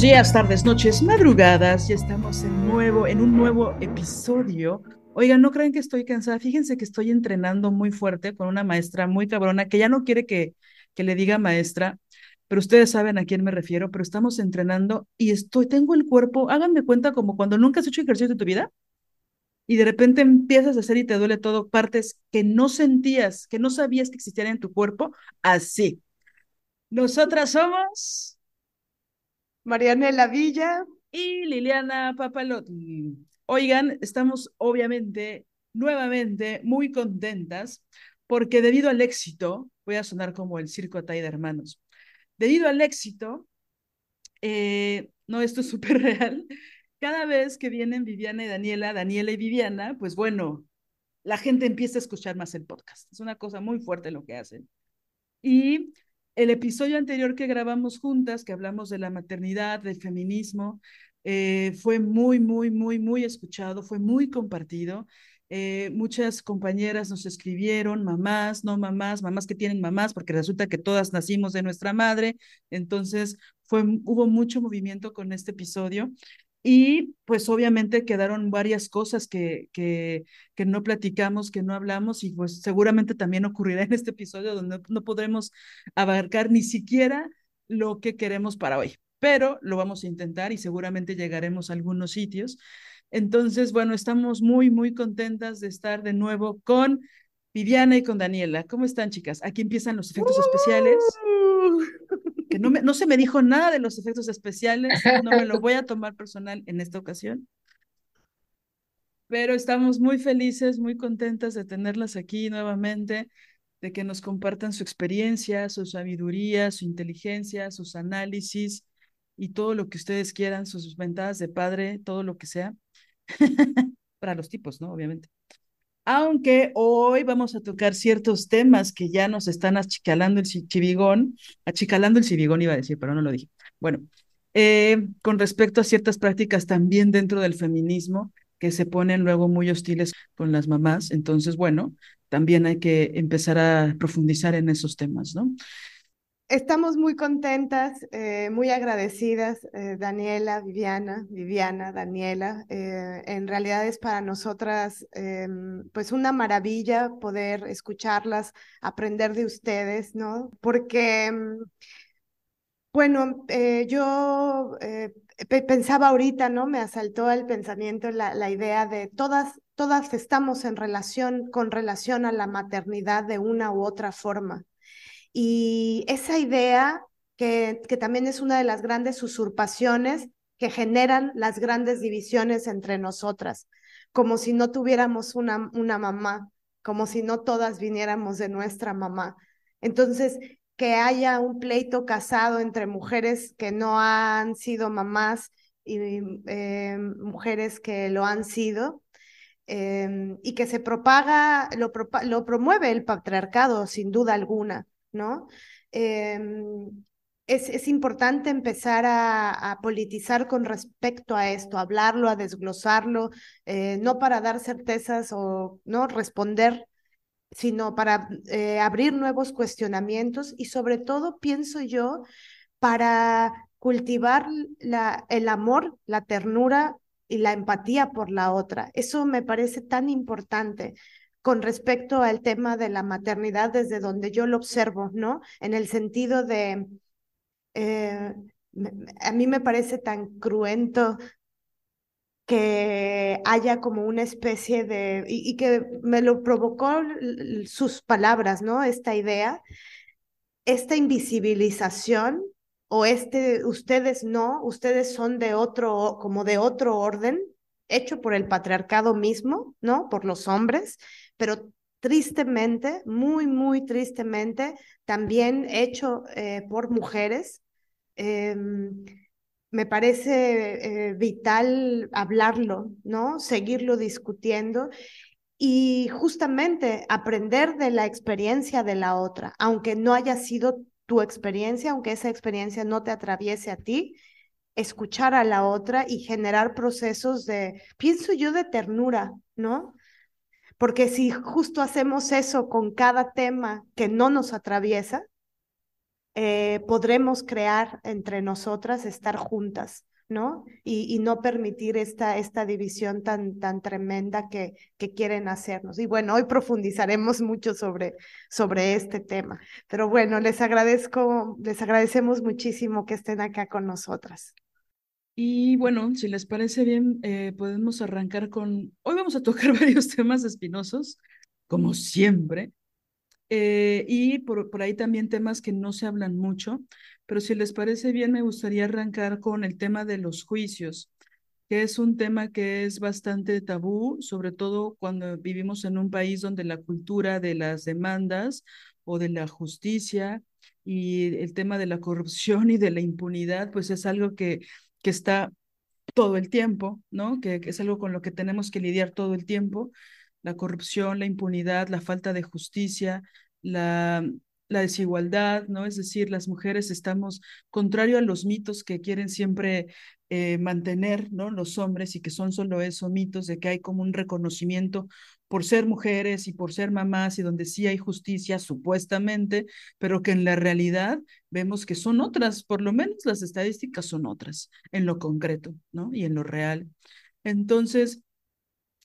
Buenos días, tardes, noches, madrugadas. Ya estamos en, nuevo, en un nuevo episodio. Oigan, no creen que estoy cansada. Fíjense que estoy entrenando muy fuerte con una maestra muy cabrona que ya no quiere que, que le diga maestra, pero ustedes saben a quién me refiero. Pero estamos entrenando y estoy, tengo el cuerpo, háganme cuenta como cuando nunca has hecho ejercicio en tu vida y de repente empiezas a hacer y te duele todo, partes que no sentías, que no sabías que existían en tu cuerpo, así. Nosotras somos Marianela Villa y Liliana Papalotti. Oigan, estamos obviamente nuevamente muy contentas porque debido al éxito, voy a sonar como el circo Atay de hermanos, debido al éxito, eh, no, esto es súper real, cada vez que vienen Viviana y Daniela, Daniela y Viviana, pues bueno, la gente empieza a escuchar más el podcast. Es una cosa muy fuerte lo que hacen. Y el episodio anterior que grabamos juntas, que hablamos de la maternidad, del feminismo, eh, fue muy, muy, muy, muy escuchado, fue muy compartido. Eh, muchas compañeras nos escribieron, mamás, no mamás, mamás que tienen mamás, porque resulta que todas nacimos de nuestra madre. Entonces, fue, hubo mucho movimiento con este episodio. Y pues obviamente quedaron varias cosas que, que, que, no platicamos, que no hablamos y pues seguramente también ocurrirá en este episodio donde no podremos abarcar ni siquiera lo que queremos para hoy, pero lo vamos a intentar y seguramente llegaremos a algunos sitios. Entonces, bueno, estamos muy, muy contentas de estar de nuevo con Viviana y con Daniela. ¿Cómo están, chicas? Aquí empiezan los efectos especiales que no, me, no se me dijo nada de los efectos especiales, no me lo voy a tomar personal en esta ocasión. Pero estamos muy felices, muy contentas de tenerlas aquí nuevamente, de que nos compartan su experiencia, su sabiduría, su inteligencia, sus análisis y todo lo que ustedes quieran, sus ventajas de padre, todo lo que sea. Para los tipos, ¿no? Obviamente aunque hoy vamos a tocar ciertos temas que ya nos están achicalando el chivigón, achicalando el chivigón iba a decir, pero no lo dije. Bueno, eh, con respecto a ciertas prácticas también dentro del feminismo que se ponen luego muy hostiles con las mamás, entonces, bueno, también hay que empezar a profundizar en esos temas, ¿no? Estamos muy contentas, eh, muy agradecidas, eh, Daniela, Viviana, Viviana, Daniela. Eh, en realidad es para nosotras em, pues una maravilla poder escucharlas, aprender de ustedes, ¿no? Porque, em, bueno, yo pensaba ahorita, ¿no? Me asaltó el pensamiento la, la idea de todas, todas estamos en relación, con relación a la maternidad de una u otra forma. Y esa idea, que, que también es una de las grandes usurpaciones que generan las grandes divisiones entre nosotras, como si no tuviéramos una, una mamá, como si no todas viniéramos de nuestra mamá. Entonces, que haya un pleito casado entre mujeres que no han sido mamás y eh, mujeres que lo han sido, eh, y que se propaga, lo, lo promueve el patriarcado, sin duda alguna. ¿No? Em, es, es, importante empezar a, politizar con respecto a esto, hablarlo, a desglosarlo, eh, no para dar certezas o no responder, sino para eh, abrir nuevos cuestionamientos y sobre todo, pienso yo, para cultivar la, el amor, la ternura y la empatía por la otra. Eso me parece tan importante con respecto al tema de la maternidad desde donde yo lo observo, ¿no? En el sentido de eh, a mí me parece tan cruento que haya como una especie de, y, que me lo provocó sus palabras, ¿no? Esta idea, esta invisibilización o este, ustedes no, ustedes son de otro, como de otro orden, hecho por el patriarcado mismo, ¿no? Por los hombres, pero tristemente, muy, muy tristemente, también hecho eh, por mujeres. Em, me parece eh, vital hablarlo, ¿no? Seguirlo discutiendo y justamente aprender de la experiencia de la otra, aunque no haya sido tu experiencia, aunque esa experiencia no te atraviese a ti, escuchar a la otra y generar procesos de, pienso yo, de ternura, ¿no? Porque si justo hacemos eso con cada tema que no nos atraviesa, eh, podremos crear entre nosotras, estar juntas, ¿no? Y, no permitir esta, esta división tan, tan tremenda que, que quieren hacernos. Y bueno, hoy profundizaremos mucho sobre, sobre este tema. Pero bueno, les agradezco, les agradecemos muchísimo que estén acá con nosotras. Y bueno, si les parece bien, eh, podemos arrancar con, hoy vamos a tocar varios temas espinosos, como siempre, eh, y por, por ahí también temas que no se hablan mucho, pero si les parece bien, me gustaría arrancar con el tema de los juicios, que es un tema que es bastante tabú, sobre todo cuando vivimos en un país donde la cultura de las demandas o de la justicia y el tema de la corrupción y de la impunidad, pues es algo que, que está todo el tiempo, ¿no? Que, es algo con lo que tenemos que lidiar todo el tiempo la corrupción, la impunidad, la falta de justicia, la, la desigualdad, ¿no? Es decir, las mujeres estamos, contrario a los mitos que quieren siempre eh, mantener, ¿no? Los hombres y que son solo eso, mitos de que hay como un reconocimiento por ser mujeres y por ser mamás y donde sí hay justicia, supuestamente, pero que en la realidad vemos que son otras, por lo menos las estadísticas son otras, en lo concreto, ¿no? Y en lo real. Entonces,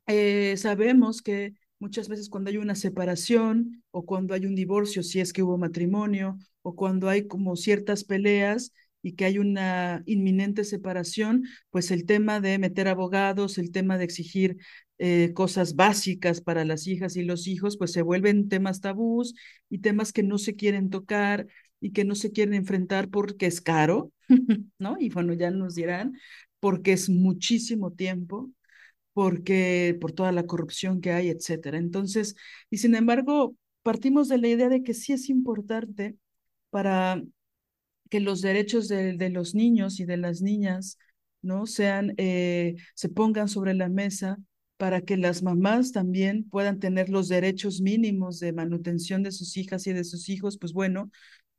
eh, sabemos que muchas veces cuando hay una separación o cuando hay un divorcio, si es que hubo matrimonio, o cuando hay como ciertas peleas y que hay una inminente separación, pues el tema de meter abogados, el tema de exigir eh, cosas básicas para las hijas y los hijos, pues se vuelven temas tabús y temas que no se quieren tocar y que no se quieren enfrentar porque es caro, ¿no? Y bueno, ya nos dirán, porque es muchísimo tiempo, porque por toda la corrupción que hay, etcétera. Entonces, y sin embargo, partimos de la idea de que sí es importante para que los derechos de, los niños y de las niñas no sean eh, se pongan sobre la mesa para que las mamás también puedan tener los derechos mínimos de manutención de sus hijas y de sus hijos, pues bueno,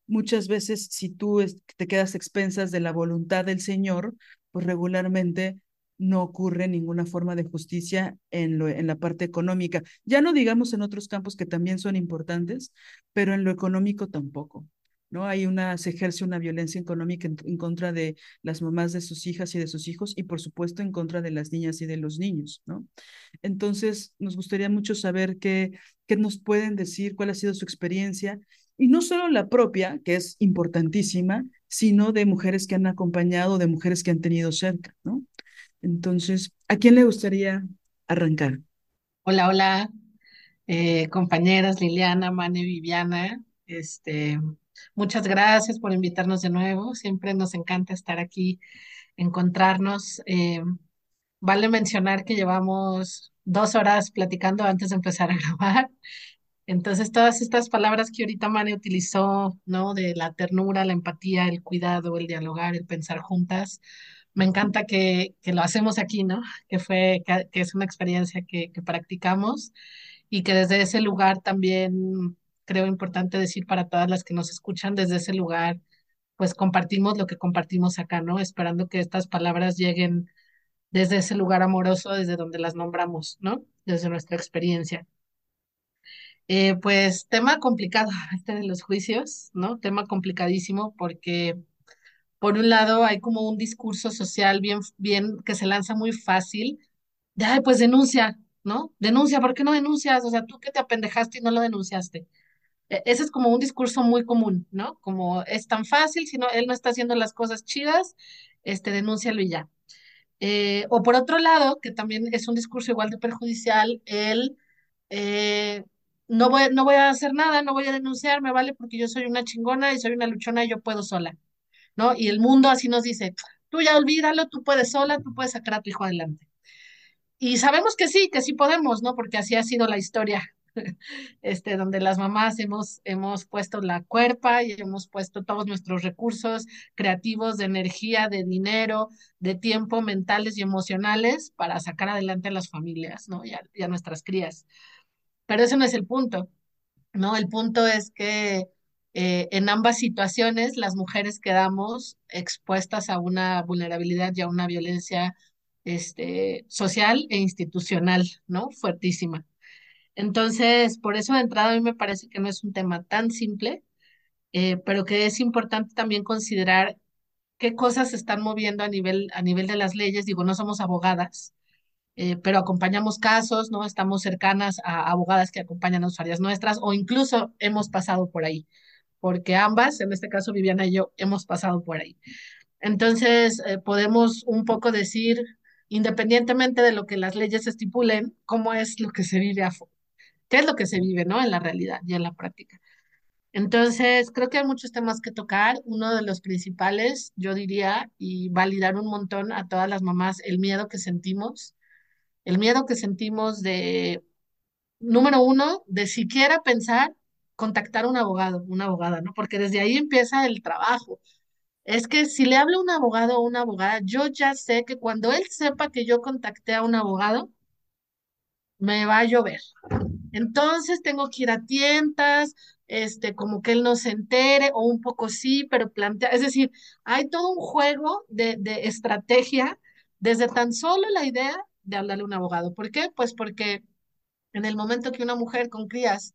muchas veces si tú te quedas expensas de la voluntad del Señor, pues regularmente no ocurre ninguna forma de justicia en, lo, en la parte económica. Ya no digamos en otros campos que también son importantes, pero en lo económico tampoco. ¿no? Hay una, se ejerce una violencia económica en, contra de las mamás de sus hijas y de sus hijos y por supuesto en contra de las niñas y de los niños, ¿no? Entonces, nos gustaría mucho saber qué, qué nos pueden decir, cuál ha sido su experiencia y no solo la propia, que es importantísima, sino de mujeres que han acompañado, de mujeres que han tenido cerca, ¿no? Entonces, ¿a quién le gustaría arrancar? Hola, hola, eh, compañeras Liliana, Mane, Viviana. Este, muchas gracias por invitarnos de nuevo. Siempre nos encanta estar aquí, encontrarnos. Eh, vale mencionar que llevamos dos horas platicando antes de empezar a grabar. Entonces, todas estas palabras que ahorita Mane utilizó, ¿no? De la ternura, la empatía, el cuidado, el dialogar, el pensar juntas, me encanta que, que lo hacemos aquí, ¿no? Que fue, que, es una experiencia que, practicamos y que desde ese lugar también creo importante decir para todas las que nos escuchan, desde ese lugar, pues compartimos lo que compartimos acá, ¿no? Esperando que estas palabras lleguen desde ese lugar amoroso, desde donde las nombramos, ¿no? Desde nuestra experiencia. Eh, pues tema complicado, este de los juicios, ¿no? Tema complicadísimo porque por un lado hay como un discurso social bien, bien que se lanza muy fácil, de, pues denuncia, ¿no? Denuncia, ¿por qué no denuncias? O sea, tú que te apendejaste y no lo denunciaste. E- Ese es como un discurso muy común, ¿no? Como es tan fácil, si no, él no está haciendo las cosas chidas, este, denúncialo y ya. Eh, o por otro lado, que también es un discurso igual de perjudicial, el eh, no voy, no voy a hacer nada, no voy a denunciar, me vale porque yo soy una chingona y soy una luchona y yo puedo sola, ¿no? Y el mundo así nos dice, tú ya olvídalo, tú puedes sola, tú puedes sacar a tu hijo adelante. Y sabemos que sí, que sí podemos, ¿no? Porque así ha sido la historia, este, donde las mamás hemos, hemos puesto la cuerpa y hemos puesto todos nuestros recursos creativos, de energía, de dinero, de tiempo, mentales y emocionales para sacar adelante a las familias, ¿no? Y a, nuestras crías. Pero ese no es el punto, ¿no? El punto es que eh, en ambas situaciones las mujeres quedamos expuestas a una vulnerabilidad y a una violencia este, social e institucional, ¿no? Fuertísima. Entonces, por eso de entrada a mí me parece que no es un tema tan simple, eh, pero que es importante también considerar qué cosas se están moviendo a nivel, a nivel de las leyes. Digo, no somos abogadas, eh, pero acompañamos casos, ¿no? Estamos cercanas a abogadas que acompañan a usuarias nuestras o incluso hemos pasado por ahí, porque ambas, en este caso Viviana y yo, hemos pasado por ahí. Entonces, eh, podemos un poco decir, independientemente de lo que las leyes estipulen, cómo es lo que se vive a qué es lo que se vive, ¿no? En la realidad y en la práctica. Entonces, creo que hay muchos temas que tocar. Uno de los principales, yo diría, y validar un montón a todas las mamás, el miedo que sentimos, el miedo que sentimos de, número uno, de siquiera pensar contactar a un abogado, una abogada, ¿no? Porque desde ahí empieza el trabajo. Es que si le hablo a un abogado o una abogada, yo ya sé que cuando él sepa que yo contacté a un abogado, me va a llover. Entonces tengo que ir a tientas, este, como que él no se entere, o un poco sí, pero plantea, es decir, hay todo un juego de, de estrategia desde tan solo la idea de hablarle a un abogado. ¿Por qué? Pues porque en el momento que una mujer con crías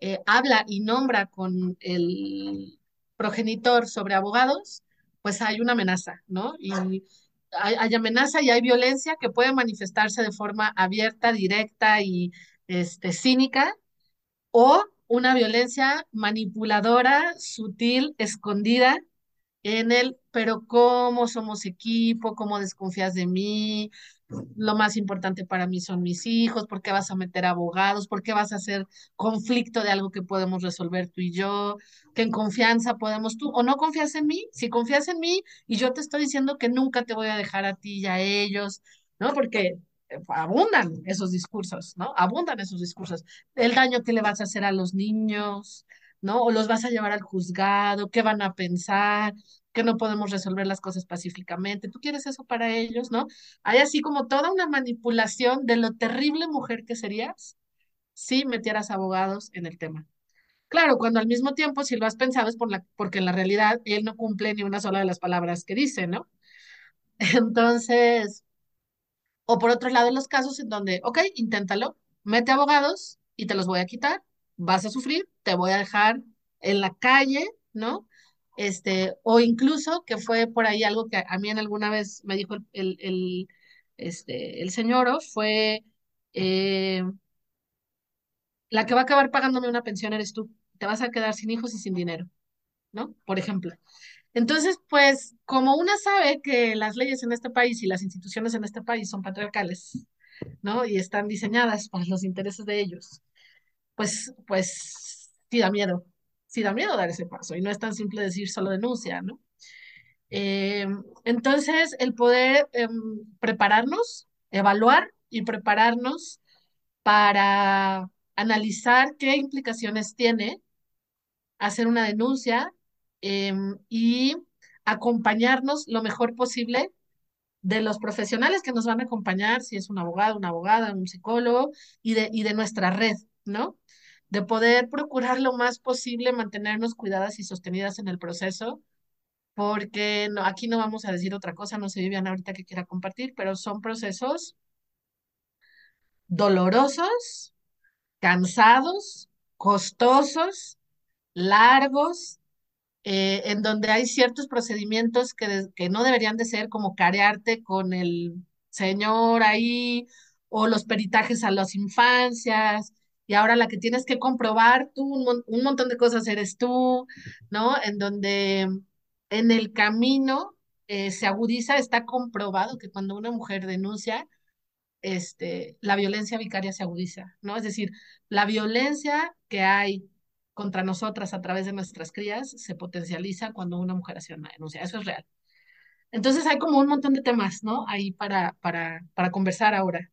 eh, habla y nombra con el progenitor sobre abogados, pues hay una amenaza, ¿no? Y hay, hay amenaza y hay violencia que puede manifestarse de forma abierta, directa y este, cínica, o una violencia manipuladora, sutil, escondida en el, pero cómo somos equipo, cómo desconfías de mí, lo más importante para mí son mis hijos, por qué vas a meter abogados, por qué vas a hacer conflicto de algo que podemos resolver tú y yo, que en confianza podemos tú, o no confías en mí, si confías en mí y yo te estoy diciendo que nunca te voy a dejar a ti y a ellos, ¿no? Porque eh, abundan esos discursos, ¿no? Abundan esos discursos. El daño que le vas a hacer a los niños, ¿no? O los vas a llevar al juzgado, ¿qué van a pensar? Que no podemos resolver las cosas pacíficamente. ¿Tú quieres eso para ellos, no? Hay así como toda una manipulación de lo terrible mujer que serías si metieras abogados en el tema. Claro, cuando al mismo tiempo, si lo has pensado, es por la, porque en la realidad él no cumple ni una sola de las palabras que dice, ¿no? Entonces, o por otro lado, los casos en donde, ok, inténtalo, mete abogados y te los voy a quitar, vas a sufrir, te voy a dejar en la calle, ¿no? Este, o incluso que fue por ahí algo que a mí en alguna vez me dijo el, el, este, el señor, fue eh, la que va a acabar pagándome una pensión eres tú, te vas a quedar sin hijos y sin dinero, ¿no? Por ejemplo. Entonces, pues, como una sabe que las leyes en este país y las instituciones en este país son patriarcales, ¿no? Y están diseñadas para los intereses de ellos, pues, pues, sí da miedo, sí da miedo dar ese paso. Y no es tan simple decir solo denuncia, ¿no? Eh, entonces, el poder eh, prepararnos, evaluar y prepararnos para analizar qué implicaciones tiene hacer una denuncia eh, y acompañarnos lo mejor posible de los profesionales que nos van a acompañar, si es un abogado, una abogada, un psicólogo, y de, y de nuestra red, ¿no? De poder procurar lo más posible mantenernos cuidadas y sostenidas en el proceso, porque no, aquí no vamos a decir otra cosa, no sé Vivian ahorita que quiera compartir, pero son procesos dolorosos, cansados, costosos, largos, eh, en donde hay ciertos procedimientos que, que no deberían de ser como carearte con el señor ahí, o los peritajes a las infancias, y ahora la que tienes que comprobar tú un, un montón de cosas eres tú, ¿no? En donde en el camino eh, se agudiza, está comprobado que cuando una mujer denuncia, este, la violencia vicaria se agudiza, ¿no? Es decir, la violencia que hay contra nosotras a través de nuestras crías se potencializa cuando una mujer hace una denuncia. Eso es real. Entonces hay como un montón de temas, ¿no? Ahí para, para, para conversar ahora.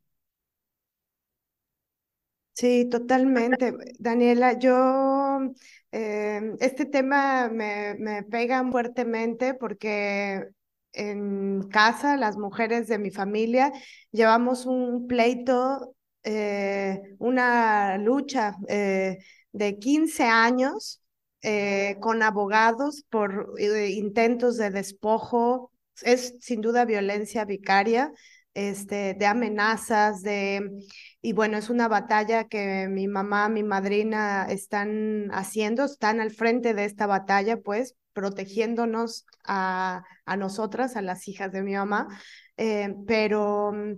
Sí, totalmente. Daniela, yo, eh, este tema me, me pega fuertemente porque en casa, las mujeres de mi familia, llevamos un pleito, eh, una lucha eh, de 15 años con abogados por intentos de despojo. Es sin duda violencia vicaria, este, de amenazas, de y bueno, es una batalla que mi mamá, mi madrina están haciendo, están al frente de esta batalla, pues protegiéndonos a, a nosotras, a las hijas de mi mamá. Eh, pero mm,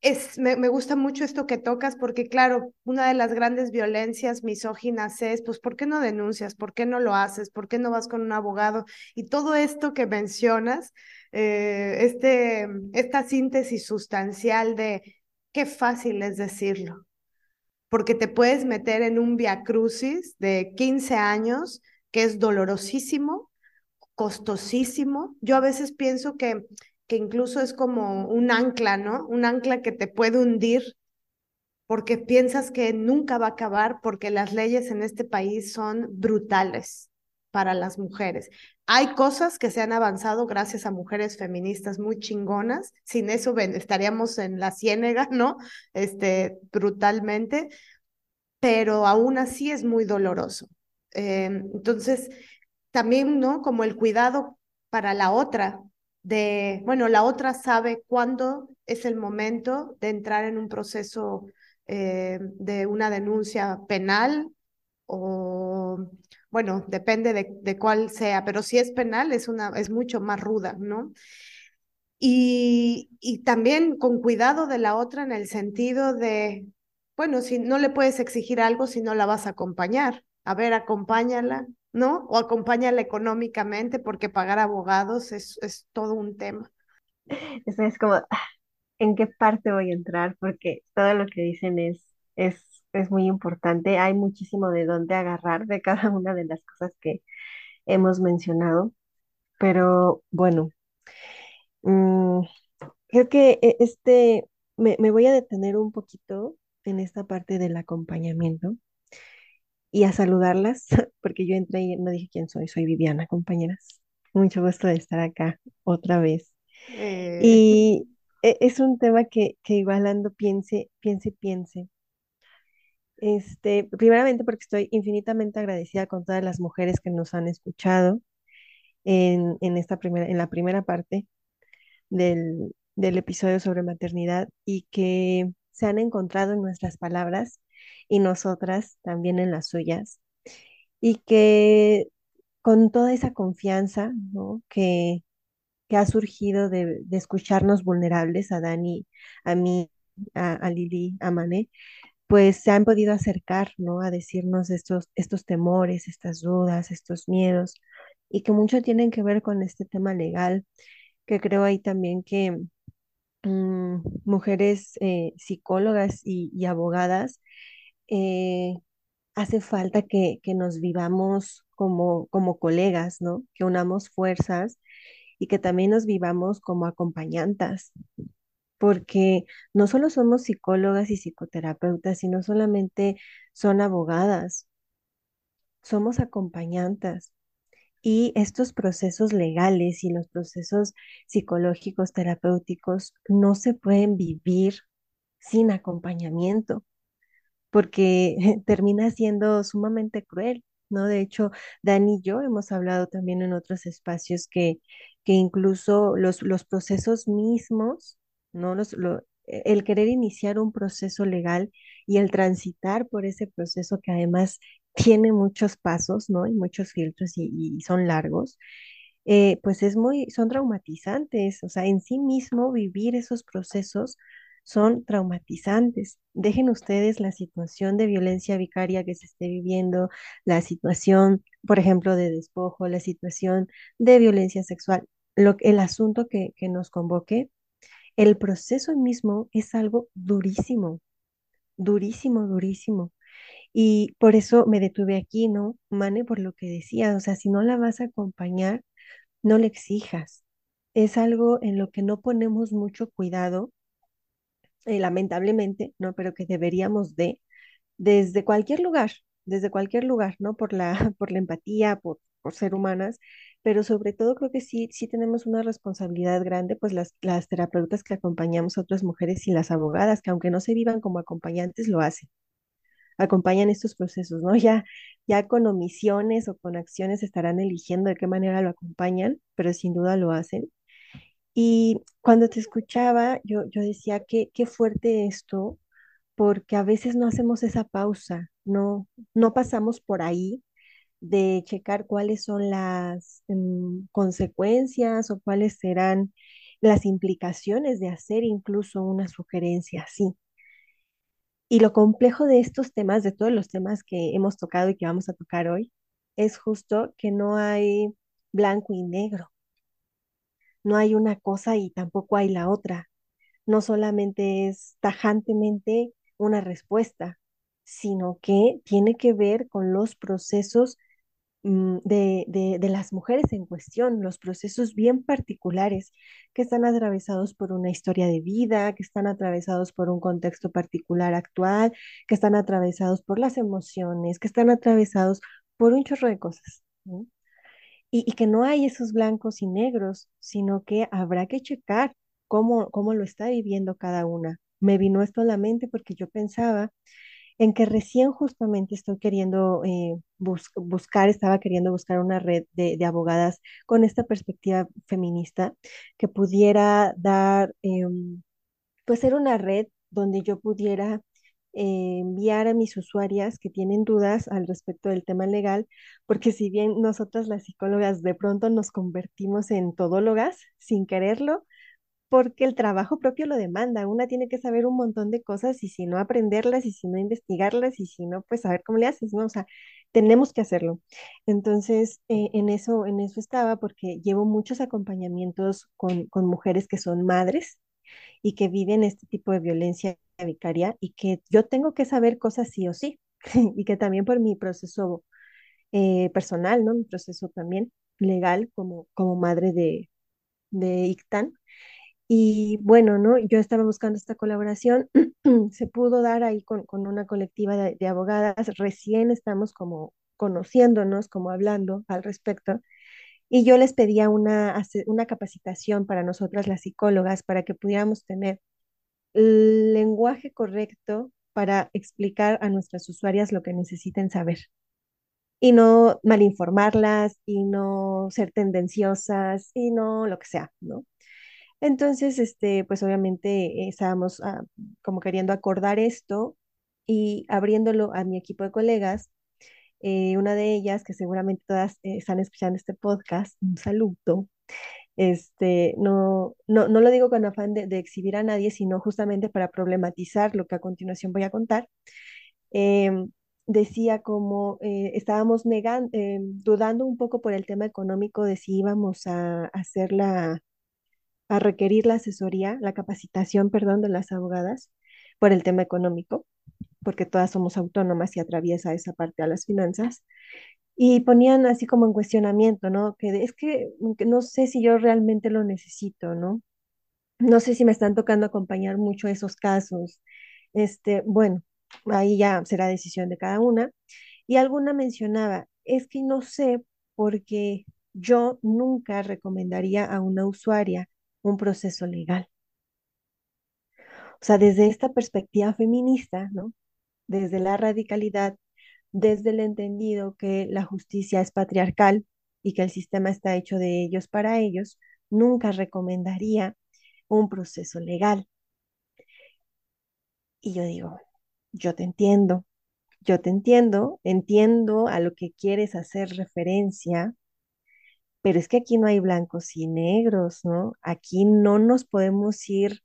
es, me, me, gusta mucho esto que tocas porque, claro, una de las grandes violencias misóginas es, pues, ¿por qué no denuncias? ¿Por qué no lo haces? ¿Por qué no vas con un abogado? Y todo esto que mencionas, eh, este, esta síntesis sustancial de qué fácil es decirlo, porque te puedes meter en un viacrucis de 15 años que es dolorosísimo, costosísimo. Yo a veces pienso que, que incluso es como un ancla, ¿no? Un ancla que te puede hundir porque piensas que nunca va a acabar porque las leyes en este país son brutales para las mujeres. Hay cosas que se han avanzado gracias a mujeres feministas muy chingonas. Sin eso estaríamos en la ciénega, ¿no? Este, brutalmente, pero aún así es muy doloroso. Eh, entonces, también, ¿no? Como el cuidado para la otra, de, bueno, la otra sabe cuándo es el momento de entrar en un proceso eh, de una denuncia penal o bueno, depende de, cuál sea, pero si es penal es, una, es mucho más ruda, ¿no? Y, y también con cuidado de la otra en el sentido de, bueno, si no le puedes exigir algo si no la vas a acompañar, a ver, acompáñala, ¿no? O acompáñala económicamente porque pagar abogados es, es todo un tema. Eso es como, ah, ¿en qué parte voy a entrar? Porque todo lo que dicen es, es es muy importante. Hay muchísimo de dónde agarrar de cada una de las cosas que hemos mencionado, pero bueno, mm, creo que e, este, me, voy a detener un poquito en esta parte del acompañamiento y a saludarlas, porque yo entré y no dije quién soy, soy Viviana, compañeras. Mucho gusto de estar acá otra vez. Eh. Y e, es un tema que, que igual ando piense, piense, piense este, primeramente porque estoy infinitamente agradecida con todas las mujeres que nos han escuchado en, esta primera, en la primera parte del, del episodio sobre maternidad y que se han encontrado en nuestras palabras y nosotras también en las suyas. Y que con toda esa confianza que, que ha surgido de, de, escucharnos vulnerables a Dani, a mí, a, a Lili, a Mané, pues se han podido acercar, ¿no? A decirnos estos, estos temores, estas dudas, estos miedos, y que mucho tienen que ver con este tema legal, que creo ahí también que mm, mujeres eh, psicólogas y, abogadas, eh, hace falta que, que, nos vivamos como, como colegas, ¿no? Que unamos fuerzas y que también nos vivamos como acompañantas, porque no solo somos psicólogas y psicoterapeutas, sino solamente son abogadas, somos acompañantes. Y estos procesos legales y los procesos psicológicos, terapéuticos, no se pueden vivir sin acompañamiento, porque termina siendo sumamente cruel, ¿no? De hecho, Dani y yo hemos hablado también en otros espacios que, que incluso los, los procesos mismos ¿no? E, el querer iniciar un proceso legal y el transitar por ese proceso que además tiene muchos pasos, ¿no? Y muchos filtros y, son largos, eh, pues es muy, son traumatizantes, o sea, en sí mismo vivir esos procesos son traumatizantes. Dejen ustedes la situación de violencia vicaria que se esté viviendo, la situación, por ejemplo, de despojo, la situación de violencia sexual, lo, el asunto que, que nos convoque, el proceso mismo es algo durísimo, durísimo, durísimo. Y por eso me detuve aquí, ¿no? Mane, por lo que decía, o sea, si no la vas a acompañar, no le exijas. Es algo en lo que no ponemos mucho cuidado, eh, lamentablemente, ¿no? Pero que deberíamos de, desde cualquier lugar, desde cualquier lugar, ¿no? Por la, por la empatía, por, por ser humanas, pero sobre todo creo que sí, sí tenemos una responsabilidad grande, pues las, las terapeutas que acompañamos a otras mujeres y las abogadas, que aunque no se vivan como acompañantes, lo hacen acompañan estos procesos, ¿no? Ya, ya con omisiones o con acciones estarán eligiendo de qué manera lo acompañan, pero sin duda lo hacen. Y cuando te escuchaba, yo, yo decía que qué fuerte esto, porque a veces no hacemos esa pausa, no, no pasamos por ahí de checar cuáles son las mm, consecuencias o cuáles serán las implicaciones de hacer incluso una sugerencia así. Y lo complejo de estos temas, de todos los temas que hemos tocado y que vamos a tocar hoy, es justo que no hay blanco y negro. No hay una cosa y tampoco hay la otra. No solamente es tajantemente una respuesta, sino que tiene que ver con los procesos de, de, de, las mujeres en cuestión, los procesos bien particulares que están atravesados por una historia de vida, que están atravesados por un contexto particular actual, que están atravesados por las emociones, que están atravesados por un chorro de cosas. Y, y, que no hay esos blancos y negros, sino que habrá que checar cómo, cómo lo está viviendo cada una. Me vino esto a la mente porque yo pensaba en que recién justamente estoy queriendo eh, bus buscar, estaba queriendo buscar una red de, abogadas con esta perspectiva feminista que pudiera dar, eh, pues ser una red donde yo pudiera eh, enviar a mis usuarias que tienen dudas al respecto del tema legal, porque si bien nosotras las psicólogas de pronto nos convertimos en todólogas sin quererlo, porque el trabajo propio lo demanda. Una tiene que saber un montón de cosas y si no aprenderlas y si no investigarlas y si no, pues saber cómo le haces, ¿no? O sea, tenemos que hacerlo. Entonces, eh, en eso, en eso estaba porque llevo muchos acompañamientos con, con mujeres que son madres y que viven este tipo de violencia vicaria y que yo tengo que saber cosas sí o sí y que también por mi proceso eh, personal, ¿no? Mi proceso también legal como, como madre de, de ICTAN, y bueno, ¿no? Yo estaba buscando esta colaboración, se pudo dar ahí con, con una colectiva de, abogadas, recién estamos como conociéndonos, como hablando al respecto, y yo les pedía una, una capacitación para nosotras las psicólogas para que pudiéramos tener el lenguaje correcto para explicar a nuestras usuarias lo que necesiten saber y no malinformarlas y no ser tendenciosas y no lo que sea, ¿no? Entonces, este, pues obviamente estábamos ah, como queriendo acordar esto y abriéndolo a mi equipo de colegas. Eh, una de ellas, que seguramente todas eh, están escuchando este podcast, un saludo. Este, no, no, no lo digo con afán de, exhibir a nadie, sino justamente para problematizar lo que a continuación voy a contar. Eh, decía como eh, estábamos negando, dudando un poco por el tema económico de si íbamos a, a hacer la, a requerir la asesoría, la capacitación, perdón, de las abogadas por el tema económico, porque todas somos autónomas y atraviesa esa parte a las finanzas. Y ponían así como en cuestionamiento, ¿no? Que es que, que no sé si yo realmente lo necesito, ¿no? No sé si me están tocando acompañar mucho esos casos. Este, bueno, ahí ya será decisión de cada una. Y alguna mencionaba, es que no sé porque yo nunca recomendaría a una usuaria un proceso legal. O sea, desde esta perspectiva feminista, ¿no? Desde la radicalidad, desde el entendido que la justicia es patriarcal y que el sistema está hecho de ellos para ellos, nunca recomendaría un proceso legal. Y yo digo, yo te entiendo, yo te entiendo, entiendo a lo que quieres hacer referencia, pero es que aquí no hay blancos y negros, ¿no? Aquí no nos podemos ir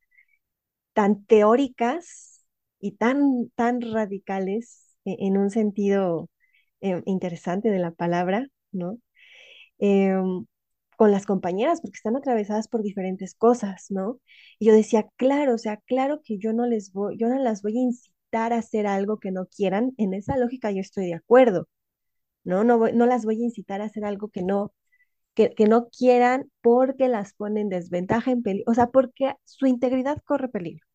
tan teóricas y tan, tan radicales e- en un sentido eh, interesante de la palabra, ¿no? Em, con las compañeras, porque están atravesadas por diferentes cosas, ¿no? Y yo decía, claro, o sea, claro que yo no les voy, yo no las voy a incitar a hacer algo que no quieran, en esa lógica yo estoy de acuerdo, ¿no? No, no las voy a incitar a hacer algo que no, que, no quieran porque las pone en desventaja, en peligro, o sea, porque su integridad corre peligro.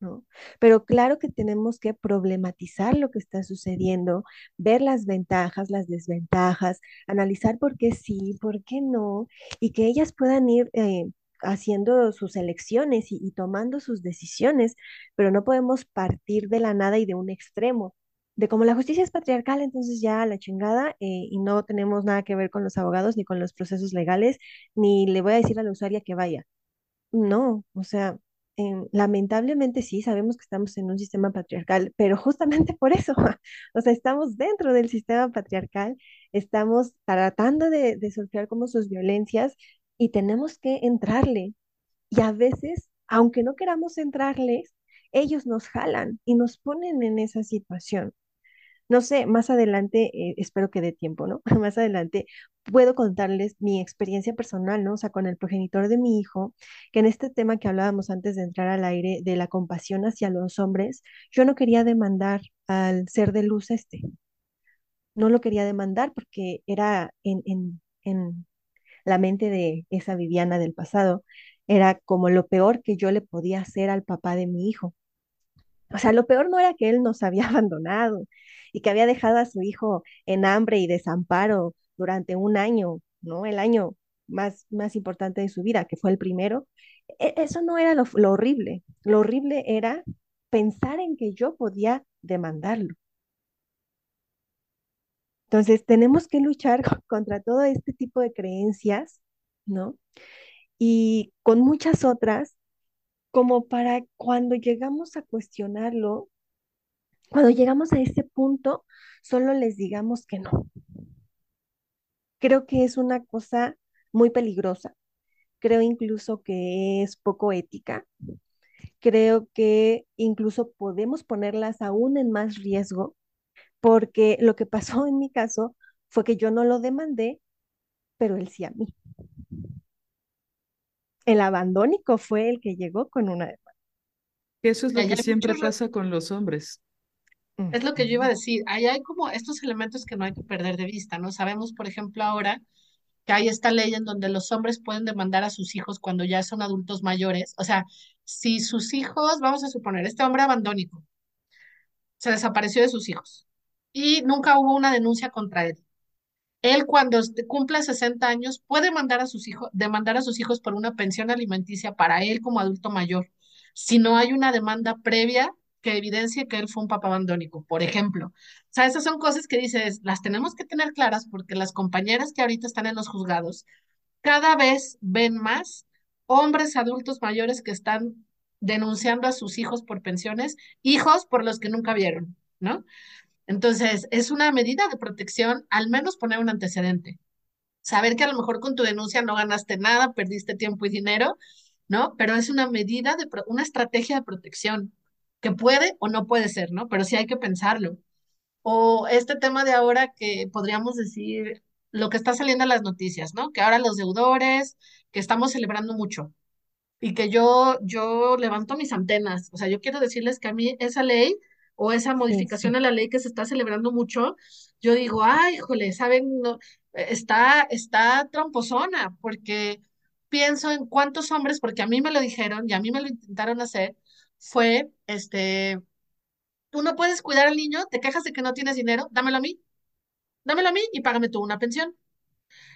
¿no? Pero claro que tenemos que problematizar lo que está sucediendo, ver las ventajas, las desventajas, analizar por qué sí, por qué no, y que ellas puedan ir eh, haciendo sus elecciones y tomando sus decisiones, pero no podemos partir de la nada y de un extremo. De como la justicia es patriarcal, entonces ya la chingada eh, y no tenemos nada que ver con los abogados ni con los procesos legales, ni le voy a decir a la usuaria que vaya. No, o sea, em, lamentablemente sí, sabemos que estamos en un sistema patriarcal, pero justamente por eso, o sea, estamos dentro del sistema patriarcal, estamos tratando de, de surfear como sus violencias y tenemos que entrarle. Y a veces, aunque no queramos entrarles, ellos nos jalan y nos ponen en esa situación. No sé, más adelante, eh, espero que dé tiempo, ¿no? Más adelante puedo contarles mi experiencia personal, ¿no? O sea, con el progenitor de mi hijo, que en este tema que hablábamos antes de entrar al aire, de la compasión hacia los hombres, yo no quería demandar al ser de luz este, no lo quería demandar porque era en, en, en la mente de esa Viviana del pasado, era como lo peor que yo le podía hacer al papá de mi hijo. O sea, lo peor no era que él nos había abandonado y que había dejado a su hijo en hambre y desamparo durante un año, ¿no? El año más, más importante de su vida, que fue el primero. E- Eso no era lo, lo horrible. Lo horrible era pensar en que yo podía demandarlo. Entonces, tenemos que luchar co- contra todo este tipo de creencias, ¿no? Y con muchas otras, como para cuando llegamos a cuestionarlo, Cuando llegamos a ese punto, solo les digamos que no. Creo que es una cosa muy peligrosa. Creo incluso que es poco ética. Creo que incluso podemos ponerlas aún en más riesgo, porque lo que pasó en mi caso fue que yo no lo demandé, pero él sí a mí. El abandónico fue el que llegó con una demanda. Eso es lo que siempre pasa con los hombres. Es lo que yo iba a decir. Ahí hay como estos elementos que no hay que perder de vista, ¿no? Sabemos, por ejemplo, ahora que hay esta ley en donde los hombres pueden demandar a sus hijos cuando ya son adultos mayores. O sea, si sus hijos, vamos a suponer, este hombre abandónico se desapareció de sus hijos y nunca hubo una denuncia contra él. Él cuando cumpla 60 años puede mandar a sus hijos, demandar a sus hijos por una pensión alimenticia para él como adulto mayor, si no hay una demanda previa que evidencie que él fue un papá abandónico, por ejemplo. O sea, esas son cosas que dices, las tenemos que tener claras porque las compañeras que ahorita están en los juzgados cada vez ven más hombres adultos mayores que están denunciando a sus hijos por pensiones, hijos por los que nunca vieron, ¿no? Entonces, es una medida de protección, al menos poner un antecedente. Saber que a lo mejor con tu denuncia no ganaste nada, perdiste tiempo y dinero, ¿no? Pero es una medida de, una estrategia de protección que puede o no puede ser, ¿no? Pero sí hay que pensarlo. O este tema de ahora que podríamos decir lo que está saliendo en las noticias, ¿no? Que ahora los deudores, que estamos celebrando mucho y que yo, yo levanto mis antenas. O sea, yo quiero decirles que a mí esa ley o esa modificación sí, a la ley que se está celebrando mucho, yo digo, ay, jole, ¿saben? No, está, está tramposona, porque pienso en cuántos hombres, porque a mí me lo dijeron y a mí me lo intentaron hacer, fue, este, tú no puedes cuidar al niño, te quejas de que no tienes dinero, dámelo a mí, dámelo a mí y págame tú una pensión.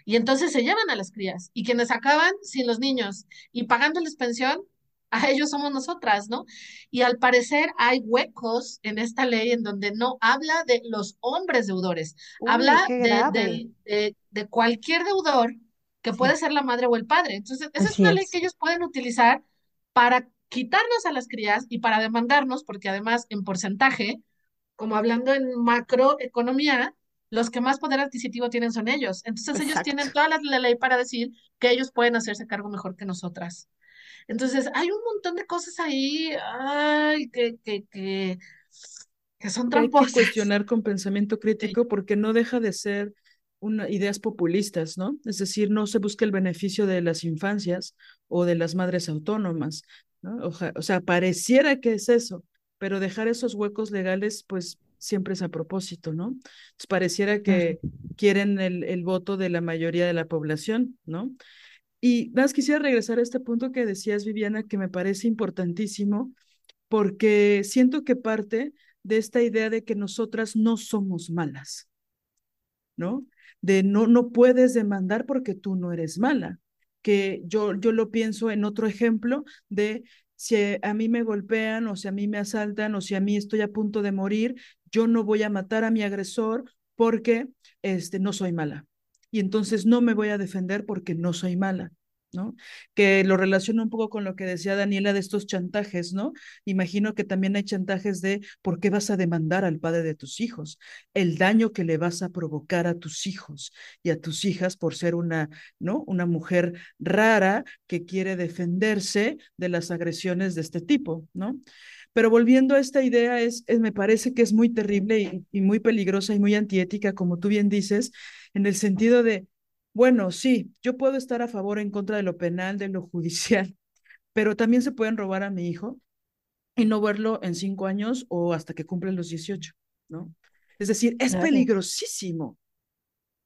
Y entonces se llevan a las crías y quienes acaban sin los niños y pagándoles pensión, a ellos somos nosotras, ¿no? Y al parecer hay huecos en esta ley en donde no habla de los hombres deudores, Uy, habla de, de, de, de cualquier deudor que puede ser la madre o el padre. Entonces, esa es una ley es. que ellos pueden utilizar para quitarnos a las crías y para demandarnos, porque además en porcentaje como hablando en macroeconomía, los que más poder adquisitivo tienen son ellos. Entonces ellos Exacto. tienen toda la, la ley para decir que ellos pueden hacerse cargo mejor que nosotras. Entonces, hay un montón de cosas ahí, ay, que, que, que, que son Que hay que tramposas. cuestionar con pensamiento crítico porque no deja de ser una, ideas populistas, ¿no? Es decir, no se busca el beneficio de las infancias o de las madres autónomas, ¿no? Oja- O, sea, pareciera que es eso, pero dejar esos huecos legales, pues siempre es a propósito, ¿no? Entonces, pareciera que quieren el, el voto de la mayoría de la población, ¿no? Y nada más quisiera regresar a este punto que decías, Viviana, que me parece importantísimo, porque siento que parte de esta idea de que nosotras no somos malas, ¿no? De no, no puedes demandar porque tú no eres mala. Que yo, yo lo pienso en otro ejemplo de si a mí me golpean o si a mí me asaltan o si a mí estoy a punto de morir, yo no voy a matar a mi agresor porque este, no soy mala. Y entonces no me voy a defender porque no soy mala. ¿No? Que lo relaciono un poco con lo que decía Daniela de estos chantajes, ¿no? Imagino que también hay chantajes de por qué vas a demandar al padre de tus hijos, el daño que le vas a provocar a tus hijos y a tus hijas por ser una, ¿no? Una mujer rara que quiere defenderse de las agresiones de este tipo, ¿no? Pero volviendo a esta idea, es, es me parece que es muy terrible y, y muy peligrosa y muy antiética, como tú bien dices, en el sentido de, bueno, sí, yo puedo estar a favor o en contra de lo penal, de lo judicial, pero también se pueden robar a mi hijo y no verlo en cinco años o hasta que cumplen los 18, ¿no? Es decir, es Claro. peligrosísimo.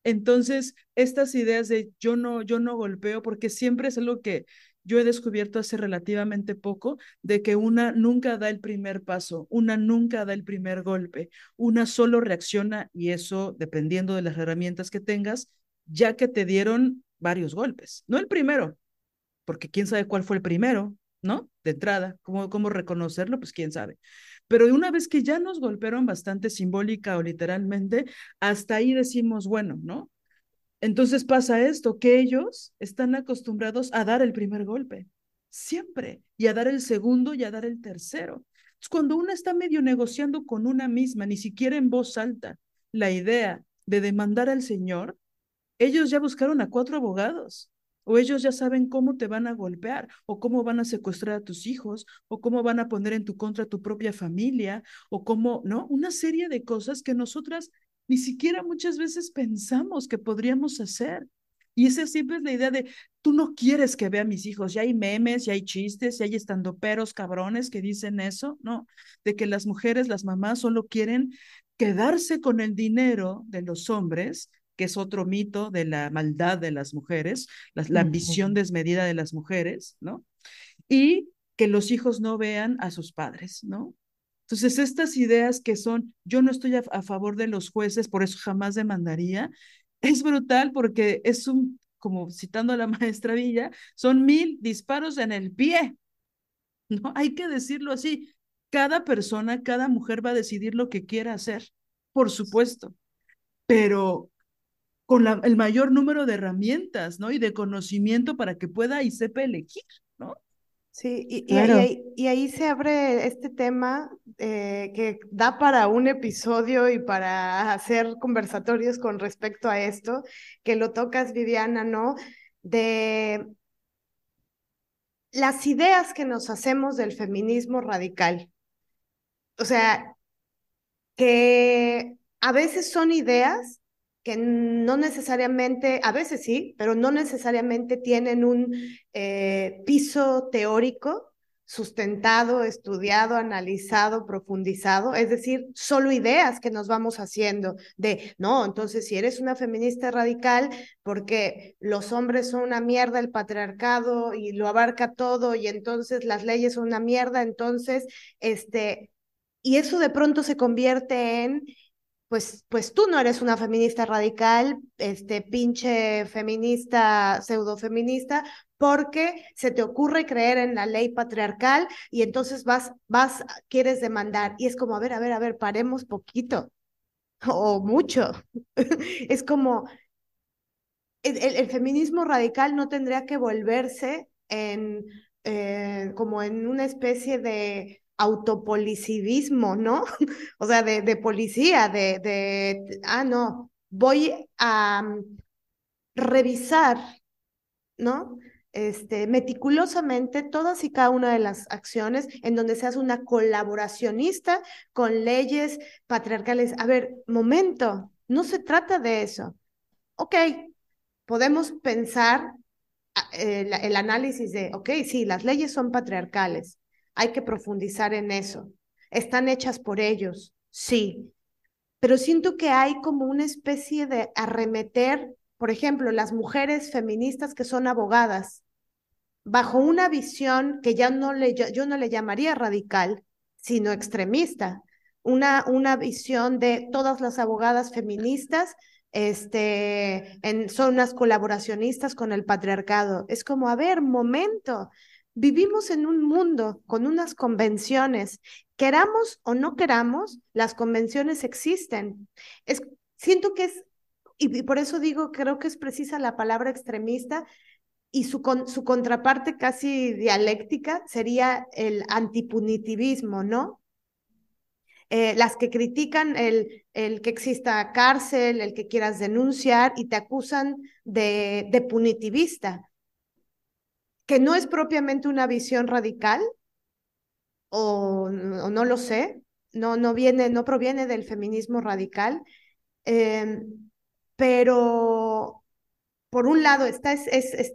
Entonces, estas ideas de yo no, yo no golpeo, porque siempre es algo que yo he descubierto hace relativamente poco, de que una nunca da el primer paso, una nunca da el primer golpe, una solo reacciona y eso, dependiendo de las herramientas que tengas, ya que te dieron varios golpes, no el primero, porque quién sabe cuál fue el primero, ¿no? De entrada, ¿cómo, cómo reconocerlo? Pues quién sabe. Pero una vez que ya nos golpearon bastante simbólica o literalmente, hasta ahí decimos, bueno, ¿no? Entonces pasa esto, que ellos están acostumbrados a dar el primer golpe, siempre, y a dar el segundo y a dar el tercero. Entonces, cuando una está medio negociando con una misma, ni siquiera en voz alta, la idea de demandar al Señor, ellos ya buscaron a cuatro abogados, o ellos ya saben cómo te van a golpear, o cómo van a secuestrar a tus hijos, o cómo van a poner en tu contra a tu propia familia, o cómo, ¿no? Una serie de cosas que nosotras ni siquiera muchas veces pensamos que podríamos hacer. Y esa siempre es la idea de, tú no quieres que vea a mis hijos, ya hay memes, ya hay chistes, ya hay estandoperos cabrones que dicen eso, ¿no? De que las mujeres, las mamás solo quieren quedarse con el dinero de los hombres, que es otro mito de la maldad de las mujeres, la, la ambición desmedida de las mujeres, ¿no? Y que los hijos no vean a sus padres, ¿no? Entonces, estas ideas que son, yo no estoy a, a, favor de los jueces, por eso jamás demandaría, es brutal porque es un, como citando a la maestra Villa, son mil disparos en el pie, ¿no? Hay que decirlo así. Cada persona, cada mujer va a decidir lo que quiera hacer, por supuesto, pero con la, el mayor número de herramientas, ¿no? Y de conocimiento para que pueda y sepa elegir, ¿no? Sí, y, claro. y, ahí, y, ahí, se abre este tema eh, que da para un episodio y para hacer conversatorios con respecto a esto, que lo tocas, Viviana, ¿no? De las ideas que nos hacemos del feminismo radical. O sea, que a veces son ideas que no necesariamente, a veces sí, pero no necesariamente tienen un eh, piso teórico sustentado, estudiado, analizado, profundizado, es decir, solo ideas que nos vamos haciendo de, no, entonces si eres una feminista radical, porque los hombres son una mierda, el patriarcado y lo abarca todo y entonces las leyes son una mierda, entonces, este, y eso de pronto se convierte en, pues, pues tú no eres una feminista radical, este pinche feminista, pseudofeminista, porque se te ocurre creer en la ley patriarcal y entonces vas, vas, quieres demandar. Y es como, a ver, a ver, a ver, paremos poquito o mucho. es como, el, feminismo radical no tendría que volverse en, eh, como en una especie de autopolicivismo, ¿no? o sea, de, policía, de, ah, no, voy a um, revisar, ¿no? este, meticulosamente todas y cada una de las acciones en donde se hace una colaboracionista con leyes patriarcales. A ver, momento, no se trata de eso. Ok, podemos pensar ah, el, el análisis de, ok, sí, las leyes son patriarcales, hay que profundizar en eso. ¿Están hechas por ellos? Sí. Pero siento que hay como una especie de arremeter, por ejemplo, las mujeres feministas que son abogadas, bajo una visión que ya no le, yo, no le llamaría radical, sino extremista, una, una visión de todas las abogadas feministas este, en, son unas colaboracionistas con el patriarcado. Es como, a ver, momento, vivimos en un mundo con unas convenciones, queramos o no queramos, las convenciones existen. Es, siento que es, y por eso digo, creo que es precisa la palabra extremista, y su, su contraparte casi dialéctica sería el antipunitivismo, ¿no? Eh, las que critican el, el, que exista cárcel, el que quieras denunciar y te acusan de, de punitivista, que no es propiamente una visión radical, o, no lo sé, no, no, viene, no proviene del feminismo radical, em, pero por un lado está, es,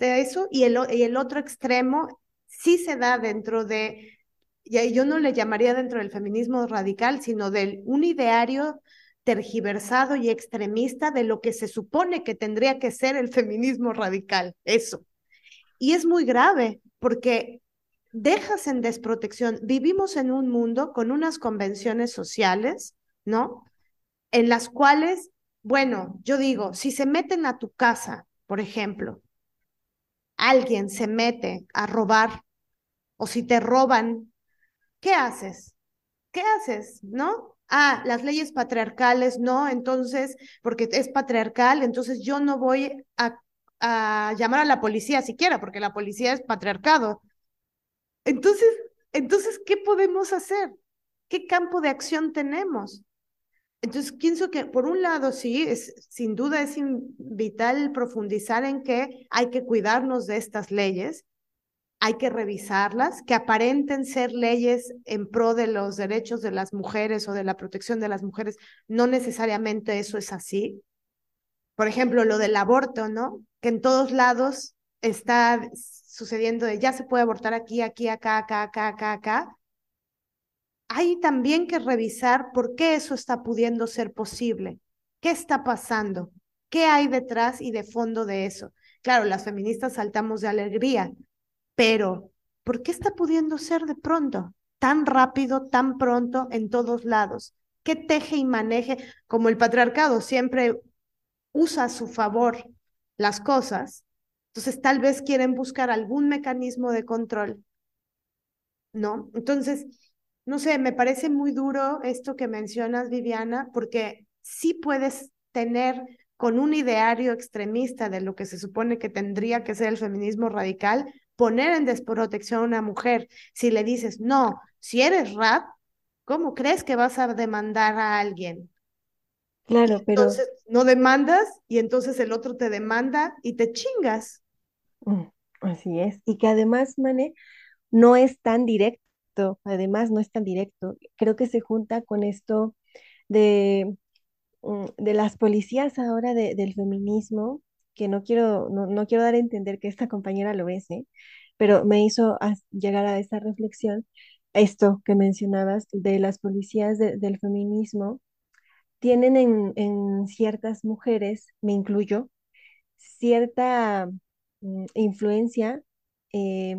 eso y el, y el otro extremo sí se da dentro de, yo no le llamaría dentro del feminismo radical, sino del un ideario tergiversado y extremista de lo que se supone que tendría que ser el feminismo radical, eso. Y es muy grave porque dejas en desprotección. Vivimos en un mundo con unas convenciones sociales, ¿no? En las cuales, bueno, yo digo, si se meten a tu casa, por ejemplo, alguien se mete a robar o si te roban, ¿qué haces? ¿Qué haces? ¿No? Ah, las leyes patriarcales, no, entonces, porque es patriarcal, entonces yo no voy a a llamar a la policía siquiera, porque la policía es patriarcado. Entonces, entonces, ¿qué podemos hacer? ¿Qué campo de acción tenemos? Entonces, pienso que por un lado sí, es, sin duda es vital profundizar en que hay que cuidarnos de estas leyes, hay que revisarlas, que aparenten ser leyes en pro de los derechos de las mujeres o de la protección de las mujeres. No necesariamente eso es así. Por ejemplo, lo del aborto, ¿no? Que en todos lados está sucediendo de ya se puede abortar aquí, aquí, acá, acá, acá, acá, acá. Hay también que revisar por qué eso está pudiendo ser posible. ¿Qué está pasando? ¿Qué hay detrás y de fondo de eso? Claro, las feministas saltamos de alegría, pero ¿por qué está pudiendo ser de pronto? Tan rápido, tan pronto, en todos lados. ¿Qué teje y maneje? Como el patriarcado siempre usa a su favor las cosas, entonces tal vez quieren buscar algún mecanismo de control, ¿no? Entonces, no sé, me parece muy duro esto que mencionas, Viviana, porque sí puedes tener con un ideario extremista de lo que se supone que tendría que ser el feminismo radical, poner en desprotección a una mujer. Si le dices, no, si eres rap, ¿cómo crees que vas a demandar a alguien? Claro, pero... Entonces no demandas y entonces el otro te demanda y te chingas. Mm, así es. Y que además, Mane, no es tan directo, además no es tan directo. Creo que se junta con esto de, mm, de las policías ahora del feminismo, que no quiero, no, no, quiero dar a entender que esta compañera lo es, ¿eh? pero me hizo llegar a esta reflexión, esto que mencionabas de las policías del feminismo tienen en, ciertas mujeres, me incluyo, cierta mm, influencia eh,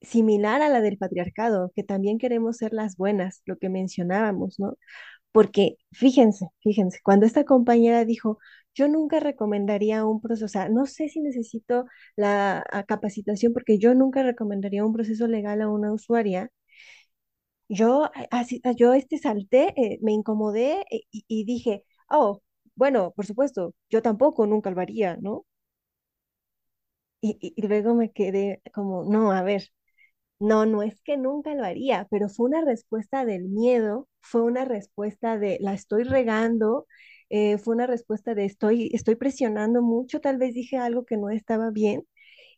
similar a la del patriarcado, que también queremos ser las buenas, lo que mencionábamos, ¿no? Porque fíjense, fíjense, cuando esta compañera dijo, yo nunca recomendaría un proceso, o sea, no sé si necesito la capacitación porque yo nunca recomendaría un proceso legal a una usuaria, yo, así, yo este salté, eh, me incomodé eh, y, dije, oh, bueno, por supuesto, yo tampoco nunca lo haría, ¿no? Y, y, luego me quedé como, no, a ver, no, no es que nunca lo haría, pero fue una respuesta del miedo, fue una respuesta de la estoy regando, eh, fue una respuesta de estoy, estoy presionando mucho, tal vez dije algo que no estaba bien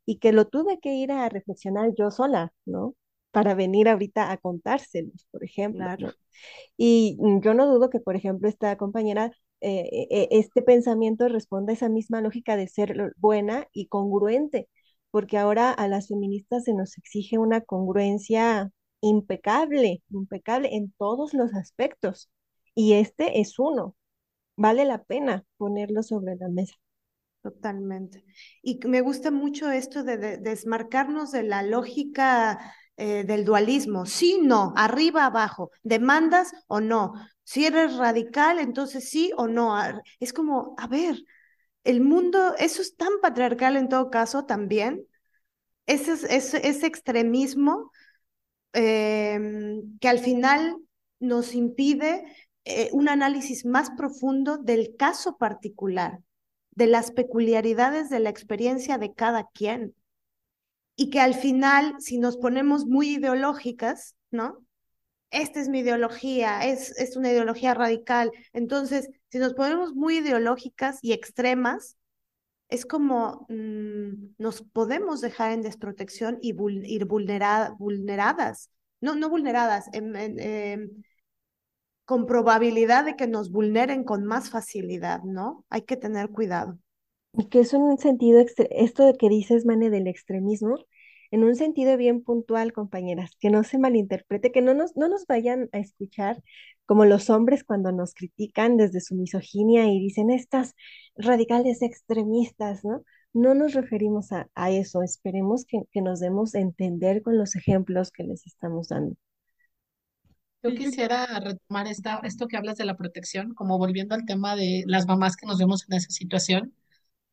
y que lo tuve que ir a reflexionar yo sola, ¿no? Para venir ahorita a contárselos, por ejemplo. Y mm, yo no dudo que, por ejemplo, esta compañera, eh, eh, este pensamiento responda a esa misma lógica de ser buena y congruente, porque ahora a las feministas se nos exige una congruencia impecable, impecable en todos los aspectos. Y este es uno. Vale la pena ponerlo sobre la mesa. Totalmente. Y me gusta mucho esto de, desmarcarnos de la lógica eh, del dualismo. Sí, no, arriba, abajo, demandas o no. Si eres radical, entonces sí o no. Es como, a ver, el mundo, eso es tan patriarcal en todo caso también. Ese, ese, ese extremismo em, que al final nos impide eh, un análisis más profundo del caso particular, de las peculiaridades de la experiencia de cada quien. Y que al final, si nos ponemos muy ideológicas, ¿no? Esta es mi ideología, es, es una ideología radical. Entonces, si nos ponemos muy ideológicas y extremas, es como mm, nos podemos dejar en desprotección y ir vulneradas, no, no vulneradas, em, con probabilidad de que nos vulneren con más facilidad, ¿no? Hay que tener cuidado. Y que es un sentido, esto de que dices, Mane, del extremismo, en un sentido bien puntual, compañeras, que no se malinterprete, que no nos, no nos vayan a escuchar como los hombres cuando nos critican desde su misoginia y dicen estas radicales extremistas, ¿no? No nos referimos a, eso, esperemos que, que nos demos a entender con los ejemplos que les estamos dando. Yo quisiera retomar esta, esto que hablas de la protección, como volviendo al tema de las mamás que nos vemos en esa situación.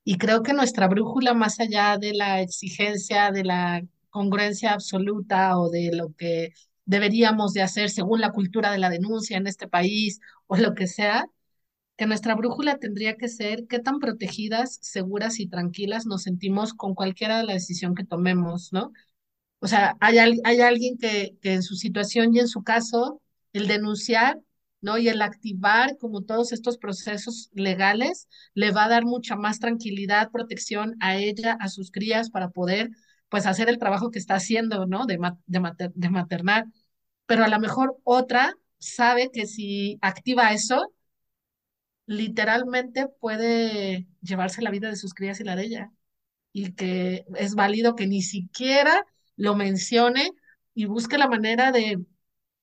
Y creo que nuestra brújula, más allá de la exigencia, de la congruencia absoluta o de lo que deberíamos de hacer según la cultura de la denuncia en este país o lo que sea, que nuestra brújula tendría que ser qué tan protegidas, seguras y tranquilas nos sentimos con cualquiera de la decisión que tomemos, ¿no? O sea, hay, hay alguien que, que en su situación y en su caso, el denunciar, ¿no? Y el activar como todos estos procesos legales le va a dar mucha más tranquilidad, protección a ella, a sus crías para poder, pues, hacer el trabajo que está haciendo, ¿no? De, de, de maternar. Pero a lo mejor otra sabe que si activa eso, literalmente puede llevarse la vida de sus crías y la de ella. Y que es válido que ni siquiera lo mencione y busque la manera de,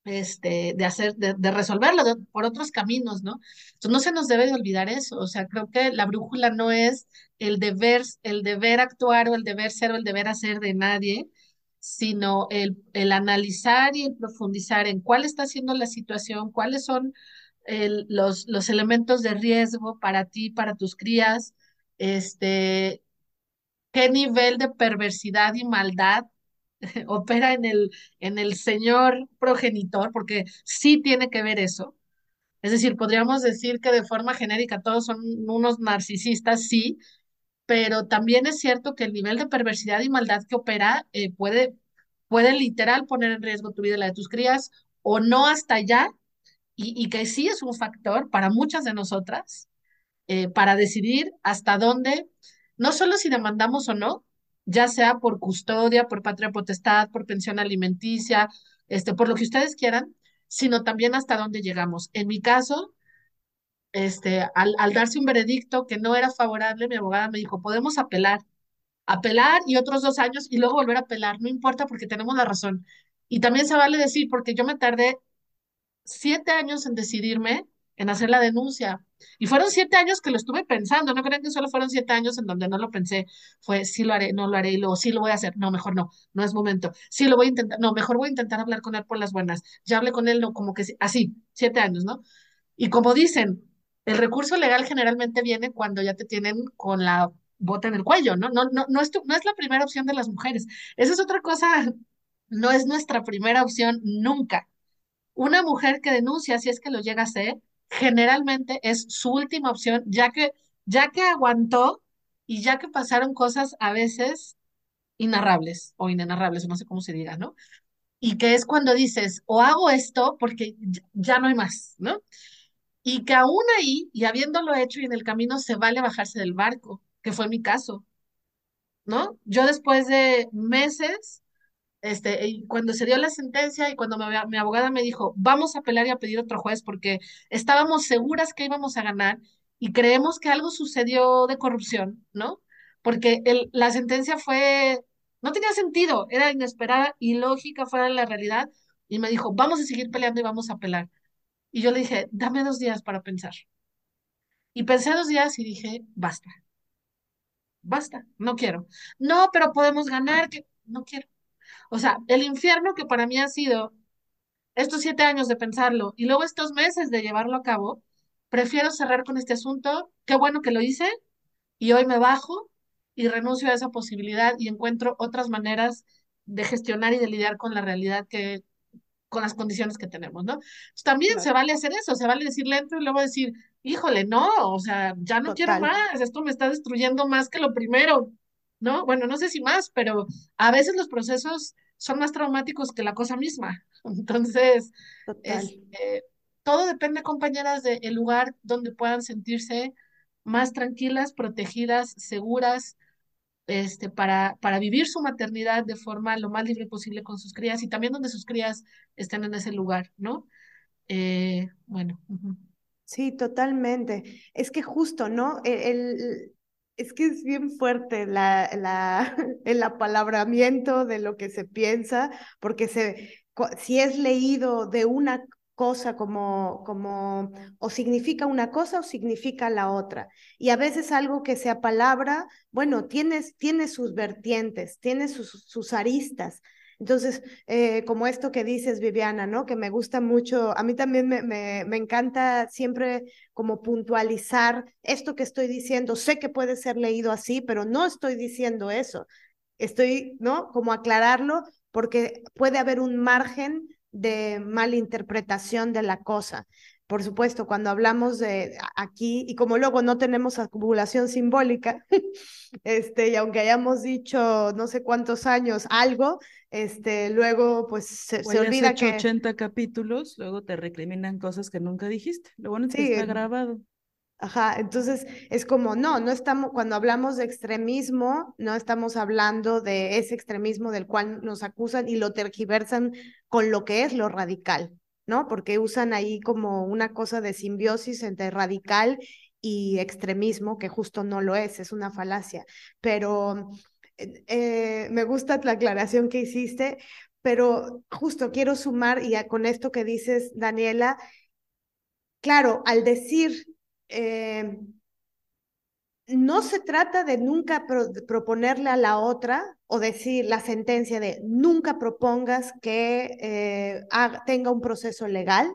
este, de hacer, de, resolverlo por otros caminos, ¿no? Entonces no se nos debe de olvidar eso, o sea, creo que la brújula no es el deber, el deber actuar o el deber ser o el deber hacer de nadie, sino el, el analizar y el profundizar en cuál está siendo la situación, cuáles son los, los elementos de riesgo para ti, para tus crías, este, qué nivel de perversidad y maldad opera en el, en el señor progenitor, porque sí tiene que ver eso. Es decir, podríamos decir que de forma genérica todos son unos narcisistas, sí, pero también es cierto que el nivel de perversidad y maldad que opera eh, puede, puede literal poner en riesgo tu vida y la de tus crías, o no hasta allá, y, y que sí es un factor para muchas de nosotras, eh, para decidir hasta dónde, no solo si demandamos o no, ya sea por custodia, por patria potestad, por pensión alimenticia, este, por lo que ustedes quieran, sino también hasta dónde llegamos. En mi caso, este, al, al darse un veredicto que no era favorable, mi abogada me dijo, podemos apelar, apelar y otros dos años y luego volver a apelar, no importa porque tenemos la razón. Y también se vale decir, porque yo me tardé siete años en decidirme en hacer la denuncia. Y fueron siete años que lo estuve pensando, no creen que solo fueron siete años en donde no lo pensé, fue sí lo haré, no lo haré, y luego sí lo voy a hacer, no, mejor no, no es momento, sí lo voy a intentar, no, mejor voy a intentar hablar con él por las buenas, ya hablé con él, no, como que así, siete años, ¿no? Y como dicen, el recurso legal generalmente viene cuando ya te tienen con la bota en el cuello, ¿no? No, no, no, es, no es la primera opción de las mujeres, esa es otra cosa, no es nuestra primera opción nunca. Una mujer que denuncia, si es que lo llega a ser, generalmente es su última opción, ya que, ya que aguantó y ya que pasaron cosas a veces inarrables o inenarrables, no sé cómo se diga, ¿no? Y que es cuando dices, o hago esto porque ya no hay más, ¿no? Y que aún ahí, y habiéndolo hecho y en el camino, se vale bajarse del barco, que fue mi caso. ¿no? Yo después de meses, este, y cuando se dio la sentencia y cuando mi, mi abogada me dijo, vamos a apelar y a pedir otro juez porque estábamos seguras que íbamos a ganar y creemos que algo sucedió de corrupción, ¿no? Porque el, la sentencia fue, no tenía sentido, era inesperada, ilógica fuera de la realidad, y me dijo, vamos a seguir peleando y vamos a apelar. Y yo le dije, dame dos días para pensar. Y pensé dos días y dije, basta, basta, no quiero. No, pero podemos ganar, que no quiero. O sea, el infierno que para mí ha sido estos siete años de pensarlo y luego estos meses de llevarlo a cabo, prefiero cerrar con este asunto. Qué bueno que lo hice y hoy me bajo y renuncio a esa posibilidad y encuentro otras maneras de gestionar y de lidiar con la realidad que, con las condiciones que tenemos, ¿no? Pues también se vale hacer eso, se vale decir lento y luego decir, híjole, no, o sea, ya no quiero más, esto me está destruyendo más que lo primero, ¿no? Bueno, no sé si más, pero a veces los procesos son más traumáticos que la cosa misma. Entonces, este, todo depende, compañeras, del lugar donde puedan sentirse más tranquilas, protegidas, seguras, este, para, para vivir su maternidad de forma lo más libre posible con sus crías y también donde sus crías estén en ese lugar, ¿no? Eh, bueno. Sí, totalmente. Es que justo, ¿no? E, el, es que es bien fuerte la, la, el apalabramiento de lo que se piensa, porque se, si es leído de una cosa como, como, o significa una cosa o significa la otra. Y a veces algo que sea palabra, bueno, tiene, tiene sus vertientes, tiene sus, sus aristas. Entonces, eh, como esto que dices, Viviana, ¿no? Que me gusta mucho, a mí también me, me, me, encanta siempre como puntualizar esto que estoy diciendo. Sé que puede ser leído así, pero no estoy diciendo eso. Estoy, ¿no? Como aclararlo porque puede haber un margen de malinterpretación de la cosa. Por supuesto, cuando hablamos de aquí, y como luego no tenemos acumulación simbólica, este, y aunque hayamos dicho no sé cuántos años algo, este, luego pues se, se olvida hecho que... 80 capítulos, luego te recriminan cosas que nunca dijiste. Lo bueno es que está grabado. Ajá, entonces es como, no, no estamos, cuando hablamos de extremismo, no estamos hablando de ese extremismo del cual nos acusan y lo tergiversan con lo que es lo radical, ¿no? Porque usan ahí como una cosa de simbiosis entre radical y extremismo, que justo no lo es, es una falacia. Pero eh, me gusta la aclaración que hiciste, pero justo quiero sumar, y con esto que dices, Daniela, claro, al decir eh, no se trata de nunca proponerle a la otra o decir la sentencia de nunca propongas que eh, tenga un proceso legal.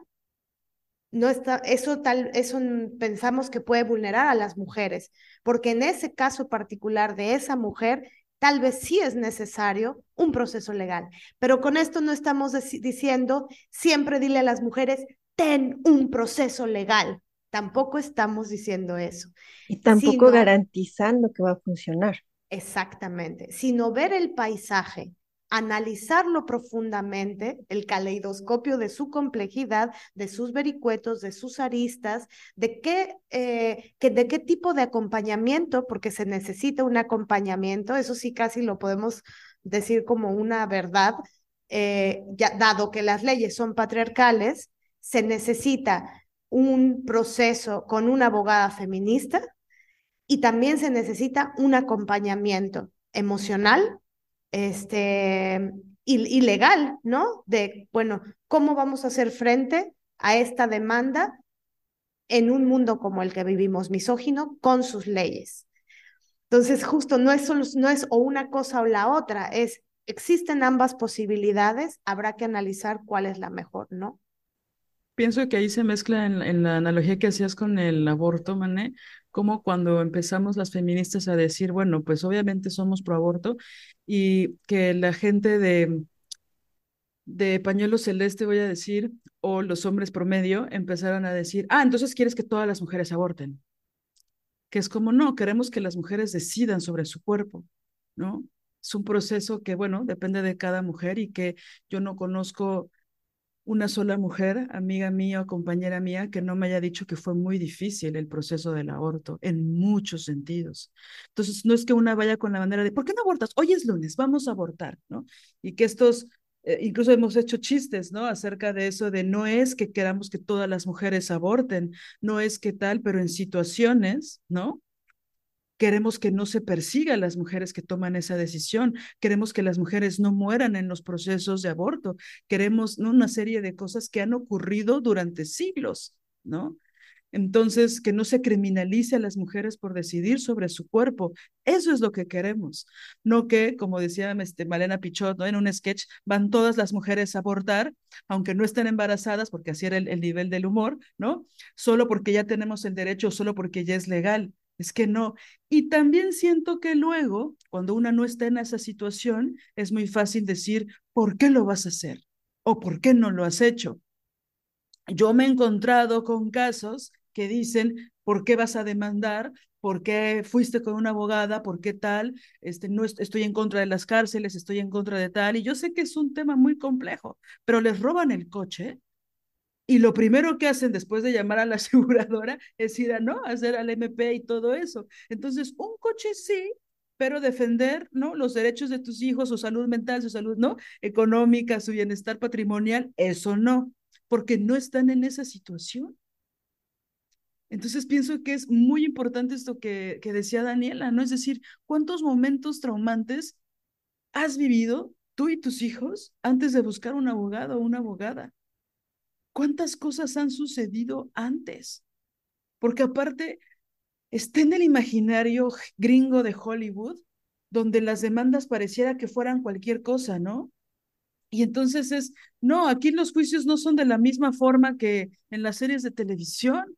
No está, eso tal, eso pensamos que puede vulnerar a las mujeres, porque en ese caso particular de esa mujer, tal vez sí es necesario un proceso legal. Pero con esto no estamos diciendo siempre dile a las mujeres, ten un proceso legal Tampoco estamos diciendo eso. Y tampoco garantizando que va a funcionar. Exactamente, sino ver el paisaje, analizarlo profundamente, el caleidoscopio de su complejidad, de sus vericuetos, de sus aristas, de qué, eh, que, de qué tipo de acompañamiento, porque se necesita un acompañamiento, eso sí casi lo podemos decir como una verdad, eh, ya, dado que las leyes son patriarcales, se necesita un proceso con una abogada feminista y también se necesita un acompañamiento emocional este, y, legal, ¿no? De, bueno, ¿cómo vamos a hacer frente a esta demanda en un mundo como el que vivimos, misógino, con sus leyes? Entonces, justo no es, solo, no es o una cosa o la otra, es, existen ambas posibilidades, habrá que analizar cuál es la mejor, ¿no? Pienso que ahí se mezcla en, la analogía que hacías con el aborto, Mané, como cuando empezamos las feministas a decir, bueno, pues obviamente somos pro aborto y que la gente de, de pañuelo celeste, voy a decir, o los hombres promedio empezaron a decir, ah, entonces quieres que todas las mujeres aborten. Que es como, no, queremos que las mujeres decidan sobre su cuerpo, ¿no? Es un proceso que, bueno, depende de cada mujer y que yo no conozco una sola mujer, amiga mía o compañera mía, que no me haya dicho que fue muy difícil el proceso del aborto, en muchos sentidos. Entonces, no es que una vaya con la manera de, ¿por qué no abortas? Hoy es lunes, vamos a abortar, ¿no? Y que estos, eh, incluso hemos hecho chistes, ¿no? Acerca de eso de no es que queramos que todas las mujeres aborten, no es que tal, pero en situaciones, ¿no? Queremos que no se persiga a las mujeres que toman esa decisión. Queremos que las mujeres no mueran en los procesos de aborto. Queremos una serie de cosas que han ocurrido durante siglos, ¿no? Entonces, que no se criminalice a las mujeres por decidir sobre su cuerpo. Eso es lo que queremos. No que, como decía este, Malena Pichot, ¿no? en un sketch, van todas las mujeres a abortar, aunque no estén embarazadas, porque así era el, el nivel del humor, ¿no? Solo porque ya tenemos el derecho, solo porque ya es legal. Es que no. Y también siento que luego, cuando una no está en esa situación, es muy fácil decir, ¿por qué lo vas a hacer? ¿O por qué no lo has hecho? Yo me he encontrado con casos que dicen, ¿por qué vas a demandar? ¿Por qué fuiste con una abogada? ¿Por qué tal? Este, no estoy en contra de las cárceles, estoy en contra de tal. Y yo sé que es un tema muy complejo, pero les roban el coche y lo primero que hacen después de llamar a la aseguradora es ir a, ¿no? hacer al MP y todo eso. Entonces, un coche sí, pero defender, ¿no? Los derechos de tus hijos, su salud mental, su salud, ¿no? Económica, su bienestar patrimonial, eso no, porque no están en esa situación. Entonces pienso que es muy importante esto que, que decía Daniela, ¿no? Es decir, ¿cuántos momentos traumantes has vivido tú y tus hijos antes de buscar un abogado o una abogada? ¿Cuántas cosas han sucedido antes? Porque aparte, está en el imaginario gringo de Hollywood, donde las demandas pareciera que fueran cualquier cosa, ¿no? Y entonces es, no, aquí los juicios no son de la misma forma que en las series de televisión.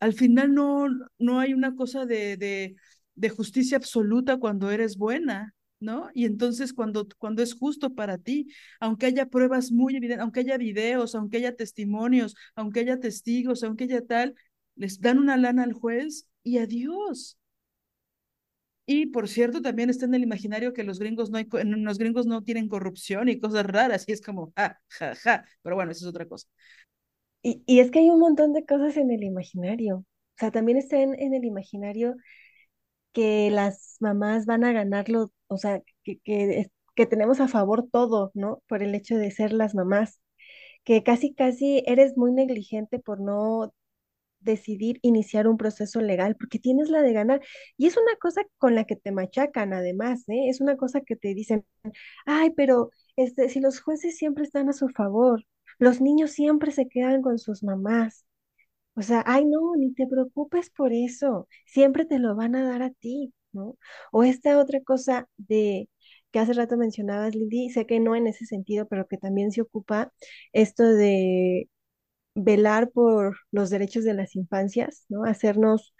Al final no, no hay una cosa de, de, de justicia absoluta cuando eres buena. ¿No? Y entonces cuando, cuando es justo para ti, aunque haya pruebas muy evidentes, aunque haya videos, aunque haya testimonios, aunque haya testigos, aunque haya tal, les dan una lana al juez y adiós. Y por cierto, también está en el imaginario que los gringos no, hay, los gringos no tienen corrupción y cosas raras, y es como, ja, ja, ja, pero bueno, eso es otra cosa. Y, y es que hay un montón de cosas en el imaginario. O sea, también está en, en el imaginario que las mamás van a ganarlo, o sea, que, que, tenemos a favor todo, ¿no? Por el hecho de ser las mamás, que casi, casi eres muy negligente por no decidir iniciar un proceso legal, porque tienes la de ganar. Y es una cosa con la que te machacan, además, ¿eh? Es una cosa que te dicen, ay, pero este, si los jueces siempre están a su favor, los niños siempre se quedan con sus mamás. O sea, ay, no, ni te preocupes por eso, siempre te lo van a dar a ti, ¿no? O esta otra cosa de que hace rato mencionabas, Lili, sé que no en ese sentido, pero que también se ocupa esto de velar por los derechos de las infancias, ¿no? Hacernos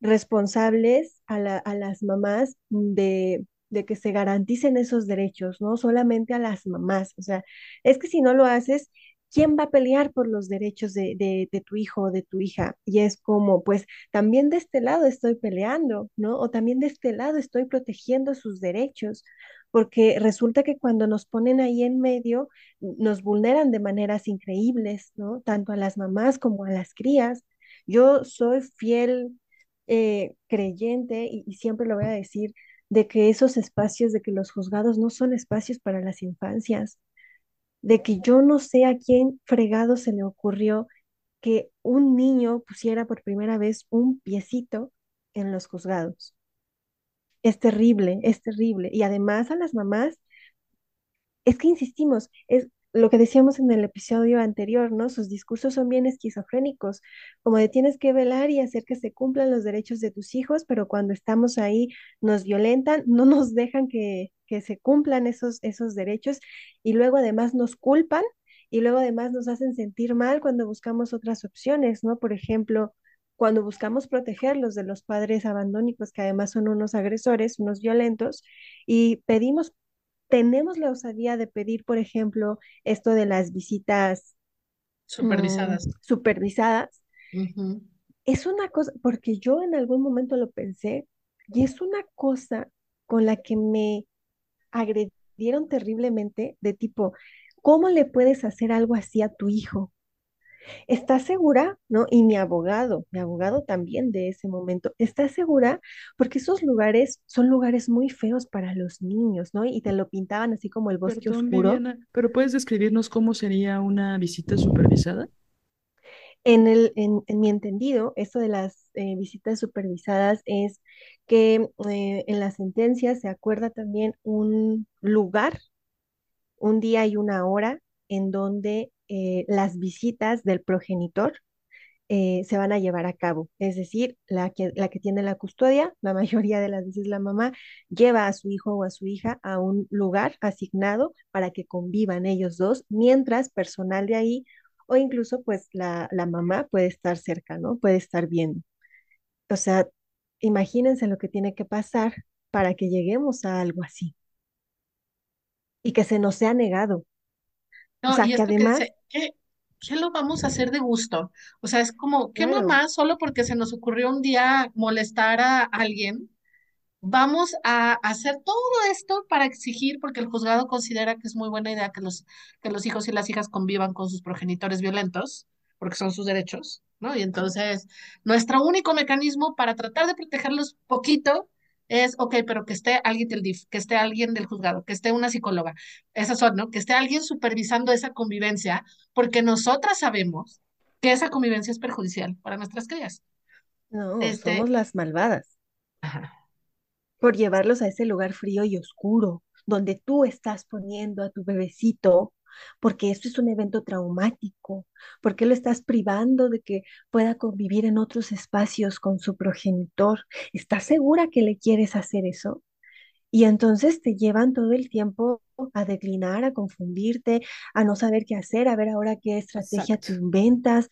responsables a, la, a las mamás de, de que se garanticen esos derechos, no solamente a las mamás. O sea, es que si no lo haces, ¿quién va a pelear por los derechos de, tu hijo o de tu hija? Y es como, pues también de este lado estoy peleando, ¿no? O también de este lado estoy protegiendo sus derechos, porque resulta que cuando nos ponen ahí en medio, nos vulneran de maneras increíbles, ¿no? Tanto a las mamás como a las crías. Yo soy fiel eh, creyente y, y siempre lo voy a decir, de que esos espacios, de que los juzgados no son espacios para las infancias, de que yo no sé a quién fregado se le ocurrió que un niño pusiera por primera vez un piecito en los juzgados. Es terrible, es terrible. Y además a las mamás, es que insistimos, es lo que decíamos en el episodio anterior, ¿no? Sus discursos son bien esquizofrénicos, como de tienes que velar y hacer que se cumplan los derechos de tus hijos, pero cuando estamos ahí nos violentan, no nos dejan que, que se cumplan esos, esos derechos y luego además nos culpan y luego además nos hacen sentir mal cuando buscamos otras opciones, ¿no? Por ejemplo, cuando buscamos protegerlos de los padres abandónicos, que además son unos agresores, unos violentos, y pedimos, tenemos la osadía de pedir, por ejemplo, esto de las visitas supervisadas. Mm, supervisadas. Es una cosa, porque yo en algún momento lo pensé, y es una cosa con la que me agredieron terriblemente, de tipo, ¿Cómo le puedes hacer algo así a tu hijo? ¿Estás segura? ¿No? Y mi abogado, mi abogado también de ese momento, ¿estás segura? Porque esos lugares son lugares muy feos para los niños, ¿no? Y te lo pintaban así como el bosque Perdón, oscuro. Viviana, pero ¿puedes describirnos cómo sería una visita supervisada? En el, en, mi entendido, esto de las eh, visitas supervisadas es que eh, en la sentencia se acuerda también un lugar, un día y una hora en donde eh, las visitas del progenitor se van a llevar a cabo. Es decir, la que, la que tiene la custodia, la mayoría de las veces la mamá, lleva a su hijo o a su hija a un lugar asignado para que convivan ellos dos, mientras personal de ahí o incluso pues la, la mamá puede estar cerca, ¿no? Puede estar viendo. O sea, imagínense lo que tiene que pasar para que lleguemos a algo así y que se nos sea negado. O No, sea, y que además, ¿qué, qué lo vamos a hacer de gusto? O sea, es como, ¿qué claro, mamá solo porque se nos ocurrió un día molestar a alguien? Vamos a hacer todo esto para exigir, porque el juzgado considera que es muy buena idea que los, que los hijos y las hijas convivan con sus progenitores violentos, porque son sus derechos, ¿no? Y entonces, nuestro único mecanismo para tratar de protegerlos poquito es, ok, pero que esté alguien del DIF, que esté alguien del juzgado, que esté una psicóloga, esas son, ¿no? Que esté alguien supervisando esa convivencia, porque nosotras sabemos que esa convivencia es perjudicial para nuestras crías. no, Este, somos las malvadas. ajá. Por llevarlos a ese lugar frío y oscuro, donde tú estás poniendo a tu bebecito, porque esto es un evento traumático, porque lo estás privando de que pueda convivir en otros espacios con su progenitor. ¿Estás segura que le quieres hacer eso? Y entonces te llevan todo el tiempo a declinar, a confundirte, a no saber qué hacer, a ver ahora qué estrategia te Exacto. inventas.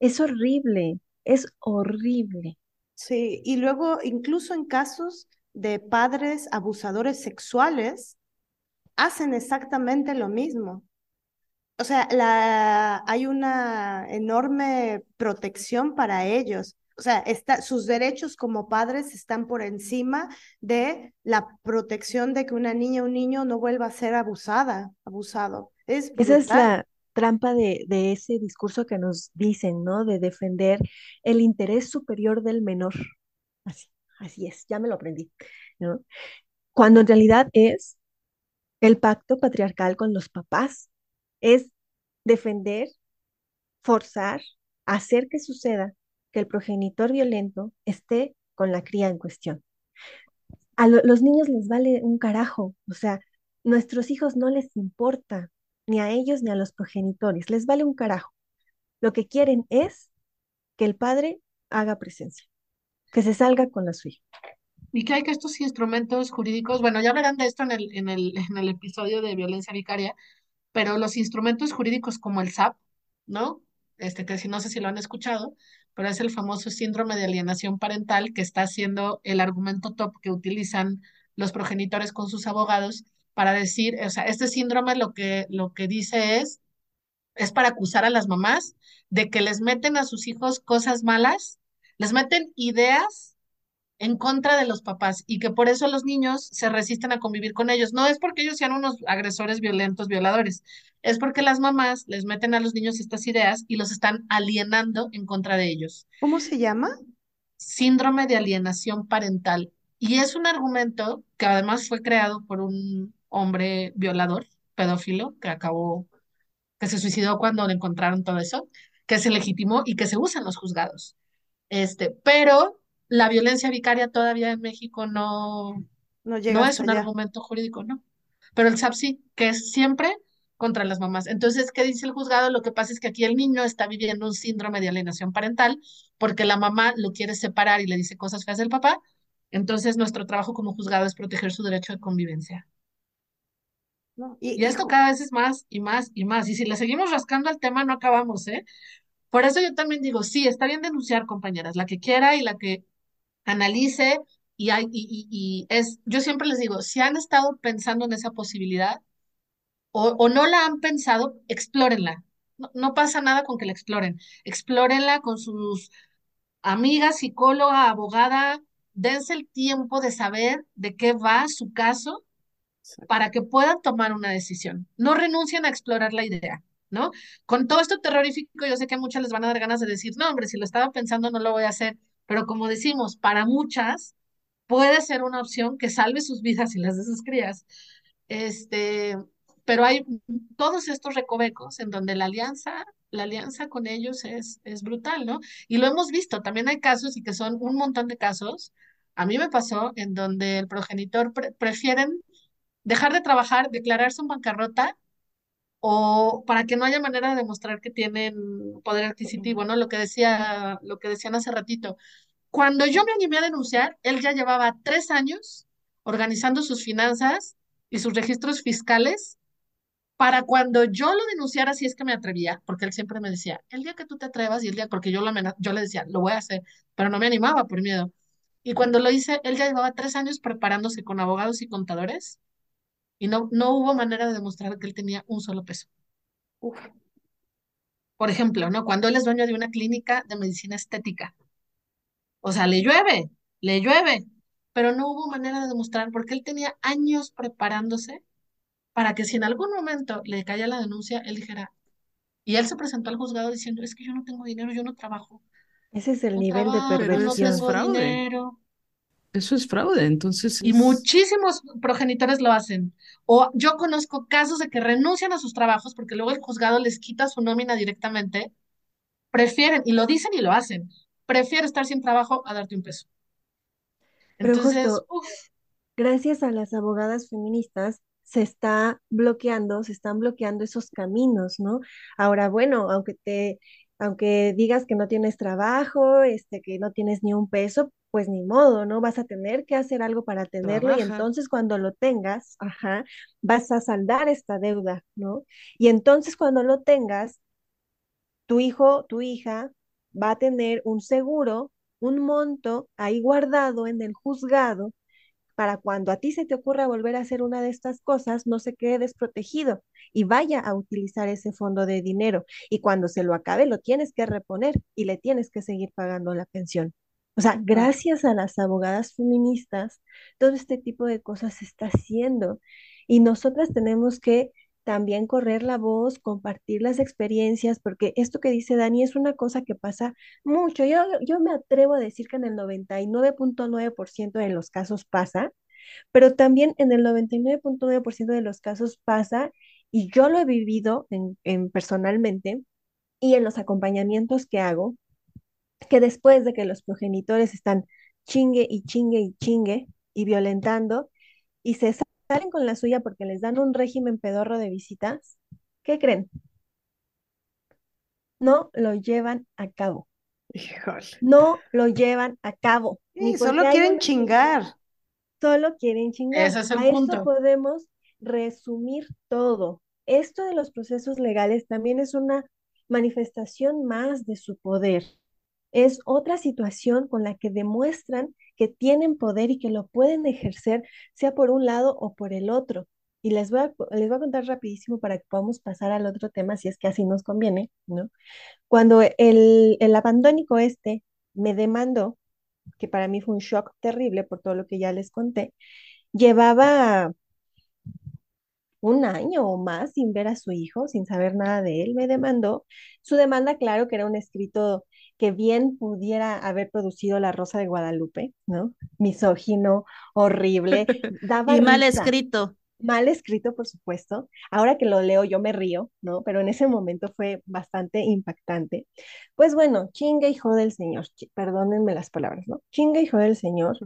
Es horrible, es horrible. Sí, y luego incluso en casos de padres abusadores sexuales, hacen exactamente lo mismo. O sea, la, hay una enorme protección para ellos. O sea, está, sus derechos como padres están por encima de la protección de que una niña o un niño no vuelva a ser abusada, abusado. Es Esa es la trampa de, de ese discurso que nos dicen, ¿no? De defender el interés superior del menor. Así, así es, ya me lo aprendí. Cuando en realidad es el pacto patriarcal con los papás, es defender, forzar, hacer que suceda que el progenitor violento esté con la cría en cuestión. A lo- los niños les vale un carajo, o sea, nuestros hijos no les importa, ni a ellos ni a los progenitores, les vale un carajo. Lo que quieren es que el padre haga presencia, que se salga con la suya. Y que hay que estos instrumentos jurídicos, bueno, ya hablarán de esto en el, en el, en el episodio de violencia vicaria, pero los instrumentos jurídicos como el SAP, ¿no? Este, que si no sé si lo han escuchado, pero es el famoso síndrome de alienación parental que está siendo el argumento top que utilizan los progenitores con sus abogados para decir, o sea, este síndrome lo que, lo que dice es, es para acusar a las mamás de que les meten a sus hijos cosas malas, les meten ideas en contra de los papás y que por eso los niños se resisten a convivir con ellos. No es porque ellos sean unos agresores violentos, violadores, es porque las mamás les meten a los niños estas ideas y los están alienando en contra de ellos. ¿Cómo se llama? Síndrome de alienación parental. Y es un argumento que además fue creado por un hombre violador, pedófilo, que acabó, que se suicidó cuando le encontraron todo eso, que se legitimó y que se usa en los juzgados. Este, pero la violencia vicaria todavía en México no, No llega no es un allá. argumento jurídico, no. Pero el SAP sí, que es siempre contra las mamás. Entonces, ¿qué dice el juzgado? Lo que pasa es que aquí el niño está viviendo un síndrome de alienación parental porque la mamá lo quiere separar y le dice cosas feas del papá. Entonces, nuestro trabajo como juzgado es proteger su derecho de convivencia. ¿no? Y, Y esto cada vez es más y más y más. Y si le seguimos rascando al tema, no acabamos, ¿eh? Por eso yo también digo, sí, está bien denunciar, compañeras, la que quiera y la que analice y, hay, y, y, y es, yo siempre les digo, si han estado pensando en esa posibilidad o, o no la han pensado, explórenla. No, no pasa nada con que la exploren. Explórenla con sus amigas, psicóloga, abogada. Dense el tiempo de saber de qué va su caso para que puedan tomar una decisión. No renuncien a explorar la idea, ¿no? Con todo esto terrorífico, yo sé que a muchas les van a dar ganas de decir, no, hombre, si lo estaba pensando no lo voy a hacer, pero como decimos, para muchas puede ser una opción que salve sus vidas y las de sus crías. Este, pero hay todos estos recovecos en donde la alianza, la alianza con ellos es, es brutal, ¿no? Y lo hemos visto, también hay casos y que son un montón de casos. A mí me pasó en donde el progenitor prefieren dejar de trabajar, declararse en bancarrota o para que no haya manera de demostrar que tienen poder adquisitivo, ¿no? Lo que decía, lo que decían hace ratito. Cuando yo me animé a denunciar, él ya llevaba tres años organizando sus finanzas y sus registros fiscales para cuando yo lo denunciara, si es que me atrevía, porque él siempre me decía, el día que tú te atrevas y el día, porque yo, lo yo le decía, lo voy a hacer, pero no me animaba por miedo. Y cuando lo hice, él ya llevaba tres años preparándose con abogados y contadores y no, no hubo manera de demostrar que él tenía un solo peso. Por ejemplo, ¿no? Cuando él es dueño de una clínica de medicina estética. O sea, le llueve, le llueve, pero no hubo manera de demostrar porque él tenía años preparándose para que si en algún momento le caía la denuncia, él dijera, y él se presentó al juzgado diciendo, es que yo no tengo dinero, yo no trabajo. Ese es el nivel de perversión. No fraude. Dinero. Eso es fraude, entonces. Y muchísimos progenitores lo hacen. O yo conozco casos de que renuncian a sus trabajos porque luego el juzgado les quita su nómina directamente. Prefieren, y lo dicen y lo hacen, prefiero estar sin trabajo a darte un peso. Entonces, gracias a las abogadas feministas, se está bloqueando, se están bloqueando esos caminos, ¿no? Ahora, bueno, aunque te, aunque digas que no tienes trabajo, este, que no tienes ni un peso, pues ni modo, ¿no? Vas a tener que hacer algo para tenerlo y entonces cuando lo tengas, ajá, vas a saldar esta deuda, ¿no? Y entonces cuando lo tengas, tu hijo, tu hija va a tener un seguro, un monto ahí guardado en el juzgado para cuando a ti se te ocurra volver a hacer una de estas cosas, no se quede desprotegido y vaya a utilizar ese fondo de dinero. Y cuando se lo acabe, lo tienes que reponer y le tienes que seguir pagando la pensión. O sea, gracias a las abogadas feministas, todo este tipo de cosas se está haciendo y nosotras tenemos que también correr la voz, compartir las experiencias, porque esto que dice Dani es una cosa que pasa mucho. Yo, yo me atrevo a decir que en el 99.9% de los casos pasa, pero también en el 99.9% de los casos pasa, y yo lo he vivido en personalmente y en los acompañamientos que hago, que después de que los progenitores están chingue y chingue y chingue y violentando y se salen con la suya porque les dan un régimen pedorro de visitas, ¿qué creen? No lo llevan a cabo. No lo llevan a cabo. solo quieren chingar. Solo quieren chingar. Ese es el a punto. podemos resumir todo. Esto de los procesos legales también es una manifestación más de su poder es otra situación con la que demuestran que tienen poder y que lo pueden ejercer, sea por un lado o por el otro. Y les voy a, les voy a contar rapidísimo para que podamos pasar al otro tema, si es que así nos conviene, ¿no? Cuando el, el abandónico este me demandó, que para mí fue un shock terrible por todo lo que ya les conté, llevaba un año o más sin ver a su hijo, sin saber nada de él, me demandó. Su demanda, claro, que era un escrito que bien pudiera haber producido La Rosa de Guadalupe, ¿no? Misógino, horrible, daba y mal escrito. Mal escrito, por supuesto. Ahora que lo leo yo me río, ¿no? Pero en ese momento fue bastante impactante. Pues bueno, chinga hijo del Señor, perdónenme las palabras, ¿no? Chinga hijo del Señor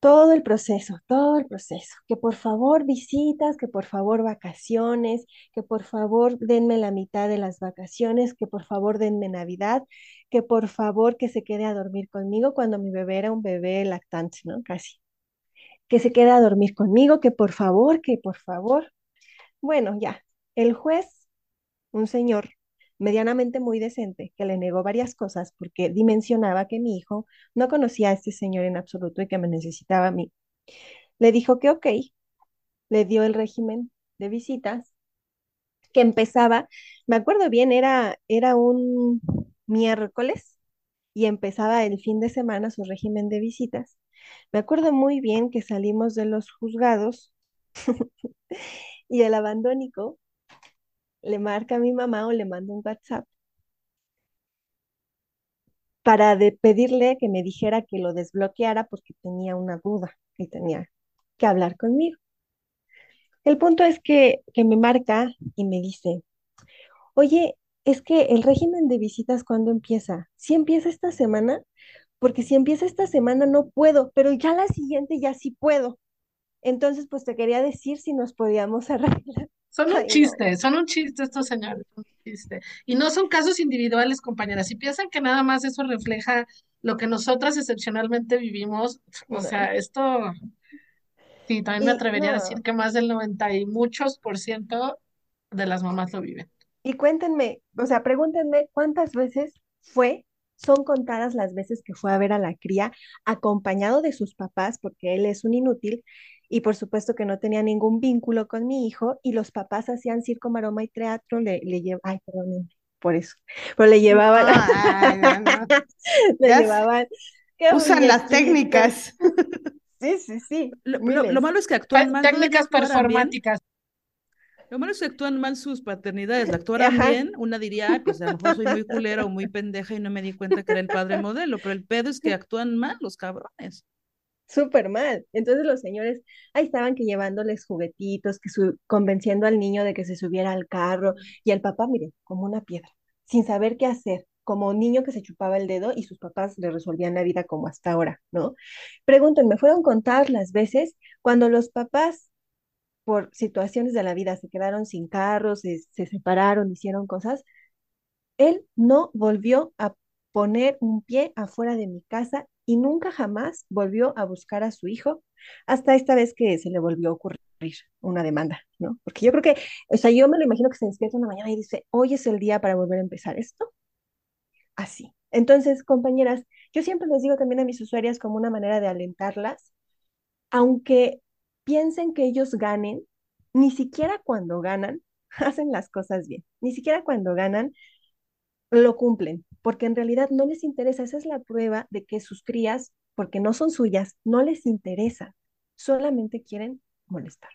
todo el proceso, todo el proceso. Que por favor visitas, que por favor vacaciones, que por favor denme la mitad de las vacaciones, que por favor denme Navidad, que por favor que se quede a dormir conmigo cuando mi bebé era un bebé lactante, ¿no? Casi. Que se quede a dormir conmigo, que por favor, que por favor. Bueno, ya, el juez, un señor medianamente muy decente, que le negó varias cosas porque dimensionaba que mi hijo no conocía a este señor en absoluto y que me necesitaba a mí. Le dijo que ok, le dio el régimen de visitas que empezaba, me acuerdo bien, era, era un miércoles y empezaba el fin de semana su régimen de visitas. Me acuerdo muy bien que salimos de los juzgados y el abandónico le marca a mi mamá o le manda un WhatsApp para pedirle que me dijera que lo desbloqueara porque tenía una duda y tenía que hablar conmigo. El punto es que, que me marca y me dice, oye, es que el régimen de visitas, ¿cuándo empieza? ¿Sí empieza esta semana? Porque si empieza esta semana no puedo, pero ya la siguiente ya sí puedo. Entonces, pues te quería decir si nos podíamos arreglar. Son un chiste, son un chiste estos señores, son un chiste. Y no son casos individuales, compañeras. Si piensan que nada más eso refleja lo que nosotras excepcionalmente vivimos, o sea, esto, sí, también me Y atrevería a decir que más del 90 y muchos por ciento de las mamás lo viven. Y cuéntenme, o sea, pregúntenme cuántas veces fue, son contadas las veces que fue a ver a la cría acompañado de sus papás, porque él es un inútil, y por supuesto que no tenía ningún vínculo con mi hijo, y los papás hacían circo, maroma y teatro, le, le llevaban, ay, perdónenme por eso, pero le llevaban, Ay, no, no. le Ya llevaban, Usan las técnicas. sí, sí, sí, Lo, lo- malo es que no Técnicas performáticas. Lo malo es que actúan mal sus paternidades, la actuaran Ajá. bien, una diría, "Ay, pues a lo mejor soy muy culera o muy pendeja y no me di cuenta que era el padre modelo, pero el pedo es que actúan mal los cabrones. súper mal. Entonces los señores ahí estaban que llevándoles juguetitos, que su- convenciendo al niño de que se subiera al carro y el papá, mire, como una piedra, sin saber qué hacer, como un niño que se chupaba el dedo y sus papás le resolvían la vida como hasta ahora, ¿no? Pregúntenme, ¿fueron contadas las veces cuando los papás por situaciones de la vida se quedaron sin carros, se, se separaron, hicieron cosas? Él no volvió a poner un pie afuera de mi casa y nunca jamás volvió a buscar a su hijo hasta esta vez que se le volvió a ocurrir una demanda, ¿no? Porque yo creo que, o sea, yo me lo imagino que se despierta una mañana y dice, hoy es el día para volver a empezar esto. Así. Entonces, compañeras, yo siempre les digo también a mis usuarias como una manera de alentarlas, aunque piensen que ellos ganen, ni siquiera cuando ganan hacen las cosas bien, ni siquiera cuando ganan lo cumplen, porque en realidad no les interesa. Esa es la prueba de que sus crías, porque no son suyas, no les interesa, solamente quieren molestar.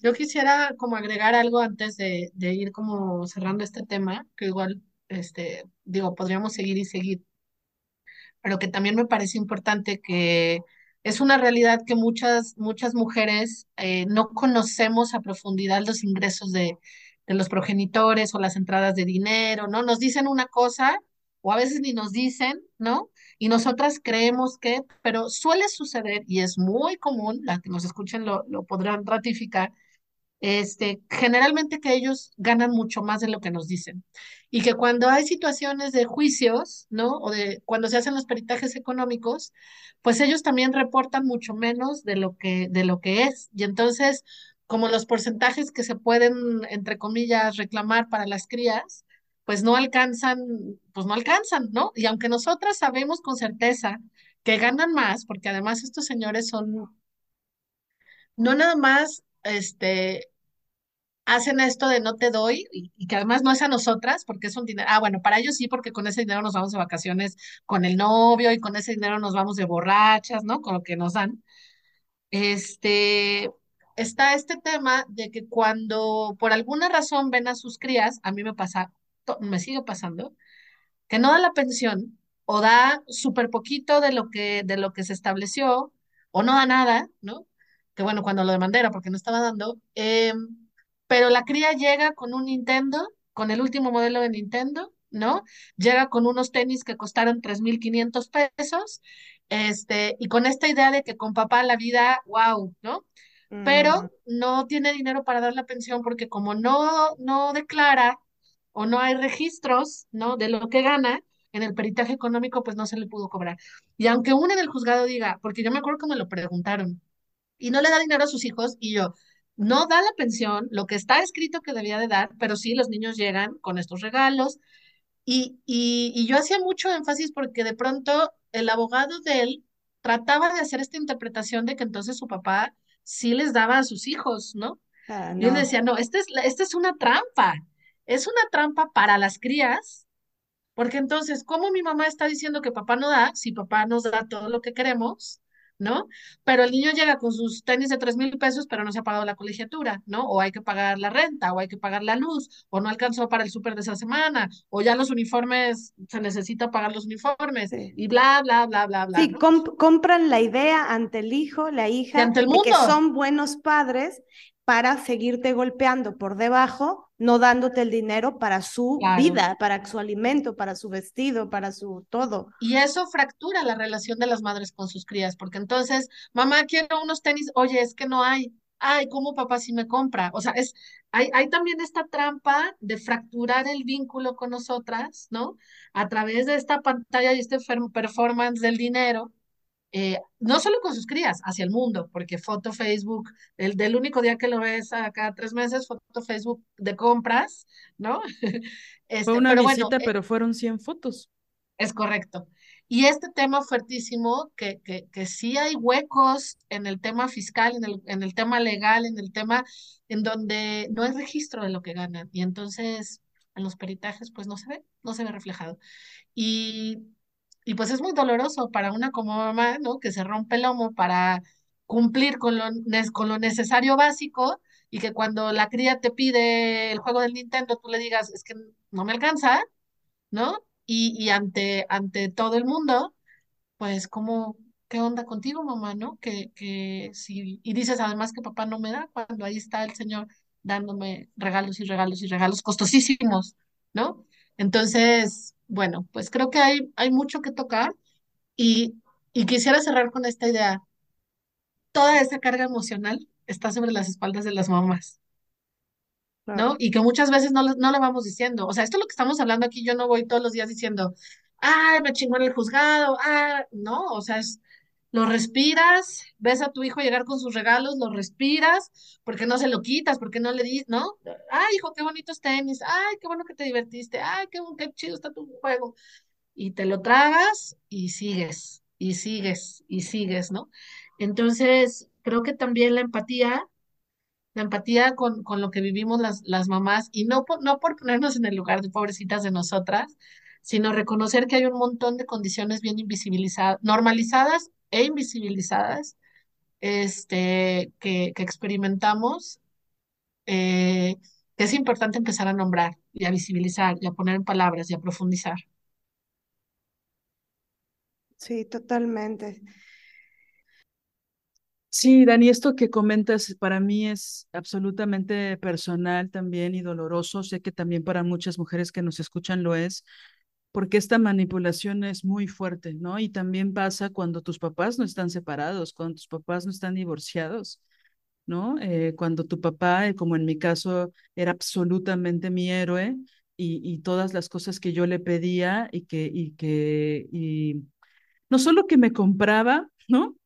Yo quisiera como agregar algo antes de, de ir como cerrando este tema, que igual, este, digo, podríamos seguir y seguir, pero que también me parece importante que es una realidad que muchas, muchas mujeres eh, no conocemos a profundidad los ingresos de, de los progenitores o las entradas de dinero, ¿no? Nos dicen una cosa o a veces ni nos dicen, ¿no? Y nosotras creemos que, pero suele suceder y es muy común, las que nos escuchen lo, lo podrán ratificar este, generalmente que ellos ganan mucho más de lo que nos dicen. Y que cuando hay situaciones de juicios, ¿no? O de cuando se hacen los peritajes económicos, pues ellos también reportan mucho menos de lo que, de lo que es. Y entonces, como los porcentajes que se pueden, entre comillas, reclamar para las crías, pues no alcanzan, pues no alcanzan, ¿no? Y aunque nosotras sabemos con certeza que ganan más, porque además estos señores son, no nada más, este, hacen esto de no te doy y, que además no es a nosotras porque es un dinero. Ah, bueno, para ellos sí, porque con ese dinero nos vamos de vacaciones con el novio y con ese dinero nos vamos de borrachas, ¿no? Con lo que nos dan. Este, está este tema de que cuando por alguna razón ven a sus crías, a mí me pasa, me sigue pasando, que no da la pensión o da súper poquito de lo que, de lo que se estableció o no da nada, ¿no? Que bueno, cuando lo demandé era porque no estaba dando, eh, pero la cría llega con un Nintendo, con el último modelo de Nintendo, ¿no? Llega con unos tenis que costaron 3.500 pesos, este, y con esta idea de que con papá la vida, wow, ¿no? Mm, pero no tiene dinero para dar la pensión porque como no, no declara o no hay registros, ¿no? De lo que gana, en el peritaje económico, pues no se le pudo cobrar. Y aunque uno en el juzgado diga, porque yo me acuerdo que me lo preguntaron, y no le da dinero a sus hijos, y yo, no da la pensión, lo que está escrito que debía de dar, pero sí los niños llegan con estos regalos, y, y, y yo hacía mucho énfasis porque de pronto el abogado de él trataba de hacer esta interpretación de que entonces su papá sí les daba a sus hijos, ¿no? ah, Y él decía, no, esta es, esta es una trampa, es una trampa para las crías, porque entonces, ¿cómo mi mamá está diciendo que papá no da si papá nos da todo lo que queremos? ¿No? Pero el niño llega con sus tenis de tres mil pesos, pero no se ha pagado la colegiatura, ¿no? O hay que pagar la renta, o hay que pagar la luz, o no alcanzó para el súper de esa semana, o ya los uniformes, se necesita pagar los uniformes, y bla, bla, bla, bla, bla. Sí, compran la idea ante el hijo, la hija, ante el de que son buenos padres para seguirte golpeando por debajo, no dándote el dinero para su vida, para su alimento, para su vestido, para su todo. Y eso fractura la relación de las madres con sus crías, porque entonces, mamá, quiero unos tenis, oye, es que no hay. Ay, ¿cómo papá si me compra? O sea, es, hay, hay también esta trampa de fracturar el vínculo con nosotras, ¿no? A través de esta pantalla y este performance del dinero, eh, no solo con sus crías, hacia el mundo, porque foto Facebook, el del único día que lo ves a cada tres meses, foto Facebook de compras, ¿no? Este, Fue una visita, eh pero fueron 100 fotos. Es correcto. Y este tema fuertísimo, que, que, que sí hay huecos en el tema fiscal, en el, en el tema legal, en el tema en donde no hay registro de lo que ganan. Y entonces en los peritajes pues no se ve, no se ve reflejado. Y y pues es muy doloroso para una como mamá, ¿no? Que se rompe el lomo para cumplir con lo, con lo necesario básico y que cuando la cría te pide el juego del Nintendo, tú le digas, es que no me alcanza, ¿no? Y, y ante, ante todo el mundo, pues como, ¿qué onda contigo, mamá, no? Que, que si, y dices además que papá no me da, cuando ahí está el Señor dándome regalos y regalos y regalos costosísimos, ¿no? Entonces, bueno, pues creo que hay, hay mucho que tocar y, y quisiera cerrar con esta idea. Toda esa carga emocional está sobre las espaldas de las mamás. ¿no? Y que muchas veces no, no le vamos diciendo. O sea, esto es lo que estamos hablando aquí, yo no voy todos los días diciendo, ay, me chingó en el juzgado, ah, no, o sea, es, lo respiras, ves a tu hijo llegar con sus regalos, lo respiras, porque no se lo quitas, porque no le dices, ¿no? Ay, hijo, qué bonitos tenis, ay, qué bueno que te divertiste, ay, qué, qué chido está tu juego. Y te lo tragas y sigues, y sigues, y sigues, ¿no? Entonces, creo que también la empatía, la empatía con, con lo que vivimos las, las mamás, y no por, no por ponernos en el lugar de pobrecitas de nosotras, sino reconocer que hay un montón de condiciones bien invisibilizadas, normalizadas e invisibilizadas este, que, que experimentamos, eh, que es importante empezar a nombrar y a visibilizar y a poner en palabras y a profundizar. Sí, totalmente. Sí, Dani, esto que comentas para mí es absolutamente personal también y doloroso. Sé que también para muchas mujeres que nos escuchan lo es, porque esta manipulación es muy fuerte, ¿no? Y también pasa cuando tus papás no están separados, cuando tus papás no están divorciados, ¿no? Eh, cuando tu papá, eh, como en mi caso, era absolutamente mi héroe y, y todas las cosas que yo le pedía y que, y que, y no solo que me compraba, ¿no?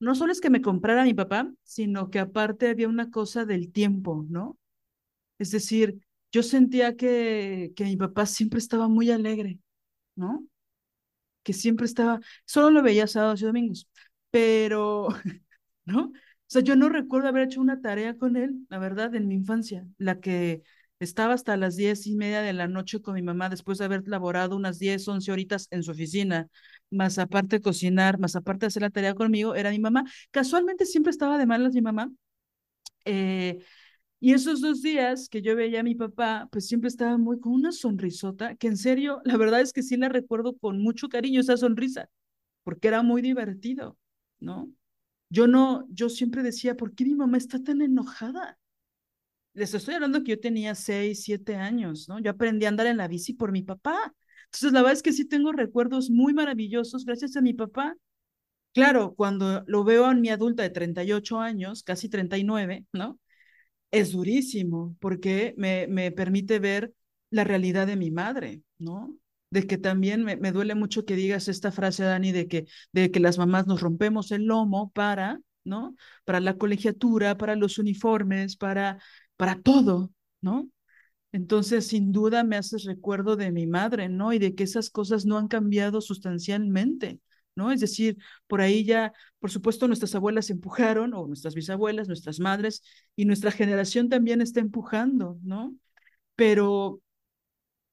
No solo es que me comprara mi papá, sino que aparte había una cosa del tiempo, ¿no? Es decir, yo sentía que, que mi papá siempre estaba muy alegre, ¿no? Que siempre estaba, solo lo veía sábados y domingos, pero, ¿no? O sea, yo no recuerdo haber hecho una tarea con él, la verdad, en mi infancia, la que estaba hasta las diez y media de la noche con mi mamá después de haber laborado unas diez, once horitas en su oficina, más aparte cocinar, más aparte hacer la tarea conmigo, era mi mamá. Casualmente siempre estaba de malas mi mamá. Eh, y esos dos días que yo veía a mi papá, pues siempre estaba muy con una sonrisota, que en serio, la verdad es que sí la recuerdo con mucho cariño esa sonrisa, porque era muy divertido, ¿no? Yo no, yo siempre decía, ¿por qué mi mamá está tan enojada? Les estoy hablando que yo tenía seis, siete años, ¿no? Yo aprendí a andar en la bici por mi papá. Entonces, la verdad es que sí tengo recuerdos muy maravillosos gracias a mi papá. Claro, cuando lo veo en mi adulta de 38 años, casi 39, ¿no? Es durísimo porque me, me permite ver la realidad de mi madre, ¿no? De que también me, me, duele mucho que digas esta frase, Dani, de que, de que las mamás nos rompemos el lomo para, ¿no? Para la colegiatura, para los uniformes, para, para todo, ¿no? Entonces, sin duda me haces recuerdo de mi madre, ¿no? Y de que esas cosas no han cambiado sustancialmente. ¿No? Es decir, por ahí ya, por supuesto, nuestras abuelas empujaron, o nuestras bisabuelas, nuestras madres, y nuestra generación también está empujando, ¿no? Pero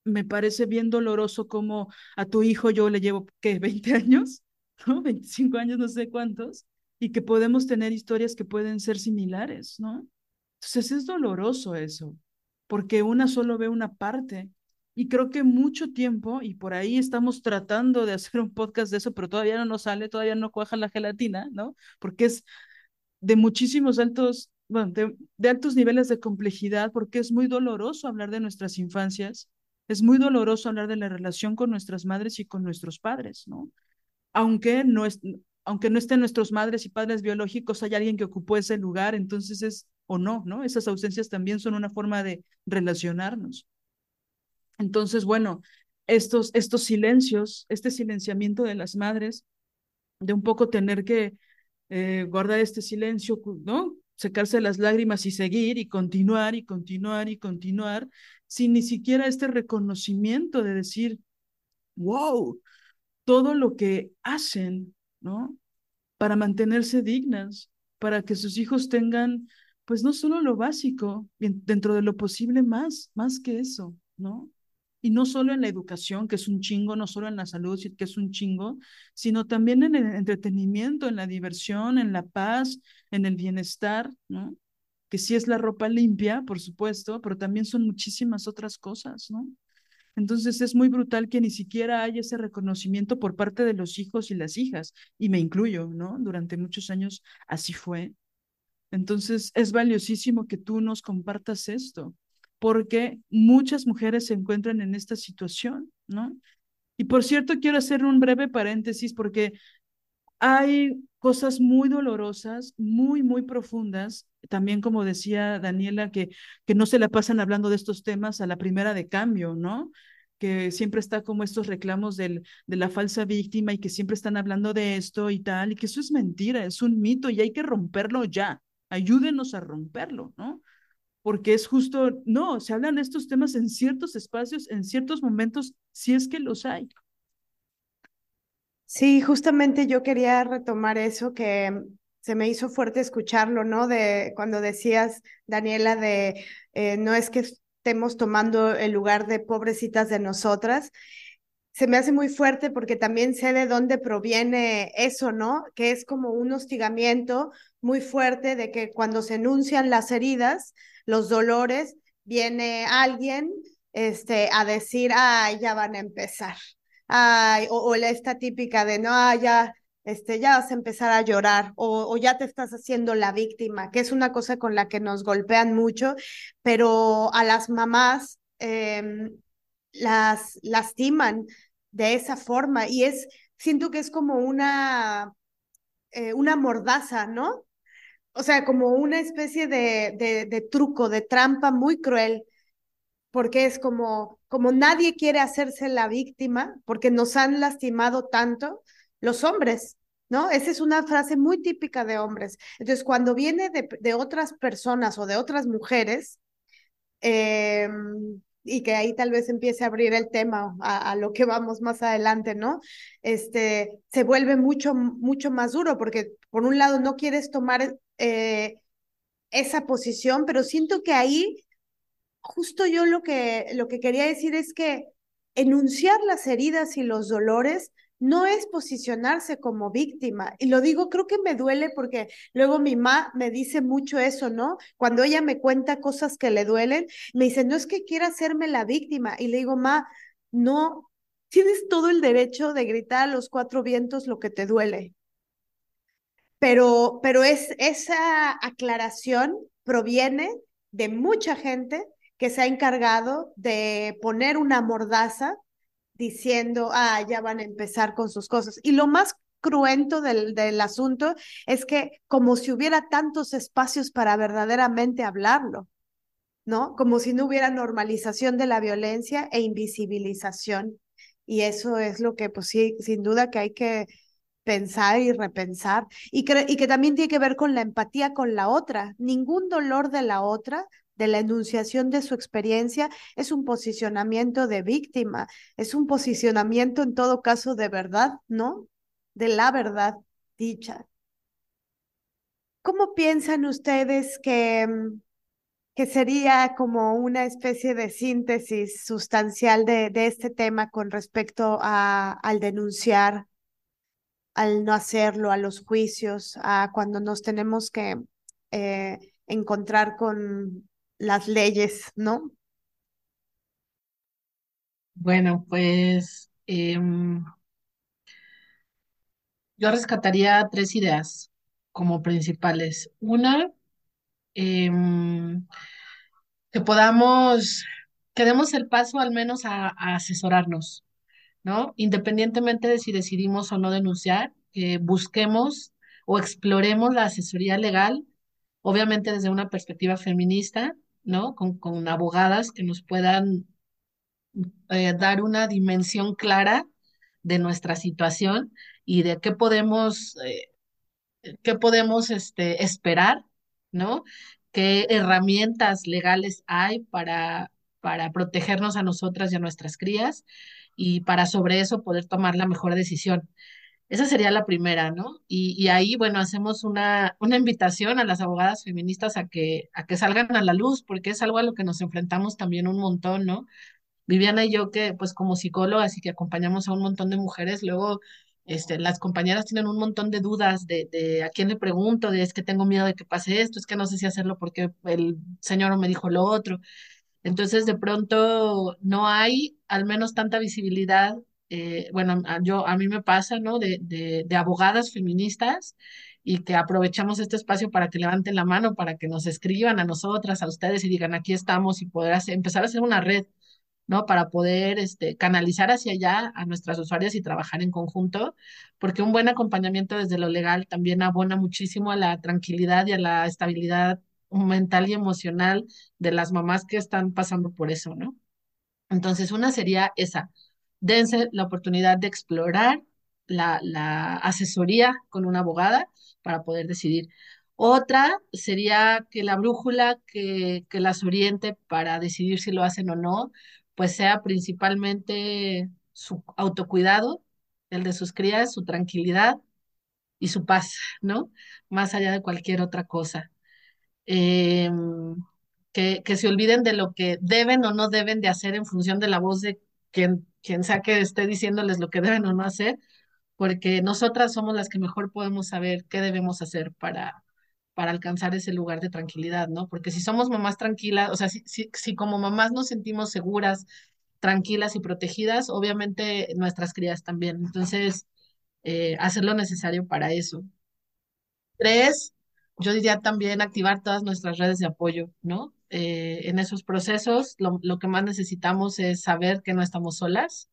me parece bien doloroso como a tu hijo yo le llevo, ¿qué? ¿20 años? ¿no? 25 años, no sé cuántos, y que podemos tener historias que pueden ser similares, ¿no? Entonces es doloroso eso, porque una solo ve una parte. Y creo que mucho tiempo, y por ahí estamos tratando de hacer un podcast de eso, pero todavía no nos sale, todavía no cuaja la gelatina, ¿no? Porque es de muchísimos altos, bueno, de, de altos niveles de complejidad, porque es muy doloroso hablar de nuestras infancias, es muy doloroso hablar de la relación con nuestras madres y con nuestros padres, ¿no? Aunque no, es, aunque no estén nuestros madres y padres biológicos, hay alguien que ocupó ese lugar, entonces es o no, ¿no? Esas ausencias también son una forma de relacionarnos. Entonces, bueno, estos, estos silencios, este silenciamiento de las madres, de un poco tener que eh, guardar este silencio, ¿no? Secarse las lágrimas y seguir y continuar y continuar y continuar, sin ni siquiera este reconocimiento de decir, wow, todo lo que hacen, ¿no? Para mantenerse dignas, para que sus hijos tengan, pues no solo lo básico, dentro de lo posible más, más que eso, ¿no? Y no solo en la educación, que es un chingo, no solo en la salud, que es un chingo, sino también en el entretenimiento, en la diversión, en la paz, en el bienestar, ¿no? Que sí es la ropa limpia, por supuesto, pero también son muchísimas otras cosas, ¿no? Entonces es muy brutal que ni siquiera haya ese reconocimiento por parte de los hijos y las hijas, y me incluyo, ¿no? Durante muchos años así fue. Entonces es valiosísimo que tú nos compartas esto, porque muchas mujeres se encuentran en esta situación, ¿no? Y por cierto, quiero hacer un breve paréntesis porque hay cosas muy dolorosas, muy, muy profundas, también como decía Daniela, que, que no se la pasan hablando de estos temas a la primera de cambio, ¿no? que siempre está como estos reclamos del, de la falsa víctima y que siempre están hablando de esto y tal, y que eso es mentira, es un mito y hay que romperlo ya. Ayúdenos a romperlo, ¿no? Porque es justo, no, se hablan de estos temas en ciertos espacios, en ciertos momentos, si es que los hay. Sí, justamente yo quería retomar eso que se me hizo fuerte escucharlo, ¿no? De cuando decías, Daniela, de eh, no es que estemos tomando el lugar de pobrecitas de nosotras. Se me hace muy fuerte porque también sé de dónde proviene eso, ¿no? Que es como un hostigamiento muy fuerte de que cuando se enuncian las heridas, los dolores, viene alguien este, a decir, ay, ya van a empezar. Ay, o, esta típica de, no, ya, este, ya vas a empezar a llorar o, ya te estás haciendo la víctima, que es una cosa con la que nos golpean mucho, pero a las mamás eh, las lastiman de esa forma y es, siento que es como una, eh, una mordaza, ¿no? O sea, como una especie de, de, truco, de trampa muy cruel, porque es como, como nadie quiere hacerse la víctima, porque nos han lastimado tanto los hombres, ¿no? Esa es una frase muy típica de hombres. Entonces, cuando viene de, de otras personas o de otras mujeres, eh, y que ahí tal vez empiece a abrir el tema a, a, lo que vamos más adelante, ¿no? Este, se vuelve mucho, mucho más duro porque por un lado no quieres tomar eh, esa posición, pero siento que ahí justo yo lo que, lo que quería decir es que enunciar las heridas y los dolores no es posicionarse como víctima. Y lo digo, creo que me duele porque luego mi mamá me dice mucho eso, ¿no? Cuando ella me cuenta cosas que le duelen, me dice, no es que quiera hacerme la víctima. Y le digo, ma, no, tienes todo el derecho de gritar a los cuatro vientos lo que te duele. Pero, pero es, esa aclaración proviene de mucha gente que se ha encargado de poner una mordaza diciendo, ah, ya van a empezar con sus cosas. Y lo más cruento del, del asunto es que como si hubiera tantos espacios para verdaderamente hablarlo, ¿no? Como si no hubiera normalización de la violencia e invisibilización. Y eso es lo que, pues sí, sin duda que hay que pensar y repensar y que, y que también tiene que ver con la empatía con la otra. Ningún dolor de la otra de la enunciación de su experiencia es un posicionamiento de víctima, es un posicionamiento en todo caso de verdad, ¿no? De la verdad dicha. ¿Cómo piensan ustedes que, que sería como una especie de síntesis sustancial de, de este tema con respecto a, al denunciar al no hacerlo, a los juicios, a cuando nos tenemos que eh, encontrar con las leyes, ¿no? Bueno, pues em, yo rescataría tres ideas como principales. Una, em, que podamos, que demos el paso al menos a, a asesorarnos, ¿no? Independientemente de si decidimos o no denunciar, que busquemos o exploremos la asesoría legal, obviamente desde una perspectiva feminista, ¿no? Con, con abogadas que nos puedan eh, dar una dimensión clara de nuestra situación y de qué podemos, eh, qué podemos este, esperar, ¿no? ¿Qué herramientas legales hay para, para protegernos a nosotras y a nuestras crías y para sobre eso poder tomar la mejor decisión? Esa sería la primera, ¿no? Y, y ahí, bueno, hacemos una, una invitación a las abogadas feministas a que, a que salgan a la luz, porque es algo a lo que nos enfrentamos también un montón, ¿no? Viviana y yo que pues como psicólogas y que acompañamos a un montón de mujeres, luego este, las compañeras tienen un montón de dudas de, de a quién le pregunto, de es que tengo miedo de que pase esto, es que no sé si hacerlo porque el señor me dijo lo otro. Entonces de pronto no hay al menos tanta visibilidad, eh, bueno, yo, a mí me pasa, ¿no? De, de, de abogadas feministas y que aprovechamos este espacio para que levanten la mano, para que nos escriban a nosotras, a ustedes y digan aquí estamos y poder hacer, empezar a hacer una red ¿no? Para poder este, canalizar hacia allá a nuestras usuarias y trabajar en conjunto, porque un buen acompañamiento desde lo legal también abona muchísimo a la tranquilidad y a la estabilidad mental y emocional de las mamás que están pasando por eso, ¿no? Entonces, una sería esa, dense la oportunidad de explorar la, la asesoría con una abogada para poder decidir. Otra sería que la brújula que, que las oriente para decidir si lo hacen o no, pues sea principalmente su autocuidado, el de sus crías, su tranquilidad y su paz, ¿no? Más allá de cualquier otra cosa. Eh, que, que se olviden de lo que deben o no deben de hacer en función de la voz de quien, quien sea que esté diciéndoles lo que deben o no hacer, porque nosotras somos las que mejor podemos saber qué debemos hacer para, para alcanzar ese lugar de tranquilidad, ¿no? Porque si somos mamás tranquilas, o sea, si, si, si como mamás nos sentimos seguras, tranquilas y protegidas, obviamente nuestras crías también. Entonces, eh, hacer lo necesario para eso. Tres, yo diría también activar todas nuestras redes de apoyo, ¿no? Eh, en esos procesos, lo, que más necesitamos es saber que no estamos solas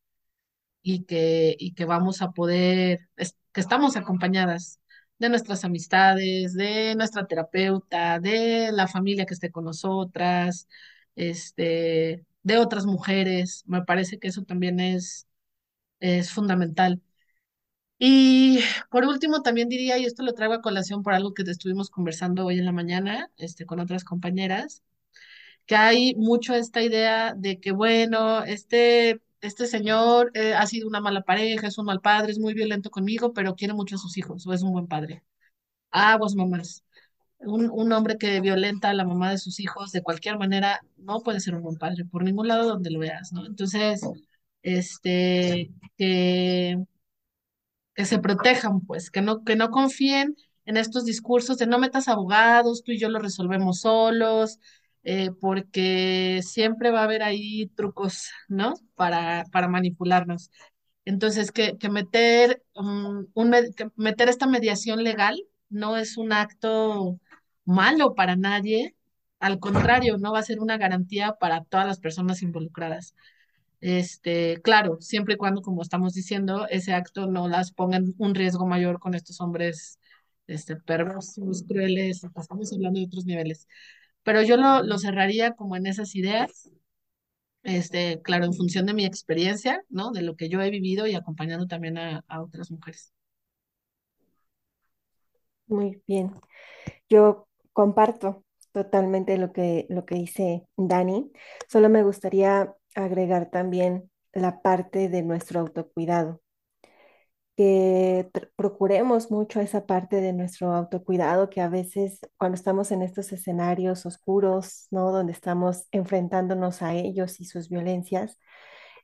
y que, y que vamos a poder, que estamos acompañadas de nuestras amistades, de nuestra terapeuta, de la familia que esté con nosotras, este, de otras mujeres. Me parece que eso también es, es fundamental. Y por último, también diría, y esto lo traigo a colación por algo que estuvimos conversando hoy en la mañana, este, con otras compañeras, que hay mucho esta idea de que, bueno, este, este señor eh, ha sido una mala pareja, es un mal padre, es muy violento conmigo, pero quiere mucho a sus hijos, o es un buen padre. Aguas, mamás. Un, un hombre que violenta a la mamá de sus hijos de cualquier manera no puede ser un buen padre, por ningún lado donde lo veas, ¿no? Entonces, este, que que se protejan, pues, que no, que no confíen en estos discursos de no metas abogados, tú y yo lo resolvemos solos, eh, porque siempre va a haber ahí trucos, ¿no? Para, para manipularnos. Entonces, que, que meter, um, un, que meter esta mediación legal no es un acto malo para nadie, al contrario, no va a ser una garantía para todas las personas involucradas. Este, claro, siempre y cuando, como estamos diciendo, ese acto no las ponga en un riesgo mayor con estos hombres, este, perversos, crueles, estamos hablando de otros niveles. Pero yo lo, lo cerraría como en esas ideas, este, claro, en función de mi experiencia, ¿no? De lo que yo he vivido y acompañando también a, a otras mujeres. Muy bien. Yo comparto totalmente lo que, lo que dice Dani. Solo me gustaría agregar también la parte de nuestro autocuidado, que procuremos mucho esa parte de nuestro autocuidado, que a veces cuando estamos en estos escenarios oscuros, ¿no? Donde estamos enfrentándonos a ellos y sus violencias,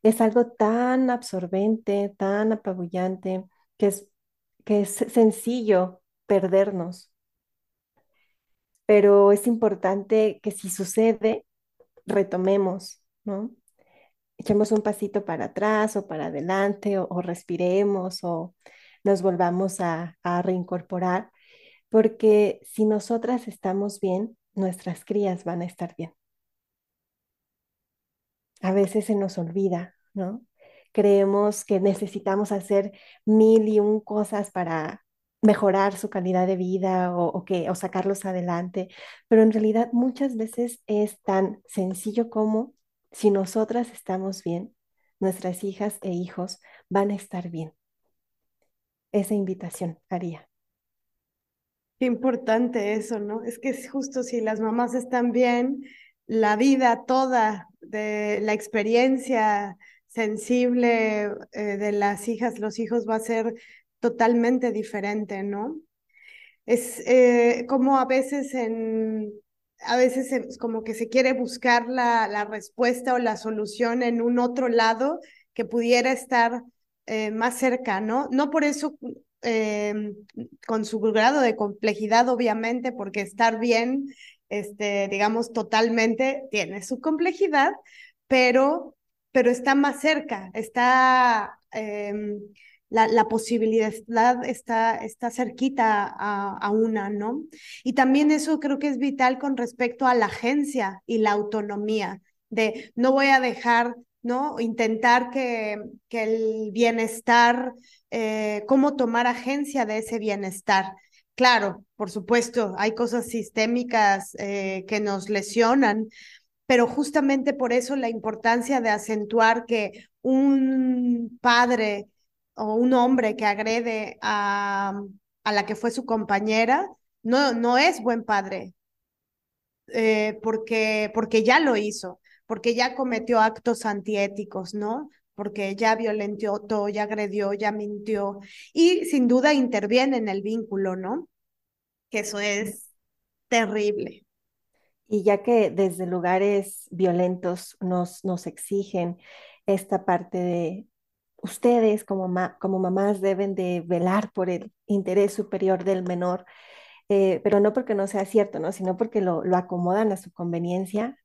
es algo tan absorbente, tan apabullante, que es que es sencillo perdernos, pero es importante que si sucede, retomemos, ¿no? Echemos un pasito para atrás o para adelante o, respiremos o nos volvamos a, a reincorporar, porque si nosotras estamos bien, nuestras crías van a estar bien. A veces se nos olvida, ¿no? Creemos que necesitamos hacer mil y un cosas para mejorar su calidad de vida o, o que, o sacarlos adelante, pero en realidad muchas veces es tan sencillo como si nosotras estamos bien, nuestras hijas e hijos van a estar bien. Esa invitación haría. Qué importante eso, ¿no? Es que es justo si las mamás están bien, la vida toda de la experiencia sensible eh, de las hijas, los hijos va a ser totalmente diferente, ¿no? Es eh, como a veces en, a veces es como que se quiere buscar la, la respuesta o la solución en un otro lado que pudiera estar eh, más cerca, ¿no? No por eso eh, con su grado de complejidad, obviamente, porque estar bien, este, digamos, totalmente tiene su complejidad, pero, pero está más cerca, está, eh, la, la, posibilidad está, está cerquita a, a, una, ¿no? Y también eso creo que es vital con respecto a la agencia y la autonomía, de no voy a dejar ¿no? Intentar que, que el bienestar, eh, cómo tomar agencia de ese bienestar. Claro, por supuesto, hay cosas sistémicas eh, que nos lesionan, pero justamente por eso la importancia de acentuar que un padre o un hombre que agrede a, a la que fue su compañera no, no es buen padre, eh, porque, porque ya lo hizo porque ya cometió actos antiéticos, ¿no? Porque ya violentó, ya agredió, ya mintió y sin duda interviene en el vínculo, ¿no? Que eso es terrible. Y ya que desde lugares violentos nos, nos exigen esta parte de ustedes como, como mamás deben de velar por el interés superior del menor, eh, pero no porque no sea cierto, ¿no? sino porque lo, lo acomodan a su conveniencia,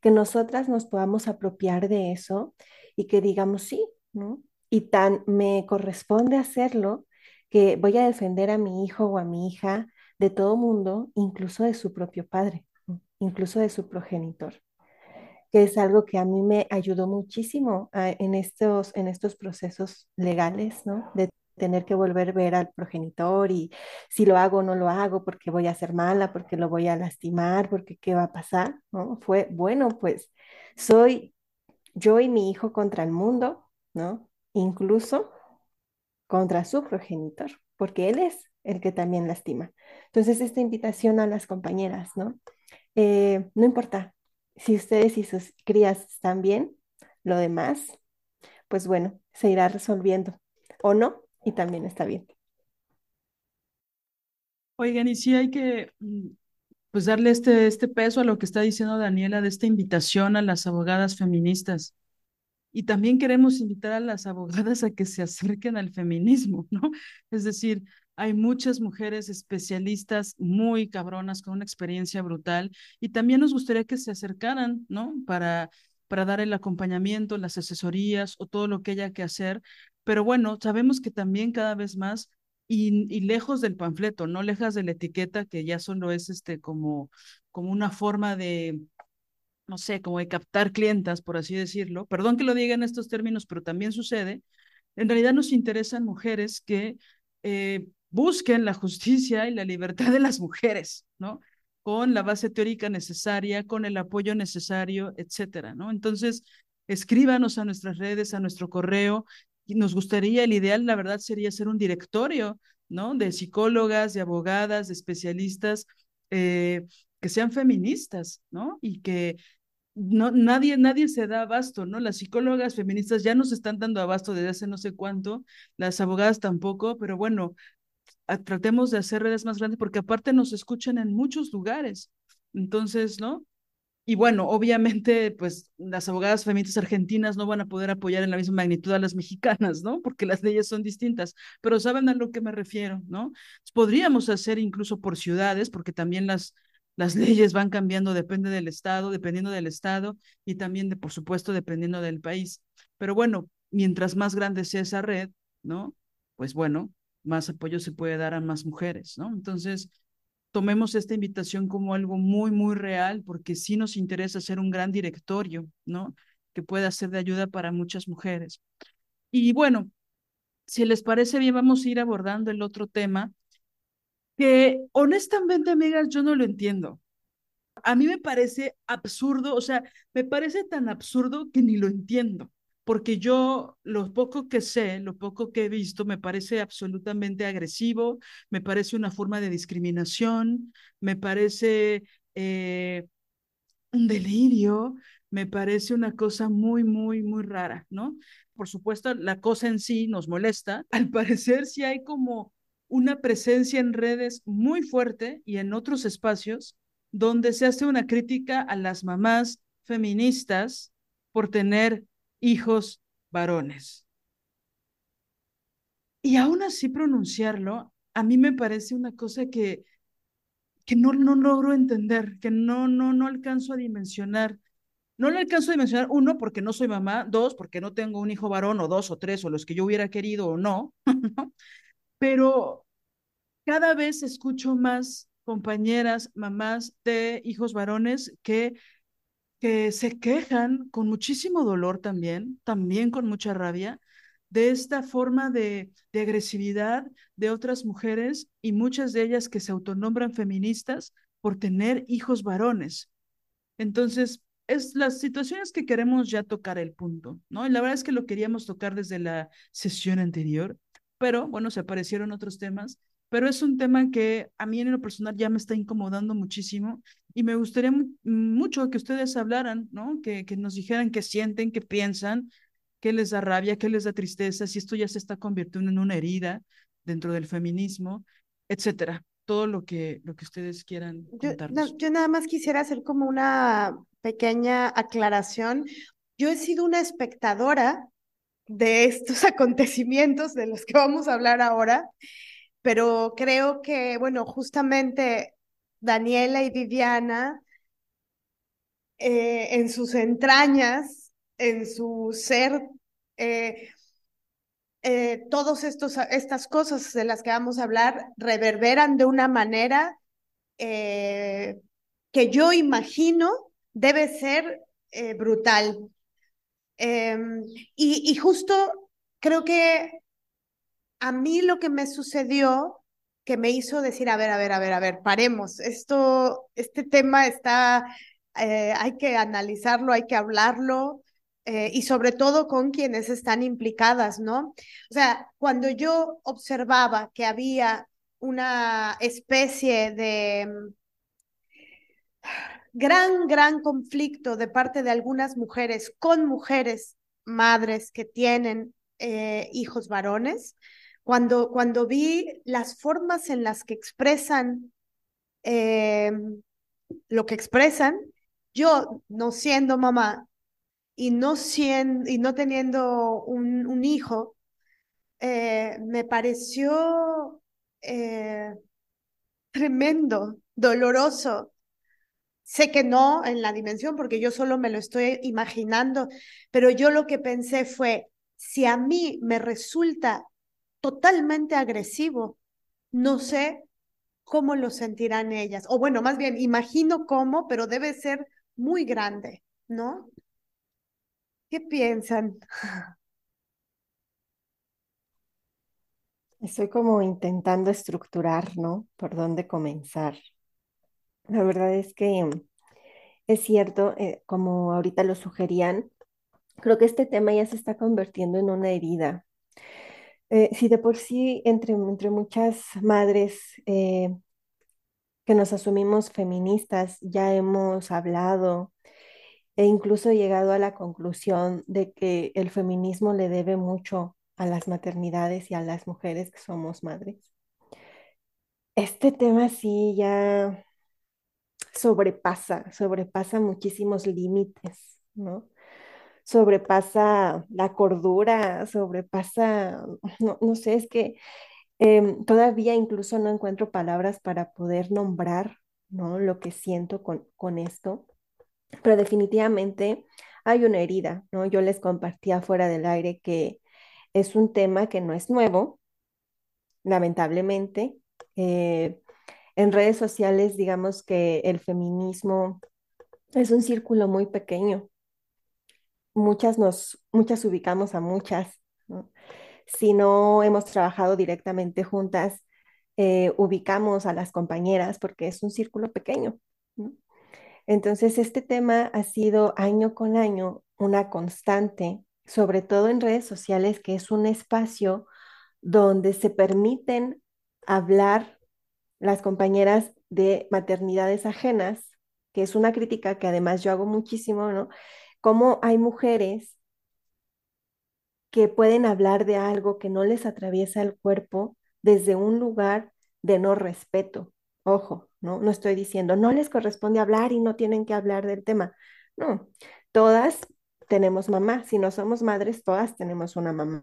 que nosotras nos podamos apropiar de eso y que digamos sí, ¿no? Y tan me corresponde hacerlo que voy a defender a mi hijo o a mi hija de todo mundo, incluso de su propio padre, incluso de su progenitor, que es algo que a mí me ayudó muchísimo uh, en, estos, en estos procesos legales, ¿no? De tener que volver a ver al progenitor y si lo hago o no lo hago, porque voy a ser mala, porque lo voy a lastimar, porque qué va a pasar, ¿no? Fue, bueno, pues soy yo y mi hijo contra el mundo, ¿no? Incluso contra su progenitor, porque él es el que también lastima. Entonces, esta invitación a las compañeras, ¿no? Eh, no importa si ustedes y sus crías están bien, lo demás, pues bueno, se irá resolviendo o no, y también está bien. Oigan, y sí hay que mm, pues darle este, este peso a lo que está diciendo Daniela de esta invitación a las abogadas feministas. Y también queremos invitar a las abogadas a que se acerquen al feminismo, ¿no? Es decir, hay muchas mujeres especialistas muy cabronas con una experiencia brutal y también nos gustaría que se acercaran, ¿no? Para, para dar el acompañamiento, las asesorías o todo lo que haya que hacer pero bueno, sabemos que también cada vez más y, y, lejos del panfleto, no lejos de la etiqueta que ya solo es este como, como una forma de, no sé, como de captar clientas, por así decirlo. Perdón que lo diga en estos términos, pero también sucede. En realidad nos interesan mujeres que eh, busquen la justicia y la libertad de las mujeres, ¿no? Con la base teórica necesaria, con el apoyo necesario, etcétera, ¿no? Entonces, escríbanos a nuestras redes, a nuestro correo, nos gustaría, el ideal, la verdad, sería ser un directorio, ¿no? De psicólogas, de abogadas, de especialistas eh, que sean feministas, ¿no? Y que no, nadie, nadie se da abasto, ¿no? Las psicólogas feministas ya nos están dando abasto desde hace no sé cuánto, las abogadas tampoco, pero bueno, tratemos de hacer redes más grandes porque aparte nos escuchan en muchos lugares. Entonces, ¿no? Y bueno, obviamente, pues las abogadas feministas argentinas no van a poder apoyar en la misma magnitud a las mexicanas, ¿no? Porque las leyes son distintas, pero saben a lo que me refiero, ¿no? Podríamos hacer incluso por ciudades, porque también las, las leyes van cambiando, depende del estado, dependiendo del estado y también, de, por supuesto, dependiendo del país. Pero bueno, mientras más grande sea esa red, ¿no? Pues bueno, más apoyo se puede dar a más mujeres, ¿no? Entonces, tomemos esta invitación como algo muy, muy real, porque sí nos interesa ser un gran directorio, ¿no? Que pueda ser de ayuda para muchas mujeres. Y bueno, si les parece bien, vamos a ir abordando el otro tema, que honestamente, amigas, yo no lo entiendo. A mí me parece absurdo, o sea, me parece tan absurdo que ni lo entiendo porque yo lo poco que sé, lo poco que he visto, me parece absolutamente agresivo, me parece una forma de discriminación, me parece eh, un delirio, me parece una cosa muy, muy, muy rara, ¿no? Por supuesto, la cosa en sí nos molesta. Al parecer, sí hay como una presencia en redes muy fuerte y en otros espacios donde se hace una crítica a las mamás feministas por tener hijos varones. Y aún así pronunciarlo, a mí me parece una cosa que, que no, no logro entender, que no, no, no alcanzo a dimensionar. No lo alcanzo a dimensionar, uno, porque no soy mamá, dos, porque no tengo un hijo varón, o dos, o tres, o los que yo hubiera querido, o no, pero cada vez escucho más compañeras, mamás de hijos varones que que se quejan con muchísimo dolor también, también con mucha rabia, de esta forma de, de agresividad de otras mujeres y muchas de ellas que se autonombran feministas por tener hijos varones. Entonces, es las situaciones que queremos ya tocar el punto, ¿no? Y la verdad es que lo queríamos tocar desde la sesión anterior, pero bueno, se aparecieron otros temas pero es un tema que a mí en lo personal ya me está incomodando muchísimo y me gustaría mucho que ustedes hablaran, ¿no? Que, que nos dijeran qué sienten, qué piensan, qué les da rabia, qué les da tristeza, si esto ya se está convirtiendo en una herida dentro del feminismo, etcétera. Todo lo que, lo que ustedes quieran contarnos. Yo, yo nada más quisiera hacer como una pequeña aclaración. Yo he sido una espectadora de estos acontecimientos de los que vamos a hablar ahora pero creo que, bueno, justamente Daniela y Viviana, eh, en sus entrañas, en su ser, eh, eh, todas estas cosas de las que vamos a hablar reverberan de una manera que yo imagino debe ser brutal. Em, y, y justo creo que a mí lo que me sucedió que me hizo decir, a ver, a ver, a ver, a ver, paremos, esto, este tema está, eh, hay que analizarlo, hay que hablarlo, eh, y sobre todo con quienes están implicadas, ¿no? O sea, cuando yo observaba que había una especie de gran, gran conflicto de parte de algunas mujeres con mujeres madres que tienen eh, hijos varones, cuando, cuando vi las formas en las que expresan eh, lo que expresan, yo no siendo mamá y no, y no teniendo un, un hijo, eh, me pareció eh, tremendo, doloroso. Sé que no en la dimensión porque yo solo me lo estoy imaginando, pero yo lo que pensé fue, si a mí me resulta totalmente agresivo. No sé cómo lo sentirán ellas. O bueno, más bien, imagino cómo, pero debe ser muy grande, ¿no? ¿Qué piensan? Estoy como intentando estructurar, ¿no? Por dónde comenzar. La verdad es que es cierto, eh, como ahorita lo sugerían, creo que este tema ya se está convirtiendo en una herida, eh, si de por sí entre, entre muchas madres eh, que nos asumimos feministas ya hemos hablado e incluso llegado a la conclusión de que el feminismo le debe mucho a las maternidades y a las mujeres que somos madres. Este tema sí ya sobrepasa, sobrepasa muchísimos límites, ¿no? Sobrepasa la cordura, sobrepasa, no, no sé, es que em, todavía incluso no encuentro palabras para poder nombrar, ¿no? Lo que siento con, con esto, pero definitivamente hay una herida, ¿no? Yo les compartía fuera del aire que es un tema que no es nuevo, lamentablemente. Eh, en redes sociales, digamos que el feminismo es un círculo muy pequeño. Muchas nos, muchas ubicamos a muchas. Si no hemos trabajado directamente juntas, eh, ubicamos a las compañeras porque es un círculo pequeño. Entonces, este tema ha sido año con año una constante, sobre todo en redes sociales, que es un espacio donde se permiten hablar las compañeras de maternidades ajenas, que es una crítica que además yo hago muchísimo, ¿no? Cómo hay mujeres que pueden hablar de algo que no les atraviesa el cuerpo desde un lugar de no respeto. Ojo, ¿no? No estoy diciendo, no les corresponde hablar y no tienen que hablar del tema. No, todas tenemos mamá. Si no somos madres, todas tenemos una mamá.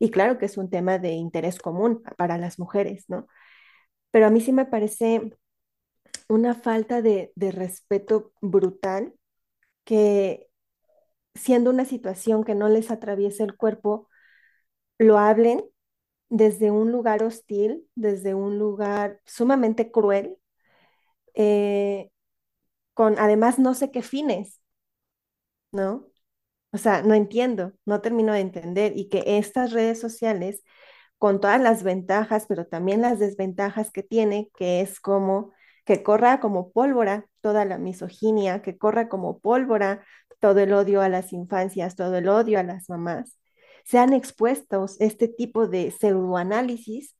Y claro que es un tema de interés común para las mujeres, ¿no? Pero a mí sí me parece una falta de, de respeto brutal que siendo una situación que no les atraviesa el cuerpo, lo hablen desde un lugar hostil, desde un lugar sumamente cruel, eh, con además no sé qué fines, ¿no? O sea, no entiendo, no termino de entender y que estas redes sociales, con todas las ventajas, pero también las desventajas que tiene, que es como que corra como pólvora toda la misoginia, que corra como pólvora todo el odio a las infancias, todo el odio a las mamás, sean expuestos este tipo de pseudoanálisis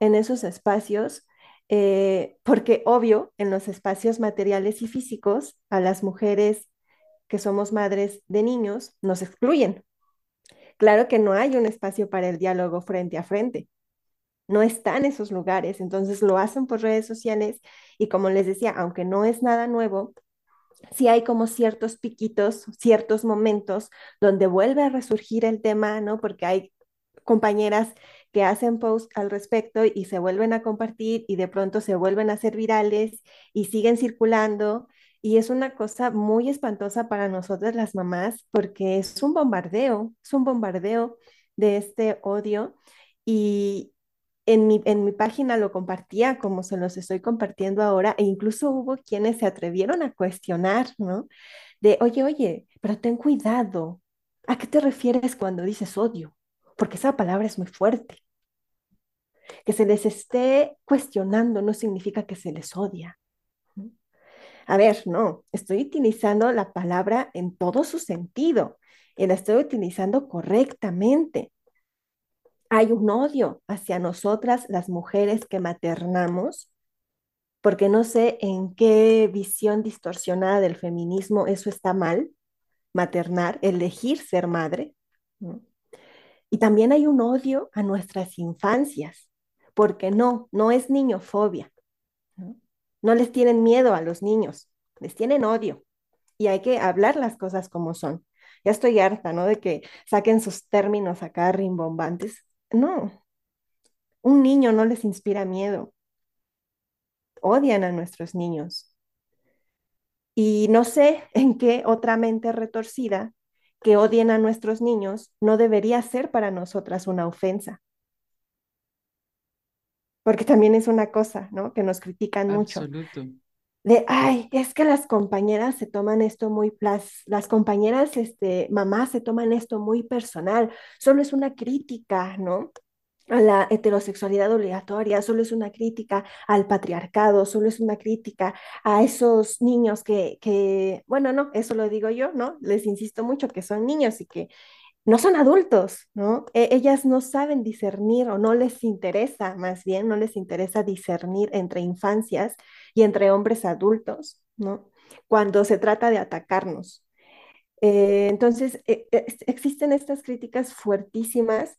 en esos espacios, eh, porque obvio, en los espacios materiales y físicos, a las mujeres que somos madres de niños, nos excluyen. Claro que no hay un espacio para el diálogo frente a frente. No están esos lugares, entonces lo hacen por redes sociales y como les decía, aunque no es nada nuevo, sí hay como ciertos piquitos, ciertos momentos donde vuelve a resurgir el tema, ¿no? Porque hay compañeras que hacen post al respecto y se vuelven a compartir y de pronto se vuelven a hacer virales y siguen circulando y es una cosa muy espantosa para nosotras las mamás porque es un bombardeo, es un bombardeo de este odio. Y en mi, en mi página lo compartía como se los estoy compartiendo ahora e incluso hubo quienes se atrevieron a cuestionar, ¿no? De, oye, oye, pero ten cuidado. ¿A qué te refieres cuando dices odio? Porque esa palabra es muy fuerte. Que se les esté cuestionando no significa que se les odia. A ver, no, estoy utilizando la palabra en todo su sentido y la estoy utilizando correctamente. Hay un odio hacia nosotras, las mujeres que maternamos, porque no sé en qué visión distorsionada del feminismo eso está mal, maternar, elegir ser madre. Y también hay un odio a nuestras infancias, porque no, no es niñofobia. No les tienen miedo a los niños, les tienen odio. Y hay que hablar las cosas como son. Ya estoy harta, ¿no? De que saquen sus términos acá rimbombantes. No, un niño no les inspira miedo. Odian a nuestros niños. Y no sé en qué otra mente retorcida que odien a nuestros niños no debería ser para nosotras una ofensa porque también es una cosa, ¿no? Que nos critican mucho. De, ay, es que las compañeras se toman esto muy, las, las compañeras, este, mamás se toman esto muy personal, solo es una crítica, ¿no? A la heterosexualidad obligatoria, solo es una crítica al patriarcado, solo es una crítica a esos niños que, que, bueno, no, eso lo digo yo, ¿no? Les insisto mucho que son niños y que no son adultos, ¿no? E, ellas no saben discernir o no les interesa, más bien, no les interesa discernir entre infancias y entre hombres adultos, ¿no? Cuando se trata de atacarnos. Eh, entonces, e, e, existen estas críticas fuertísimas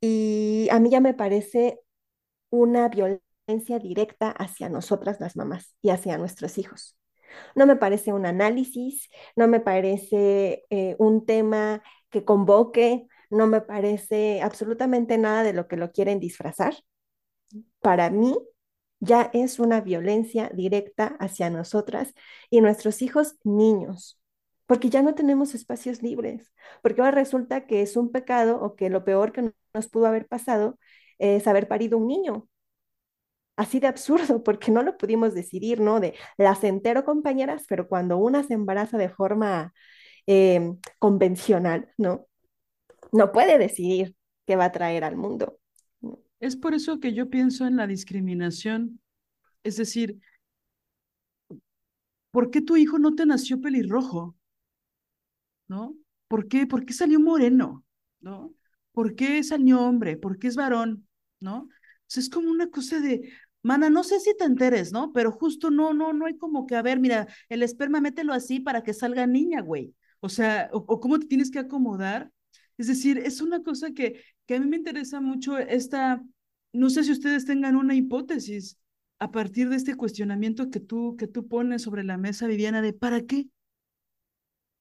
y a mí ya me parece una violencia directa hacia nosotras las mamás y hacia nuestros hijos. No me parece un análisis, no me parece eh, un tema que convoque, no me parece absolutamente nada de lo que lo quieren disfrazar. Para mí ya es una violencia directa hacia nosotras y nuestros hijos niños, porque ya no tenemos espacios libres, porque ahora resulta que es un pecado o que lo peor que nos pudo haber pasado es haber parido un niño. Así de absurdo, porque no lo pudimos decidir, ¿no? De las entero compañeras, pero cuando una se embaraza de forma em, convencional, ¿no? No puede decidir qué va a traer al mundo. Es por eso que yo pienso en la discriminación. Es decir, ¿por qué tu hijo no te nació pelirrojo? ¿No? ¿Por qué? ¿Por qué salió moreno? ¿No? ¿Por qué salió hombre? ¿Por qué es varón? ¿No? es como una cosa de, mana, no sé si te enteres, ¿no? Pero justo no, no, no hay como que, a ver, mira, el esperma mételo así para que salga niña, güey. O sea, o cómo te tienes que acomodar es decir, es una cosa que, que a mí me interesa mucho esta, no sé si ustedes tengan una hipótesis a partir de este cuestionamiento que tú, que tú pones sobre la mesa, Viviana, de ¿para qué?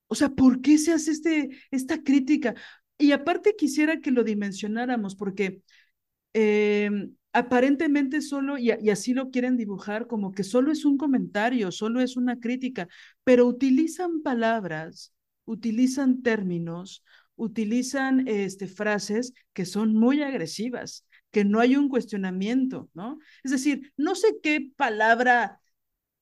O sea, ¿por qué se hace este, esta crítica? Y aparte quisiera que lo dimensionáramos, porque eh, aparentemente solo, y, y, así lo quieren dibujar, como que solo es un comentario, solo es una crítica, pero utilizan palabras, utilizan términos, utilizan este, frases que son muy agresivas, que no hay un cuestionamiento, ¿no? Es decir, no sé qué palabra,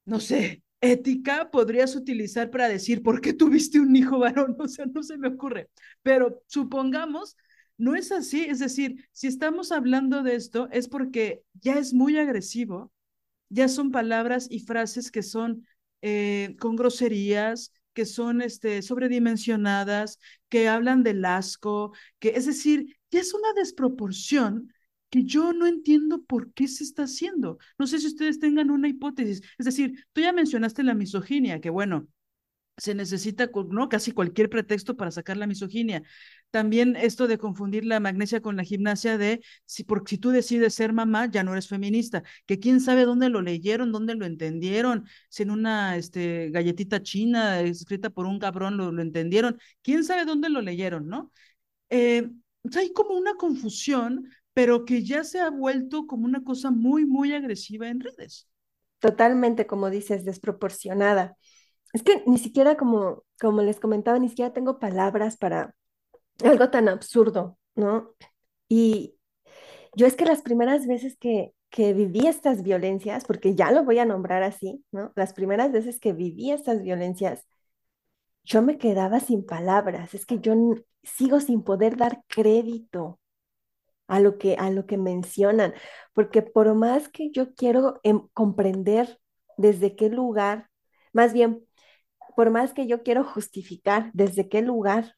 no sé, ética podrías utilizar para decir, ¿por qué tuviste un hijo varón? O sea, no se me ocurre, pero supongamos, no es así, es decir, si estamos hablando de esto es porque ya es muy agresivo, ya son palabras y frases que son eh, con groserías, que son este, sobredimensionadas, que hablan del asco, que es decir, ya es una desproporción que yo no entiendo por qué se está haciendo. No sé si ustedes tengan una hipótesis. Es decir, tú ya mencionaste la misoginia, que bueno, se necesita ¿no? casi cualquier pretexto para sacar la misoginia. También esto de confundir la magnesia con la gimnasia de si, por, si tú decides ser mamá, ya no eres feminista, que quién sabe dónde lo leyeron, dónde lo entendieron, si en una este, galletita china escrita por un cabrón lo, lo entendieron, quién sabe dónde lo leyeron, ¿no? Eh, hay como una confusión, pero que ya se ha vuelto como una cosa muy, muy agresiva en redes. Totalmente, como dices, desproporcionada. Es que ni siquiera como, como les comentaba, ni siquiera tengo palabras para algo tan absurdo, ¿no? Y yo es que las primeras veces que, que viví estas violencias, porque ya lo voy a nombrar así, ¿no? Las primeras veces que viví estas violencias, yo me quedaba sin palabras, es que yo sigo sin poder dar crédito a lo que, a lo que mencionan, porque por más que yo quiero em, comprender desde qué lugar, más bien por más que yo quiero justificar desde qué lugar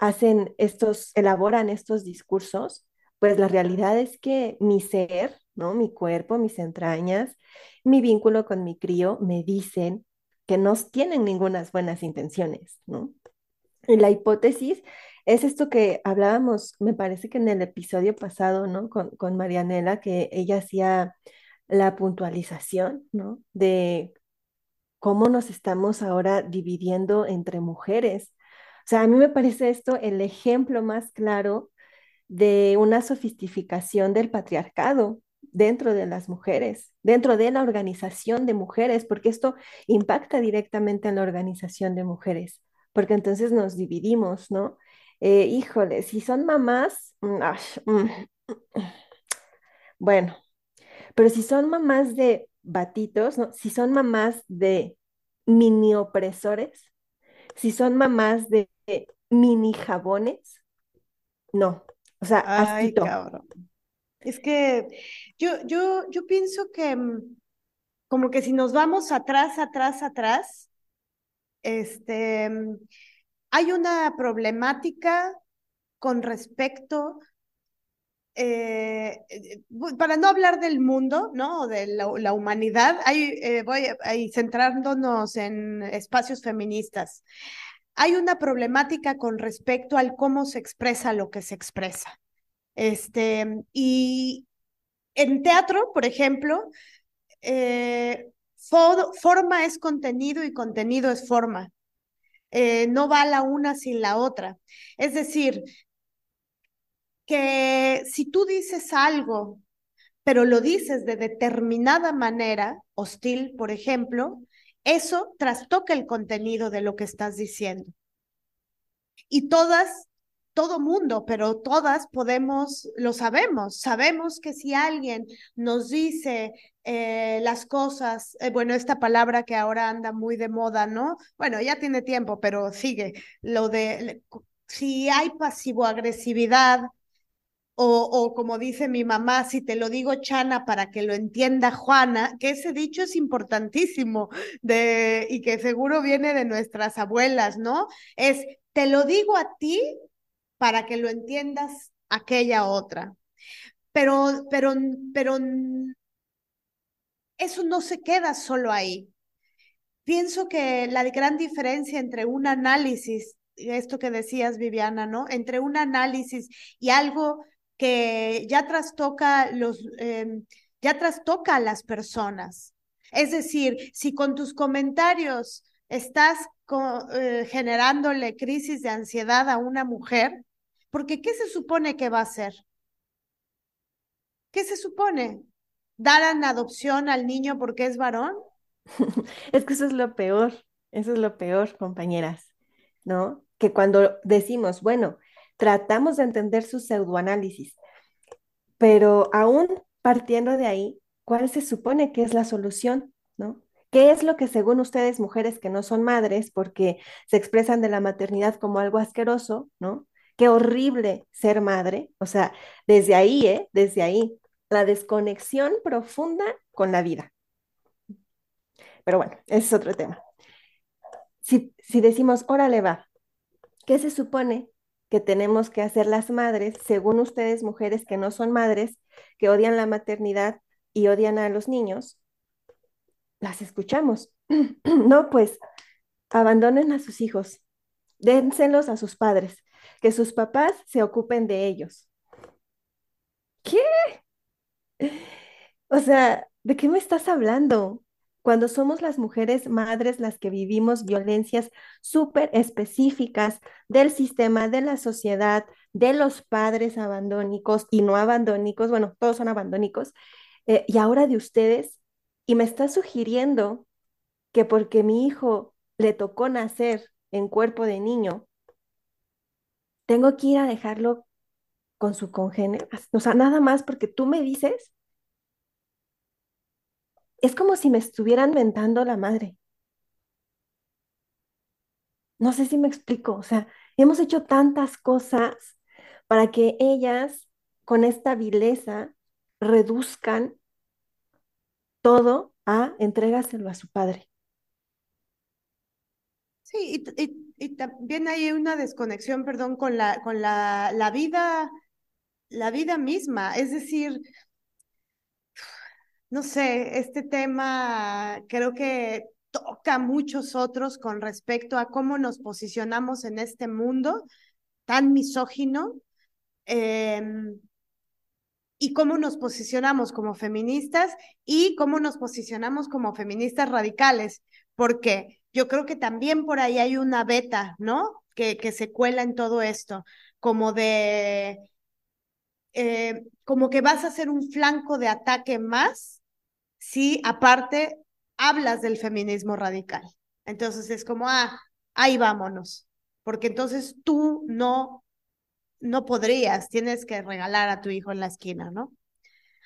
hacen estos, elaboran estos discursos, pues la realidad es que mi ser, ¿no? Mi cuerpo, mis entrañas, mi vínculo con mi crío me dicen que no tienen ninguna buenas intenciones, ¿no? Y la hipótesis es esto que hablábamos, me parece que en el episodio pasado, ¿no? Con, con Marianela, que ella hacía la puntualización, ¿no? De cómo nos estamos ahora dividiendo entre mujeres. Sea, a mí me parece esto el ejemplo más claro de una sofisticación del patriarcado dentro de las mujeres, dentro de la organización de mujeres, porque esto impacta directamente en la organización de mujeres, porque entonces nos dividimos, ¿no? Eh, híjole, si son mamás, mm, mm, bueno, pero si son mamás de batitos, ¿no? Si son mamás de mini opresores, si son mamás de mini jabones, no. O sea, Ay, cabrón. Es que yo, yo, yo pienso que mm, como que si nos vamos atrás, atrás, atrás, este, mm, hay una problemática con respecto eh, eh, para no hablar del mundo, ¿no? De la, humanidad, ahí eh, voy ahí centrándonos en espacios feministas. Hay una problemática con respecto al cómo se expresa lo que se expresa. Este, y en teatro, por ejemplo, forma es contenido y contenido es forma. Eh, no va la una sin la otra. Es decir, que si tú dices algo, pero lo dices de determinada manera, hostil, por ejemplo, eso trastoca el contenido de lo que estás diciendo. Y todas todo mundo, pero todas podemos, lo sabemos, sabemos que si alguien nos dice eh, las cosas, eh, bueno, esta palabra que ahora anda muy de moda, ¿no? Bueno, ya tiene tiempo, pero sigue, lo de si hay pasivo-agresividad, o, o, como dice mi mamá, si te lo digo Chana para que lo entienda Juana, que ese dicho es importantísimo de, y que seguro viene de nuestras abuelas, ¿no? Es, te lo digo a ti para que lo entiendas aquella otra. Pero, pero, pero eso no se queda solo ahí. Pienso que la gran diferencia entre un análisis, esto que decías, Viviana, ¿no? Entre un análisis y algo que ya trastoca los, em, ya trastoca a las personas. Es decir, si con tus comentarios estás eh, generándole crisis de ansiedad a una mujer, porque ¿qué se supone que va a hacer? ¿Qué se supone? ¿Dar en adopción al niño porque es varón? es que eso es lo peor, eso es lo peor, compañeras, ¿no? Que cuando decimos, bueno, tratamos de entender su pseudoanálisis, pero aún partiendo de ahí, ¿cuál se supone que es la solución, ¿no? ¿Qué es lo que según ustedes, mujeres que no son madres, porque se expresan de la maternidad como algo asqueroso, ¿no? qué horrible ser madre. O sea, desde ahí, ¿eh? Desde ahí, la desconexión profunda con la vida. Pero bueno, es otro tema. Si, si decimos, órale va, ¿qué se supone que tenemos que hacer las madres, según ustedes, mujeres que no son madres, que odian la maternidad y odian a los niños? Las escuchamos. no, pues abandonen a sus hijos, dénselos a sus padres, que sus papás se ocupen de ellos. ¿Qué? O sea, ¿de qué me estás hablando? Cuando somos las mujeres madres las que vivimos violencias súper específicas del sistema, de la sociedad, de los padres abandónicos y no abandónicos, bueno, todos son abandónicos, eh, y ahora de ustedes, y me está sugiriendo que porque mi hijo le tocó nacer en cuerpo de niño, tengo que ir a dejarlo con su congénero. O sea, nada más porque tú me dices, es como si me estuvieran mentando la madre. No sé si me explico, o sea, hemos hecho tantas cosas para que ellas con esta vileza reduzcan todo a entregárselo a su padre. Sí, y, y también hay una desconexión, perdón, con la, con la, la vida, la vida misma. Es decir, no sé, este tema creo que toca a muchos otros con respecto a cómo nos posicionamos en este mundo tan misógino em, y cómo nos posicionamos como feministas y cómo nos posicionamos como feministas radicales, porque yo creo que también por ahí hay una beta, ¿no? Que, que se cuela en todo esto, como de, eh, como que vas a hacer un flanco de ataque más si aparte hablas del feminismo radical. Entonces es como, ah, ahí vámonos, porque entonces tú no, no podrías, tienes que regalar a tu hijo en la esquina, ¿no?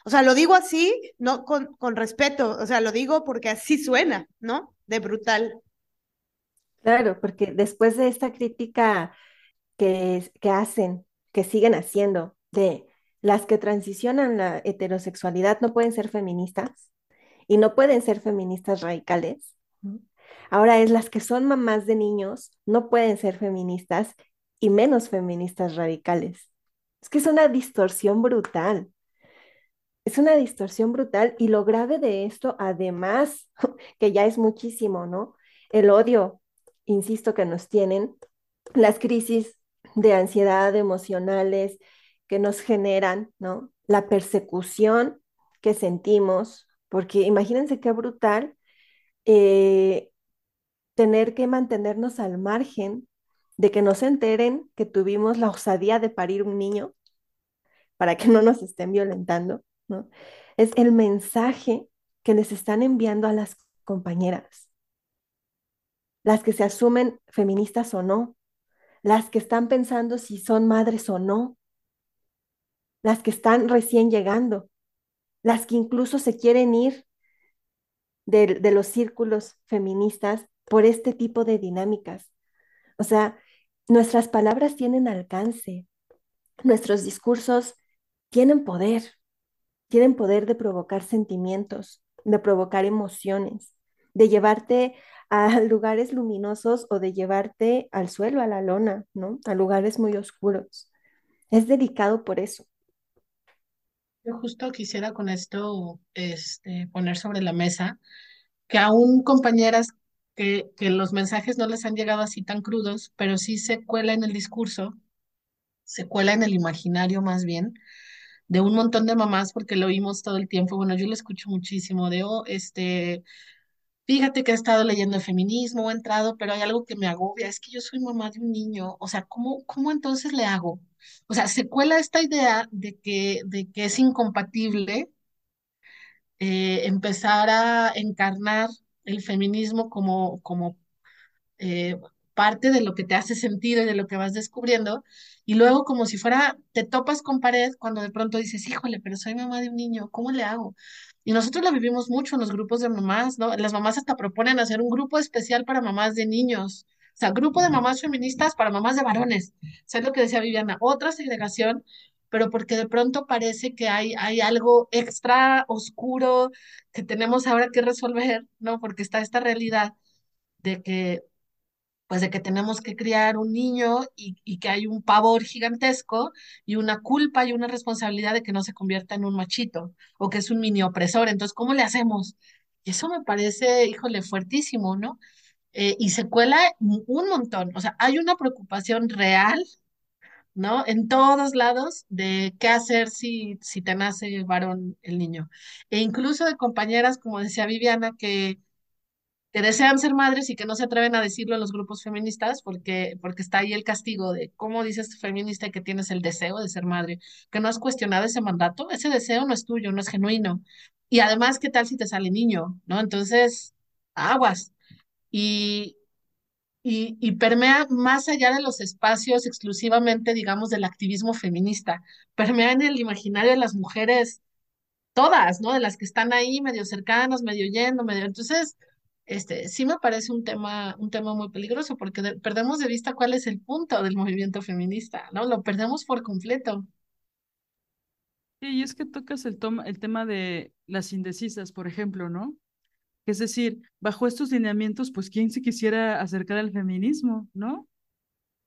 O sea, lo digo así, no con, con respeto, o sea, lo digo porque así suena, ¿no? De brutal. Claro, porque después de esta crítica que, que hacen, que siguen haciendo, de las que transicionan la heterosexualidad no pueden ser feministas y no pueden ser feministas radicales. Ahora es las que son mamás de niños no pueden ser feministas y menos feministas radicales. Es que es una distorsión brutal. Es una distorsión brutal y lo grave de esto, además, que ya es muchísimo, ¿no? El odio insisto, que nos tienen, las crisis de ansiedad emocionales que nos generan, ¿no? La persecución que sentimos, porque imagínense qué brutal eh, tener que mantenernos al margen de que no se enteren que tuvimos la osadía de parir un niño para que no nos estén violentando, ¿no? Es el mensaje que les están enviando a las compañeras, las que se asumen feministas o no, las que están pensando si son madres o no, las que están recién llegando, las que incluso se quieren ir de, los círculos feministas por este tipo de dinámicas. O sea, nuestras palabras tienen alcance, nuestros discursos tienen poder, tienen poder de provocar sentimientos, de provocar emociones, de llevarte a lugares luminosos o de llevarte al suelo, a la lona, ¿no? A lugares muy oscuros. Es delicado por eso. Yo justo quisiera con esto este, poner sobre la mesa que aún compañeras que, que los mensajes no les han llegado así tan crudos, pero sí se cuela en el discurso, se cuela en el imaginario más bien, de un montón de mamás, porque lo oímos todo el tiempo. Bueno, yo lo escucho muchísimo de, oh, este, fíjate que he estado leyendo el feminismo, he entrado, pero hay algo que me agobia, es que yo soy mamá de un niño, o sea, ¿cómo, cómo entonces le hago? O sea, se cuela esta idea de que, de que es incompatible eh, empezar a encarnar el feminismo como, como eh, parte de lo que te hace sentido y de lo que vas descubriendo, y luego como si fuera, te topas con pared cuando de pronto dices, híjole, pero soy mamá de un niño, ¿cómo le hago? Y nosotros lo vivimos mucho en los grupos de mamás, ¿no? Las mamás hasta proponen hacer un grupo especial para mamás de niños, o sea, grupo de mamás feministas para mamás de varones. ¿Sabes lo que decía Viviana? Otra segregación, pero porque de pronto parece que hay, hay algo extra oscuro que tenemos ahora que resolver, ¿no? Porque está esta realidad de que pues de que tenemos que criar un niño y, y, que hay un pavor gigantesco y una culpa y una responsabilidad de que no se convierta en un machito o que es un mini opresor. Entonces, ¿cómo le hacemos? Y eso me parece, híjole, fuertísimo, ¿no? Eh, y se cuela un montón. O sea, hay una preocupación real, ¿no? En todos lados de qué hacer si, si te nace varón el niño. E incluso de compañeras, como decía Viviana, que que desean ser madres y que no se atreven a decirlo en los grupos feministas porque, porque está ahí el castigo de cómo dices feminista que tienes el deseo de ser madre, que no has cuestionado ese mandato, ese deseo no es tuyo, no es genuino. Y además, ¿qué tal si te sale niño? ¿No? Entonces, aguas. Y, y, permea más allá de los espacios exclusivamente, digamos, del activismo feminista, permea en el imaginario de las mujeres, todas, ¿no? De las que están ahí medio cercanas, medio yendo, medio... Entonces, este, sí me parece un tema, un tema muy peligroso porque de- perdemos de vista cuál es el punto del movimiento feminista, ¿no? Lo perdemos por completo. Y es que tocas el, toma, el tema de las indecisas, por ejemplo, ¿no? Es decir, bajo estos lineamientos, pues, ¿quién se quisiera acercar al feminismo, no?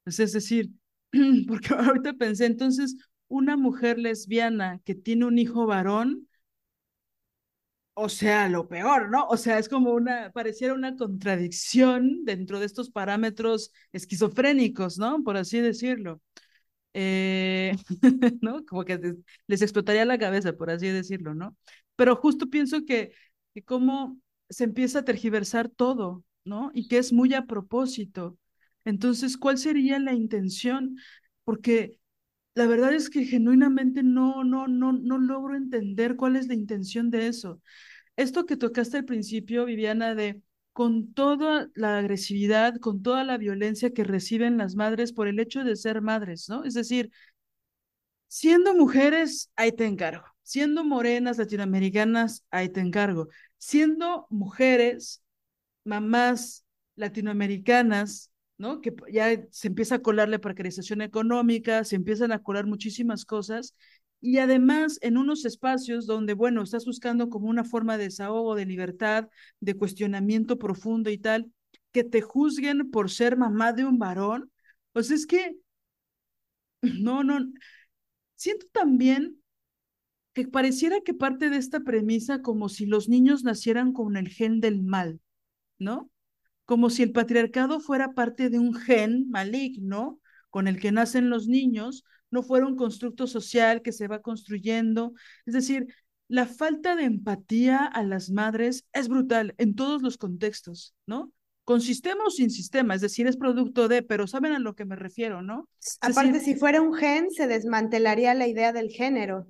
Pues, es decir, porque ahorita pensé, entonces, una mujer lesbiana que tiene un hijo varón, o sea, lo peor, ¿no? O sea, es como una, pareciera una contradicción dentro de estos parámetros esquizofrénicos, ¿no? Por así decirlo. Eh, ¿no? Como que les explotaría la cabeza, por así decirlo, ¿no? Pero justo pienso que, que cómo se empieza a tergiversar todo, ¿no? Y que es muy a propósito. Entonces, ¿cuál sería la intención? Porque la verdad es que genuinamente no, no, no, no logro entender cuál es la intención de eso. Esto que tocaste al principio, Viviana, de con toda la agresividad, con toda la violencia que reciben las madres por el hecho de ser madres, ¿no? Es decir, siendo mujeres, ahí te encargo. Siendo morenas latinoamericanas, ahí te encargo. Siendo mujeres, mamás latinoamericanas, ¿no? Que ya se empieza a colar la precarización económica, se empiezan a colar muchísimas cosas. Y además en unos espacios donde, bueno, estás buscando como una forma de desahogo, de libertad, de cuestionamiento profundo y tal, que te juzguen por ser mamá de un varón, pues es que, no, no, siento también que pareciera que parte de esta premisa como si los niños nacieran con el gen del mal, ¿no? Como si el patriarcado fuera parte de un gen maligno con el que nacen los niños, no fuera un constructo social que se va construyendo. Es decir, la falta de empatía a las madres es brutal en todos los contextos, ¿no? Con sistema o sin sistema, es decir, es producto de, pero saben a lo que me refiero, ¿no? Es Aparte, decir, si fuera un gen, se desmantelaría la idea del género,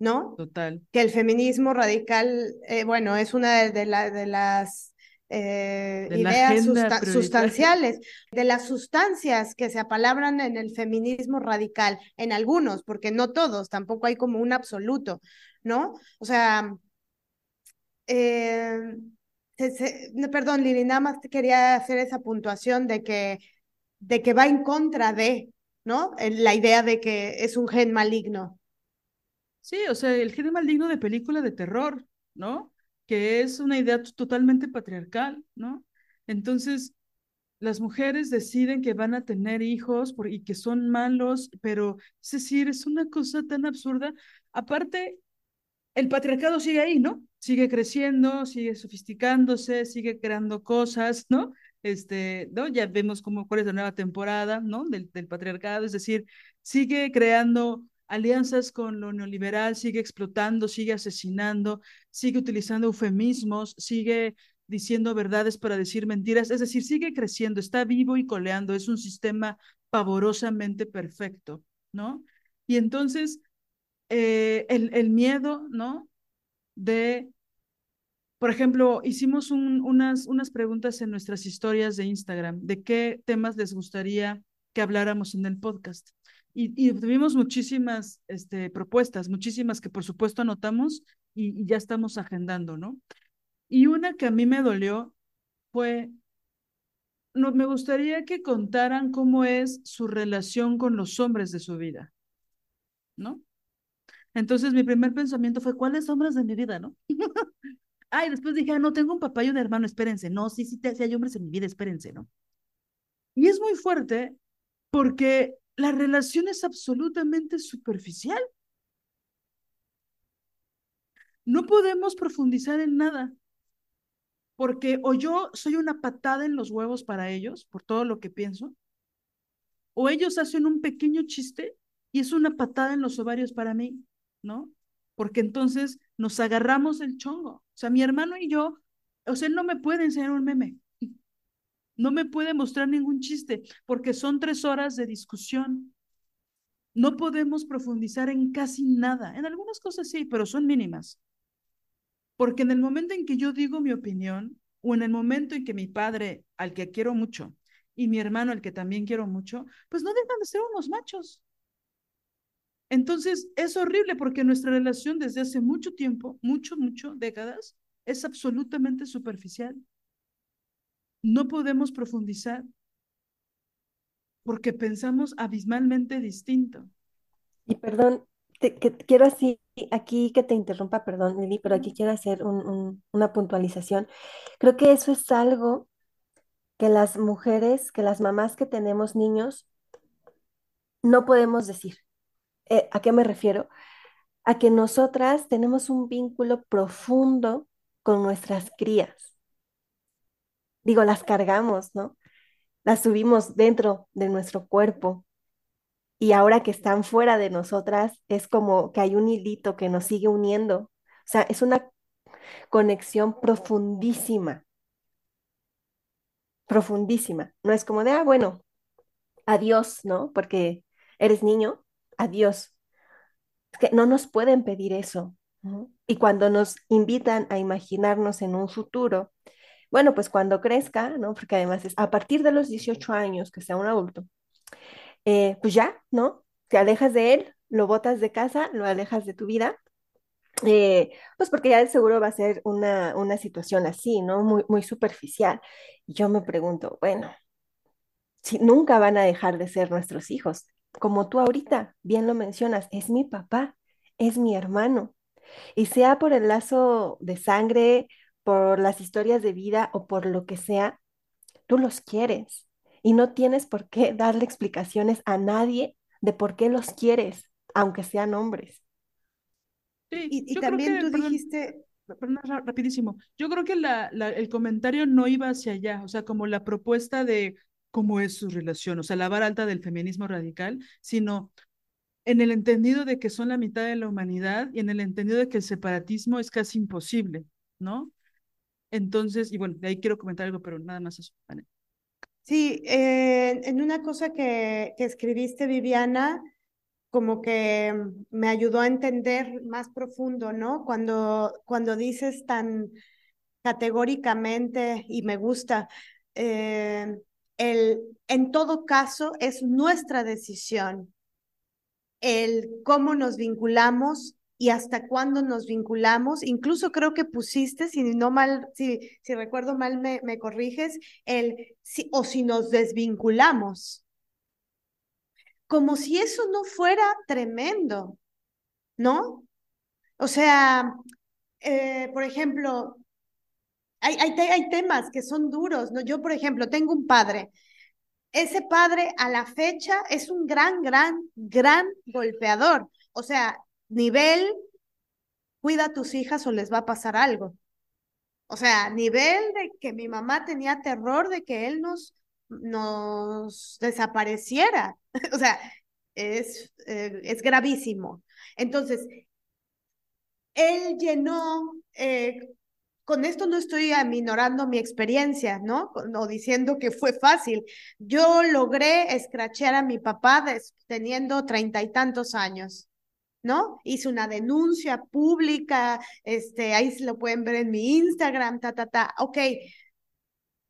¿no? Total. Que el feminismo radical, eh, bueno, es una de, de la- de las eh, De ideas susta- sustanciales, de las sustancias que se apalabran en el feminismo radical, en algunos, porque no todos, tampoco hay como un absoluto, ¿no? O sea, eh, se- se- no, perdón, Lili, nada más quería hacer esa puntuación de que, de que va en contra de, ¿no? La idea de que es un gen maligno. Sí, o sea, el género maligno de película de terror, ¿no? Que es una idea totalmente patriarcal, ¿no? Entonces, las mujeres deciden que van a tener hijos por- y que son malos, pero es decir, es una cosa tan absurda. Aparte, el patriarcado sigue ahí, ¿no? Sigue creciendo, sigue sofisticándose, sigue creando cosas, ¿no? Este, ¿no? Ya vemos cómo, cuál es la nueva temporada, ¿no? Del, del patriarcado, es decir, sigue creando alianzas con lo neoliberal, sigue explotando, sigue asesinando, sigue utilizando eufemismos, sigue diciendo verdades para decir mentiras, es decir, sigue creciendo, está vivo y coleando, es un sistema pavorosamente perfecto, ¿no? Y entonces, eh, el, el miedo, ¿no? De, por ejemplo, hicimos un, unas, unas preguntas en nuestras historias de Instagram de qué temas les gustaría que habláramos en el podcast. Y, y tuvimos muchísimas este, propuestas, muchísimas que por supuesto anotamos y, ya estamos agendando, ¿no? Y una que a mí me dolió fue, no, me gustaría que contaran cómo es su relación con los hombres de su vida, ¿no? Entonces mi primer pensamiento fue, ¿cuáles hombres de mi vida, no? Ay, después dije, ah, no, tengo un papá y un hermano, espérense. No, sí, sí, sí hay hombres en mi vida, espérense, ¿no? Y es muy fuerte porque la relación es absolutamente superficial. No podemos profundizar en nada, porque o yo soy una patada en los huevos para ellos, por todo lo que pienso, o ellos hacen un pequeño chiste y es una patada en los ovarios para mí, ¿no? Porque entonces nos agarramos el chongo. O sea, mi hermano y yo, o sea, él no me puede enseñar un meme, no me puede mostrar ningún chiste, porque son tres horas de discusión. No podemos profundizar en casi nada. En algunas cosas sí, pero son mínimas. Porque en el momento en que yo digo mi opinión, o en el momento en que mi padre, al que quiero mucho, y mi hermano, al que también quiero mucho, pues no dejan de ser unos machos. Entonces, es horrible porque nuestra relación desde hace mucho tiempo, mucho, mucho, décadas, es absolutamente superficial. No podemos profundizar porque pensamos abismalmente distinto. Y perdón, te- que, quiero así, aquí que te interrumpa, perdón, Lili, pero aquí quiero hacer un- un- una puntualización. Creo que eso es algo que las mujeres, que las mamás que tenemos niños, no podemos decir. Eh, ¿a qué me refiero? A que nosotras tenemos un vínculo profundo con nuestras crías. Digo, las cargamos, ¿no? Las subimos dentro de nuestro cuerpo y ahora que están fuera de nosotras, es como que hay un hilito que nos sigue uniendo. O sea, es una conexión profundísima, profundísima. No es como de, ah, bueno, adiós, ¿no? Porque eres niño, adiós. Es que no nos pueden pedir eso. Y cuando nos invitan a imaginarnos en un futuro, bueno, pues cuando crezca, ¿no? Porque además es a partir de los 18 años que sea un adulto, eh, pues ya, ¿no? Te alejas de él, lo botas de casa, lo alejas de tu vida, eh, pues porque ya de seguro va a ser una, una situación así, ¿no? Muy, muy superficial. Y yo me pregunto, bueno, si nunca van a dejar de ser nuestros hijos, como tú ahorita bien lo mencionas, es mi papá, es mi hermano. Y sea por el lazo de sangre, por las historias de vida o por lo que sea, tú los quieres y no tienes por qué darle explicaciones a nadie de por qué los quieres, aunque sean hombres. Sí, Y, también que, tú perdón, dijiste, perdón, rapidísimo. Yo creo que la, la- el comentario no iba hacia allá, o sea, como la propuesta de cómo es su relación, o sea, la vara alta del feminismo radical, sino en el entendido de que son la mitad de la humanidad y en el entendido de que el separatismo es casi imposible, ¿no? Entonces, y bueno, de ahí quiero comentar algo, pero nada más eso. Sí, eh, en una cosa que, que escribiste, Viviana, como que me ayudó a entender más profundo, ¿no? Cuando, cuando dices tan categóricamente, y me gusta, eh, el, en todo caso es nuestra decisión el cómo nos vinculamos y hasta cuándo nos vinculamos. Incluso creo que pusiste, si no mal, si, si recuerdo mal me, me corriges, el si, o si nos desvinculamos. Como si eso no fuera tremendo, ¿no? O sea, eh, por ejemplo, hay, hay, hay temas que son duros, ¿no? Yo, por ejemplo, tengo un padre ese padre a la fecha es un gran, gran, gran golpeador. O sea, nivel, cuida a tus hijas o les va a pasar algo. O sea, nivel de que mi mamá tenía terror de que él nos, nos desapareciera. o sea, es, eh, es gravísimo. Entonces, él llenó eh, con esto no estoy aminorando mi experiencia, ¿no? O diciendo que fue fácil. Yo logré escrachear a mi papá teniendo treinta y tantos años. ¿No? Hice una denuncia pública, este, ahí se lo pueden ver en mi Instagram, ta, ta, ta. Ok,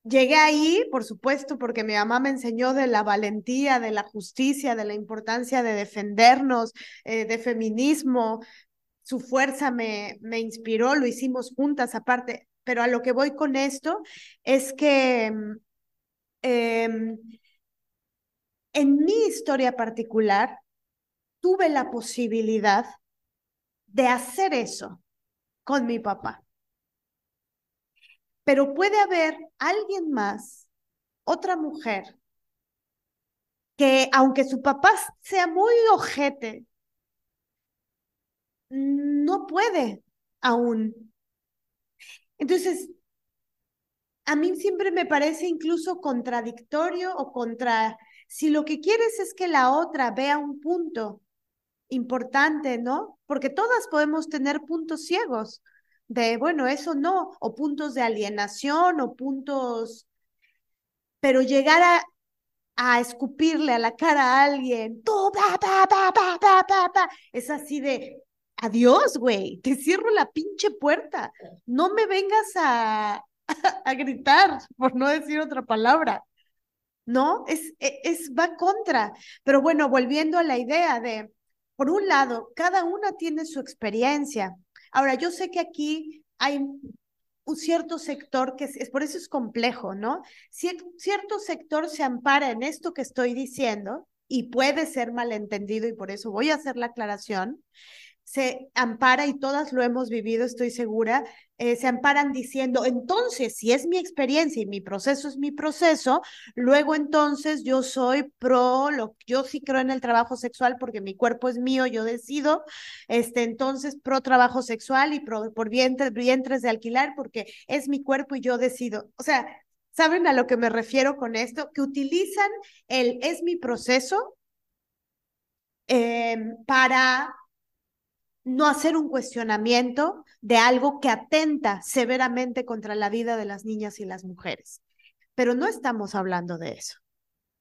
llegué ahí, por supuesto, porque mi mamá me enseñó de la valentía, de la justicia, de la importancia de defendernos, eh, de feminismo, su fuerza me, me inspiró, lo hicimos juntas aparte, pero a lo que voy con esto es que em, en mi historia particular tuve la posibilidad de hacer eso con mi papá. Pero puede haber alguien más, otra mujer, que aunque su papá sea muy ojete, no puede aún. Entonces, a mí siempre me parece incluso contradictorio o contra, si lo que quieres es que la otra vea un punto importante, ¿no? Porque todas podemos tener puntos ciegos de, bueno, eso no, o puntos de alienación o puntos, pero llegar a, a escupirle a la cara a alguien, tú, pa, pa, pa, es así de, adiós, güey, te cierro la pinche puerta. No me vengas a, a, gritar, por no decir otra palabra. ¿No? Es, e, es, va contra. Pero bueno, volviendo a la idea de, por un lado, cada una tiene su experiencia. Ahora, yo sé que aquí hay un cierto sector que es, por eso es complejo, ¿no? cierto sector se ampara en esto que estoy diciendo y puede ser malentendido y por eso voy a hacer la aclaración se ampara, y todas lo hemos vivido, estoy segura, eh, se amparan diciendo, entonces, si es mi experiencia y mi proceso es mi proceso, luego entonces yo soy pro, lo, yo sí creo en el trabajo sexual porque mi cuerpo es mío, yo decido, este, entonces pro trabajo sexual y pro, por vientres, vientres de alquilar porque es mi cuerpo y yo decido. O sea, ¿saben a lo que me refiero con esto? Que utilizan el es mi proceso em, para no hacer un cuestionamiento de algo que atenta severamente contra la vida de las niñas y las mujeres. Pero no estamos hablando de eso.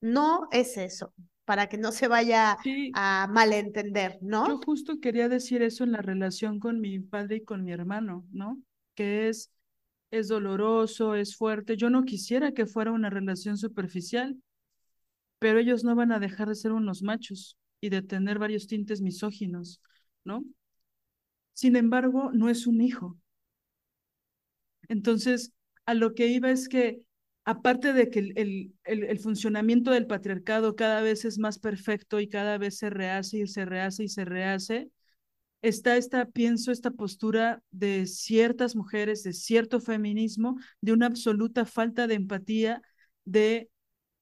No es eso, para que no se vaya a malentender, ¿no? Yo justo quería decir eso en la relación con mi padre y con mi hermano, ¿no? Que es, es doloroso, es fuerte. Yo no quisiera que fuera una relación superficial, pero ellos no van a dejar de ser unos machos y de tener varios tintes misóginos, ¿no? Sin embargo, no es un hijo. Entonces, a lo que iba es que, aparte de que el, el, funcionamiento del patriarcado cada vez es más perfecto y cada vez se rehace y se rehace y se rehace, está esta, pienso, esta postura de ciertas mujeres, de cierto feminismo, de una absoluta falta de empatía, de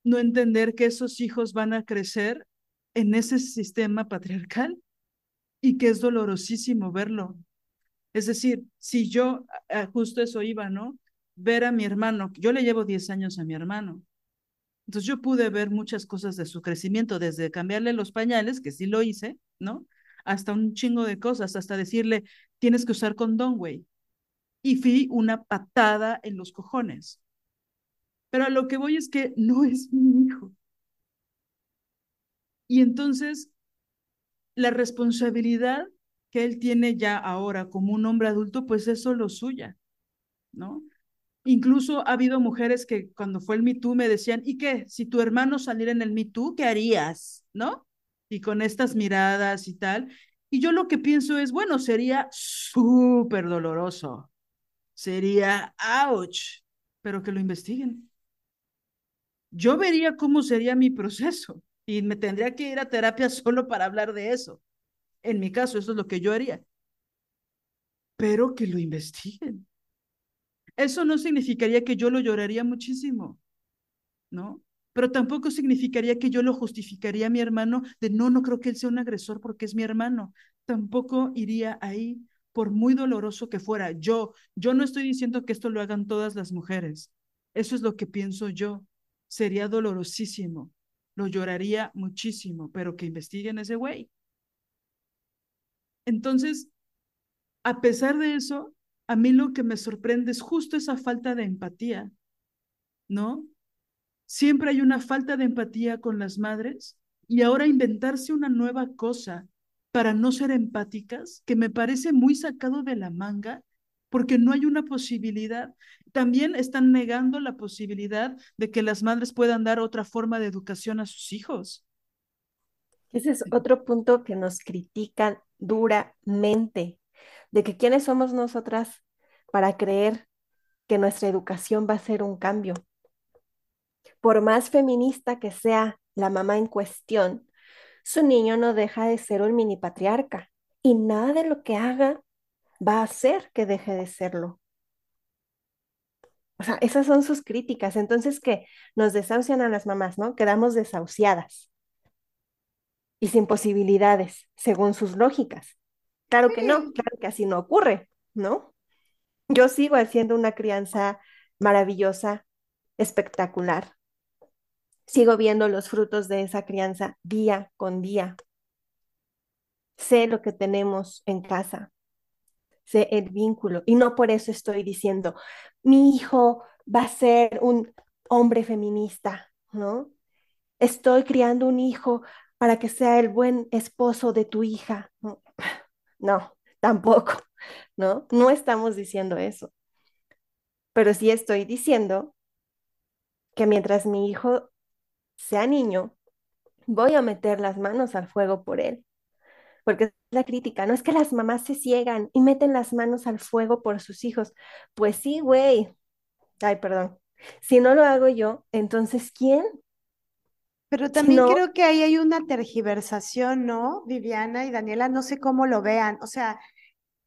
no entender que esos hijos van a crecer en ese sistema patriarcal y que es dolorosísimo verlo. Es decir, si yo, justo eso iba, ¿no? Ver a mi hermano, yo le llevo 10 años a mi hermano. Entonces yo pude ver muchas cosas de su crecimiento, desde cambiarle los pañales, que sí lo hice, ¿no? Hasta un chingo de cosas, hasta decirle, tienes que usar condón, güey. Y fui una patada en los cojones. Pero a lo que voy es que no es mi hijo. Y entonces, la responsabilidad que él tiene ya ahora como un hombre adulto, pues es solo suya, ¿no? Incluso ha habido mujeres que cuando fue el Me Too me decían, ¿y qué? Si tu hermano saliera en el Me Too, ¿qué harías? ¿No? Y con estas miradas y tal. Y yo lo que pienso es, bueno, sería súper doloroso. Sería, ouch, pero que lo investiguen. Yo vería cómo sería mi proceso y me tendría que ir a terapia solo para hablar de eso. En mi caso, eso es lo que yo haría. Pero que lo investiguen. Eso no significaría que yo lo lloraría muchísimo, ¿no? Pero tampoco significaría que yo lo justificaría a mi hermano de no, no creo que él sea un agresor porque es mi hermano. Tampoco iría ahí, por muy doloroso que fuera. Yo, yo no estoy diciendo que esto lo hagan todas las mujeres. Eso es lo que pienso yo. Sería dolorosísimo. Lo lloraría muchísimo, pero que investiguen ese güey. Entonces, a pesar de eso, a mí lo que me sorprende es justo esa falta de empatía, ¿no? Siempre hay una falta de empatía con las madres y ahora inventarse una nueva cosa para no ser empáticas, que me parece muy sacado de la manga, porque no hay una posibilidad. También están negando la posibilidad de que las madres puedan dar otra forma de educación a sus hijos. Ese es otro punto que nos critican duramente de que quiénes somos nosotras para creer que nuestra educación va a ser un cambio. Por más feminista que sea la mamá en cuestión, su niño no deja de ser un mini patriarca y nada de lo que haga va a hacer que deje de serlo. O sea, esas son sus críticas. Entonces, que nos desahucian a las mamás, ¿no? Quedamos desahuciadas y sin posibilidades, según sus lógicas. Claro que no, claro que así no ocurre, ¿no? Yo sigo haciendo una crianza maravillosa, espectacular. Sigo viendo los frutos de esa crianza día con día. Sé lo que tenemos en casa, sé el vínculo y no por eso estoy diciendo, mi hijo va a ser un hombre feminista, ¿no? Estoy criando un hijo para que sea el buen esposo de tu hija. ¿no? Tampoco, ¿no? No estamos diciendo eso. Pero sí estoy diciendo que mientras mi hijo sea niño, voy a meter las manos al fuego por él. Porque es la crítica, no es que las mamás se ciegan y meten las manos al fuego por sus hijos. Pues sí, güey. Ay, perdón. Si no lo hago yo, entonces ¿quién? Pero también creo que ahí hay una tergiversación, ¿no? Viviana y Daniela, no sé cómo lo vean. O sea,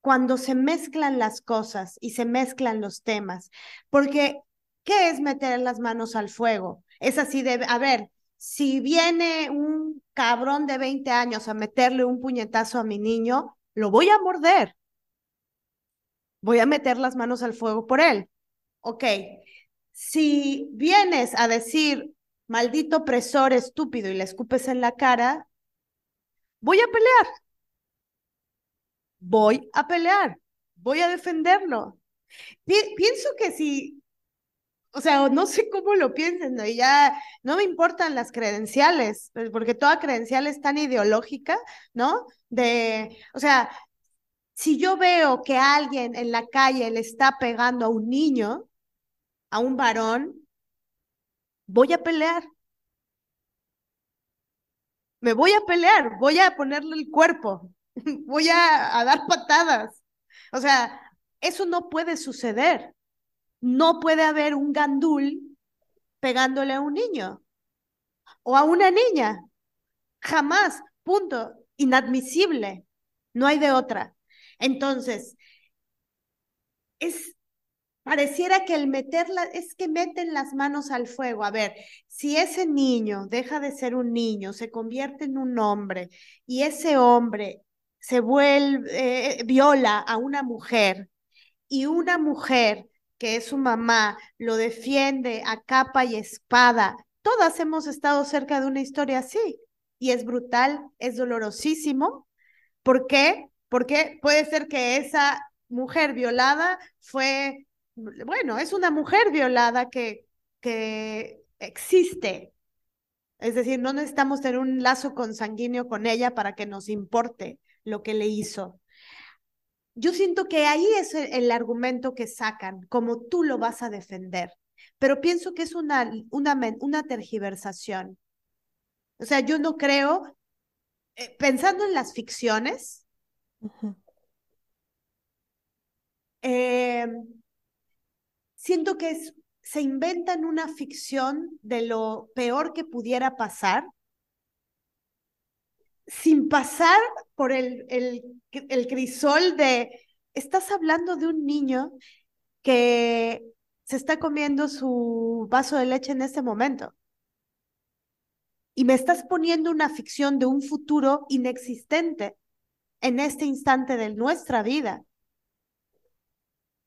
cuando se mezclan las cosas y se mezclan los temas, porque ¿qué es meter las manos al fuego? Es así de, a ver, si viene un cabrón de 20 años a meterle un puñetazo a mi niño, lo voy a morder. Voy a meter las manos al fuego por él. Ok. Si vienes a decir, maldito opresor estúpido y le escupes en la cara, voy a pelear. Voy a pelear. Voy a defenderlo. pienso que si, o sea, no sé cómo lo piensen. Y ya no me importan las credenciales, pues, porque toda credencial es tan ideológica, ¿no? De, o sea, si yo veo que alguien en la calle le está pegando a un niño, a un varón, voy a pelear. Me voy a pelear, voy a ponerle el cuerpo, voy a, dar patadas. O sea, eso no puede suceder. No puede haber un gandul pegándole a un niño o a una niña. Jamás, punto. Inadmisible. No hay de otra. Entonces, es Pareciera que el meterla, es que meten las manos al fuego. A ver, si ese niño deja de ser un niño, se convierte en un hombre y ese hombre se vuelve, eh, viola a una mujer y una mujer que es su mamá lo defiende a capa y espada, todas hemos estado cerca de una historia así. y es brutal, es dolorosísimo. ¿Por qué? Porque puede ser que esa mujer violada fue, bueno, es una mujer violada que, que existe. Es decir, no necesitamos tener un lazo consanguíneo con ella para que nos importe lo que le hizo. Yo siento que ahí es el, argumento que sacan, como tú lo vas a defender, pero pienso que es una, una, una tergiversación. O sea, yo no creo, eh, pensando en las ficciones, em, siento que es, se inventan una ficción de lo peor que pudiera pasar sin pasar por el, el, el crisol de, estás hablando de un niño que se está comiendo su vaso de leche en este momento. Y me estás poniendo una ficción de un futuro inexistente en este instante de nuestra vida.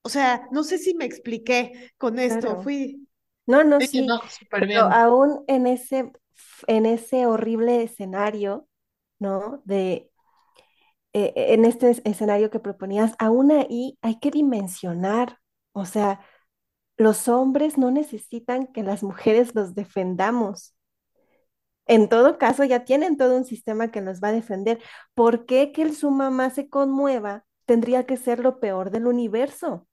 O sea, no sé si me expliqué con esto. Fui. No, no, sí. Pero aún en ese, en ese horrible escenario, ¿no? De, eh, en este escenario que proponías, aún ahí hay que dimensionar, o sea, los hombres no necesitan que las mujeres los defendamos. En todo caso, ya tienen todo un sistema que nos va a defender. ¿Por qué que el su mamá se conmueva tendría que ser lo peor del universo?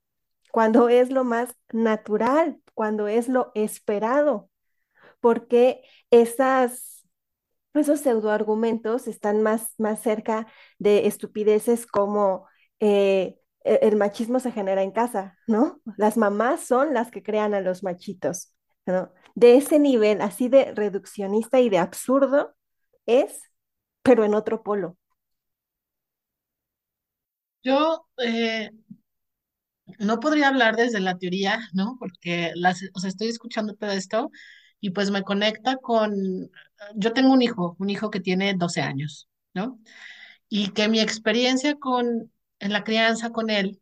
Cuando es lo más natural, cuando es lo esperado. Porque esas esos pseudoargumentos están más, más cerca de estupideces como eh, e-, el machismo se genera en casa, ¿no? Las mamás son las que crean a los machitos. De ese nivel, así de reduccionista y de absurdo, es, pero en otro polo. Yo eh, no podría hablar desde la teoría, ¿no? Porque las, o sea, estoy escuchando todo esto y pues me conecta con, yo tengo un hijo, un hijo que tiene 12 años, ¿no? Y que mi experiencia con, en la crianza con él,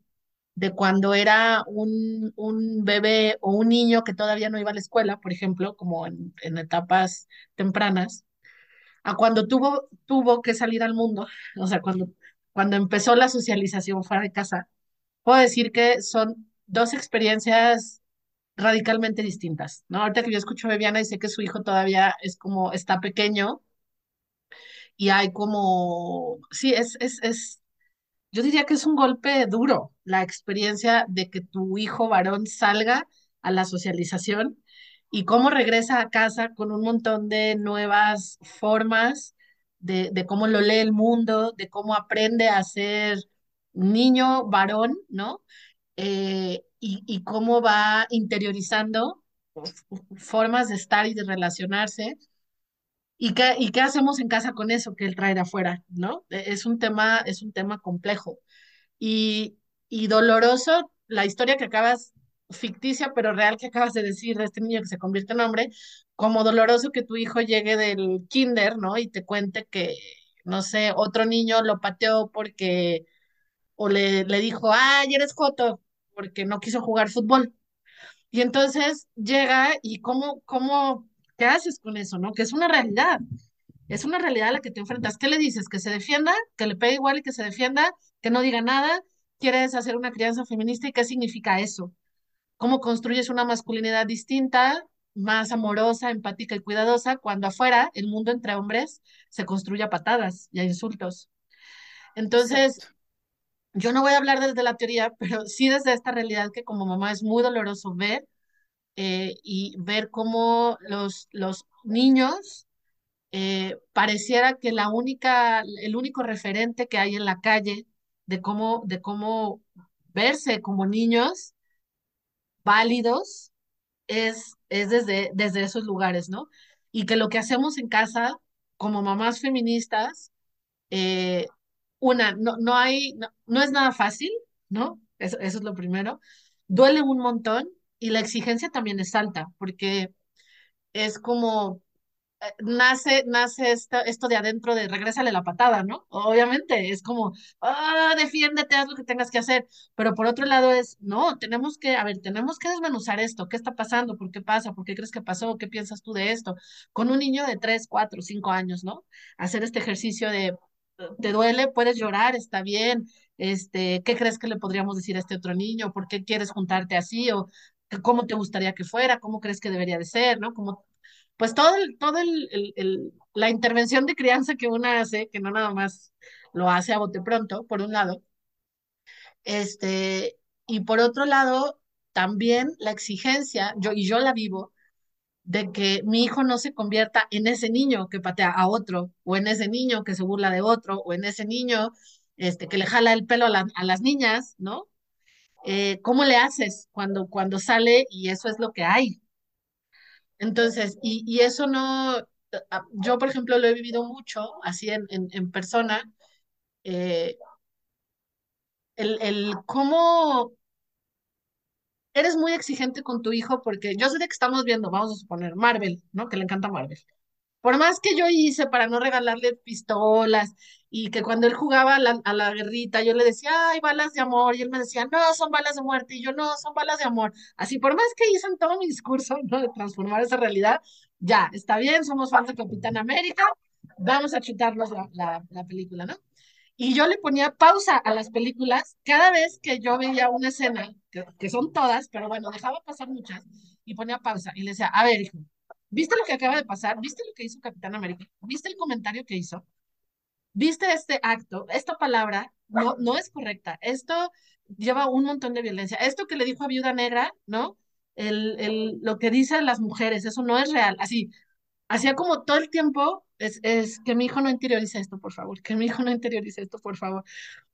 de cuando era un, un bebé o un niño que todavía no iba a la escuela, por ejemplo, como en, en etapas tempranas, a cuando tuvo, tuvo que salir al mundo, o sea, cuando, cuando empezó la socialización fuera de casa, puedo decir que son dos experiencias radicalmente distintas, ¿no? Ahorita que yo escucho a Bebiana y sé que su hijo todavía es como, está pequeño y hay como, sí, es, es, es, yo diría que es un golpe duro la experiencia de que tu hijo varón salga a la socialización y cómo regresa a casa con un montón de nuevas formas de, de cómo lo lee el mundo, de cómo aprende a ser niño varón, ¿no? Eh, y, cómo va interiorizando formas de estar y de relacionarse. ¿Y qué, ¿Y qué hacemos en casa con eso que él trae de afuera? ¿no? E, es un tema, es un tema complejo y, y doloroso. La historia que acabas, ficticia pero real que acabas de decir de este niño que se convierte en hombre, como doloroso que tu hijo llegue del kinder, ¿no? Y te cuente que, no sé, otro niño lo pateó porque, o le, le dijo, ay, eres joto, porque no quiso jugar fútbol. Y entonces llega y cómo, cómo, ¿qué haces con eso, no? Que es una realidad. Es una realidad a la que te enfrentas. ¿Qué le dices? ¿Que se defienda? ¿Que le pegue igual y que se defienda? ¿Que no diga nada? ¿Quieres hacer una crianza feminista y qué significa eso? ¿Cómo construyes una masculinidad distinta, más amorosa, empática y cuidadosa cuando afuera el mundo entre hombres se construye a patadas y a insultos? Entonces, yo no voy a hablar desde la teoría, pero sí desde esta realidad que como mamá es muy doloroso ver eh, y ver cómo los, los niños eh, pareciera que la única, el único referente que hay en la calle de cómo, de cómo verse como niños válidos es, es desde, desde esos lugares, ¿no? Y que lo que hacemos en casa como mamás feministas eh, una, no, no hay, no, es nada fácil, ¿no? Eso, eso es lo primero. Duele un montón y la exigencia también es alta, porque es como, eh, nace, nace esto, esto de adentro de regrésale la patada, ¿no? Obviamente, es como, ah, defiéndete, haz lo que tengas que hacer. Pero por otro lado es, no, tenemos que, a ver, tenemos que desmenuzar esto. ¿Qué está pasando? ¿Por qué pasa? ¿Por qué crees que pasó? ¿Qué piensas tú de esto? Con un niño de 3, 4, 5 años, ¿no? Hacer este ejercicio de, ¿te duele? Puedes llorar, está bien. Este, ¿qué crees que le podríamos decir a este otro niño? ¿Por qué quieres juntarte así? O cómo te gustaría que fuera, cómo crees que debería de ser, ¿no? Como pues todo el, todo el, el- el- la intervención de crianza que uno hace, que no nada más lo hace a bote pronto, por un lado, este, y por otro lado, también la exigencia, yo, y yo la vivo, de que mi hijo no se convierta en ese niño que patea a otro, o en ese niño que se burla de otro, o en ese niño este, que le jala el pelo a, a las niñas, ¿no? Eh, ¿cómo le haces cuando, cuando sale y eso es lo que hay? Entonces, y, y eso no, a- yo por ejemplo lo he vivido mucho, así en, en, en persona, eh, el, el cómo eres muy exigente con tu hijo, porque yo sé de que estamos viendo, vamos a suponer, Marvel, ¿no? Que le encanta Marvel. Por más que yo hice para no regalarle pistolas y que cuando él jugaba a la, a la guerrita, yo le decía, ay, balas de amor, y él me decía, no, son balas de muerte, y yo, no, son balas de amor. Así, por más que hice en todo mi discurso, ¿no? De transformar esa realidad, ya, está bien, somos fans de Capitán América, vamos a chutarnos la, la, la película, ¿no? Y yo le ponía pausa a las películas cada vez que yo veía una escena, que, que son todas, pero bueno, dejaba pasar muchas, y ponía pausa y le decía, a ver, hijo, ¿viste lo que acaba de pasar? ¿Viste lo que hizo Capitán América? ¿Viste el comentario que hizo? ¿Viste este acto? Esta palabra no, no es correcta. Esto lleva un montón de violencia. Esto que le dijo a Viuda Negra, ¿no? El, el, lo que dicen las mujeres, eso no es real. Así, hacía como todo el tiempo, es, es que mi hijo no interiorice esto, por favor, que mi hijo no interiorice esto, por favor.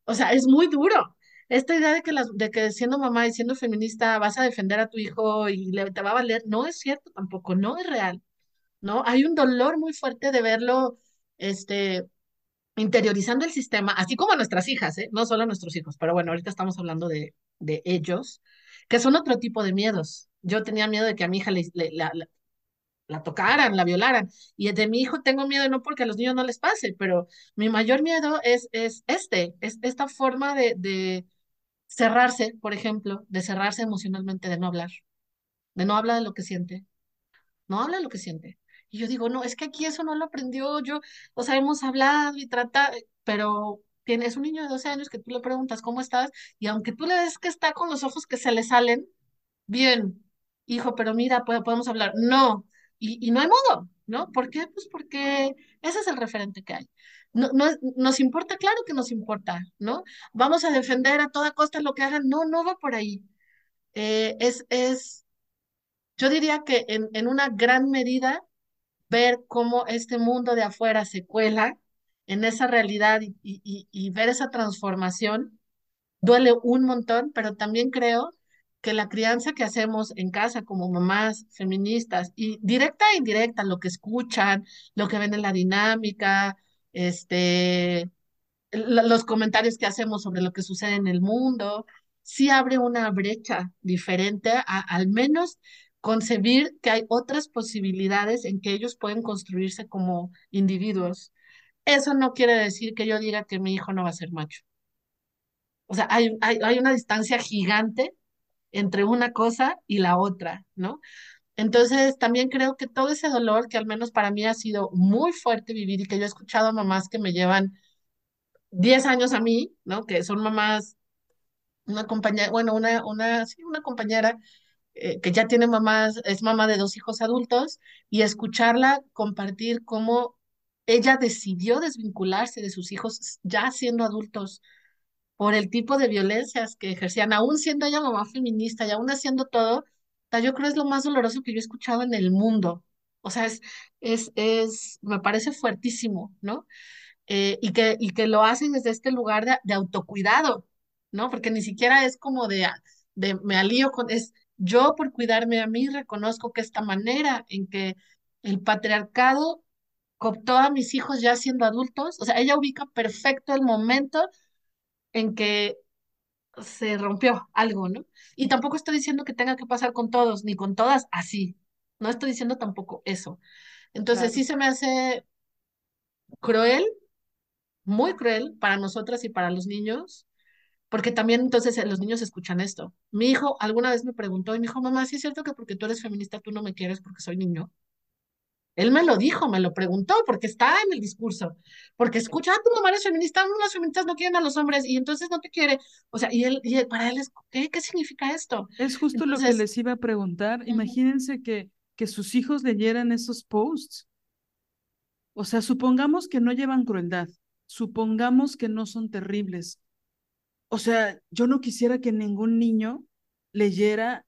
O sea, es muy duro. Esta idea de que, las, de que siendo mamá y siendo feminista vas a defender a tu hijo y le, te va a valer, no es cierto tampoco, no es real, ¿no? Hay un dolor muy fuerte de verlo, este, interiorizando el sistema, así como nuestras hijas, ¿eh? No solo nuestros hijos, pero bueno, ahorita estamos hablando de, de ellos, que son otro tipo de miedos. Yo tenía miedo de que a mi hija le, la, la- la tocaran, la violaran. Y de mi hijo tengo miedo no porque a los niños no les pase, pero mi mayor miedo es, es este, es esta forma de cerrarse, por ejemplo, de cerrarse emocionalmente, de no hablar, de no hablar de lo que siente, no habla de lo que siente. Y yo digo, no, es que aquí eso no lo aprendió yo, o sea, hemos hablado y tratado, pero tienes un niño de 12 años que tú le preguntas cómo estás y aunque tú le ves que está con los ojos que se le salen, bien, hijo, pero mira, podemos hablar. No, y, y no hay modo, ¿no? ¿Por qué? Pues porque ese es el referente que hay. No, no, nos importa, claro que nos importa, ¿no? Vamos a defender a toda costa lo que hagan. No, no va por ahí. Eh, es, es, yo diría que en, en una gran medida ver cómo este mundo de afuera se cuela en esa realidad y, y y ver esa transformación duele un montón, pero también creo que la crianza que hacemos en casa como mamás feministas, y directa e indirecta, lo que escuchan, lo que ven en la dinámica, este, los comentarios que hacemos sobre lo que sucede en el mundo, sí abre una brecha diferente a al menos concebir que hay otras posibilidades en que ellos pueden construirse como individuos. Eso no quiere decir que yo diga que mi hijo no va a ser macho. O sea, hay, hay, hay una distancia gigante entre una cosa y la otra, ¿no? Entonces, también creo que todo ese dolor, que al menos para mí ha sido muy fuerte vivir y que yo he escuchado a mamás que me llevan 10 años a mí, ¿no? Que son mamás, una compañera, bueno, una, una, sí, una compañera eh, que ya tiene mamás, es mamá de dos hijos adultos, y escucharla compartir cómo ella decidió desvincularse de sus hijos ya siendo adultos por el tipo de violencias que ejercían, aún siendo ella mamá feminista y aún haciendo todo, yo creo es lo más doloroso que yo he escuchado en el mundo. O sea, es, es, es, me parece fuertísimo, ¿no? Eh, y que, y que lo hacen desde este lugar de, de autocuidado, ¿no? Porque ni siquiera es como de, de me alío con, es yo por cuidarme a mí reconozco que esta manera en que el patriarcado cooptó a mis hijos ya siendo adultos, o sea, ella ubica perfecto el momento en que se rompió algo, ¿no? Y tampoco estoy diciendo que tenga que pasar con todos, ni con todas así. No estoy diciendo tampoco eso. Entonces Claro. sí se me hace cruel, muy cruel para nosotras y para los niños, porque también entonces eh, los niños escuchan esto. Mi hijo alguna vez me preguntó y me dijo, mamá, ¿sí es cierto que porque tú eres feminista tú no me quieres porque soy niño? Él me lo dijo, me lo preguntó, porque está en el discurso, porque escucha, ah, tu mamá es feminista, no, las feministas no quieren a los hombres y entonces no te quiere. O sea, y él, y él- para él es, ¿qué, qué significa esto? Es justo lo que les iba a preguntar. Imagínense que, que sus hijos leyeran esos posts. O sea, supongamos que no llevan crueldad, supongamos que no son terribles. O sea, yo no quisiera que ningún niño leyera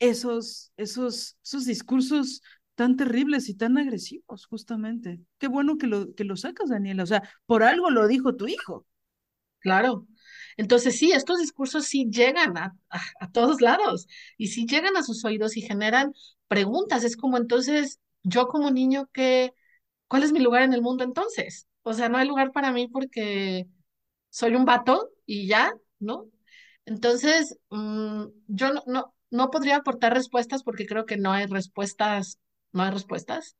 esos, esos, esos discursos tan terribles y tan agresivos, justamente. Qué bueno que lo, que lo sacas, Daniela. O sea, por algo lo dijo tu hijo. claro. Entonces, sí, estos discursos sí llegan a, a, todos lados y sí llegan a sus oídos y generan preguntas. Es como entonces, yo como niño, ¿qué, cuál es mi lugar en el mundo entonces? O sea, no hay lugar para mí porque soy un vato y ya, ¿no? Entonces, mm, yo no, no podría aportar respuestas porque creo que no hay respuestas, no hay respuestas.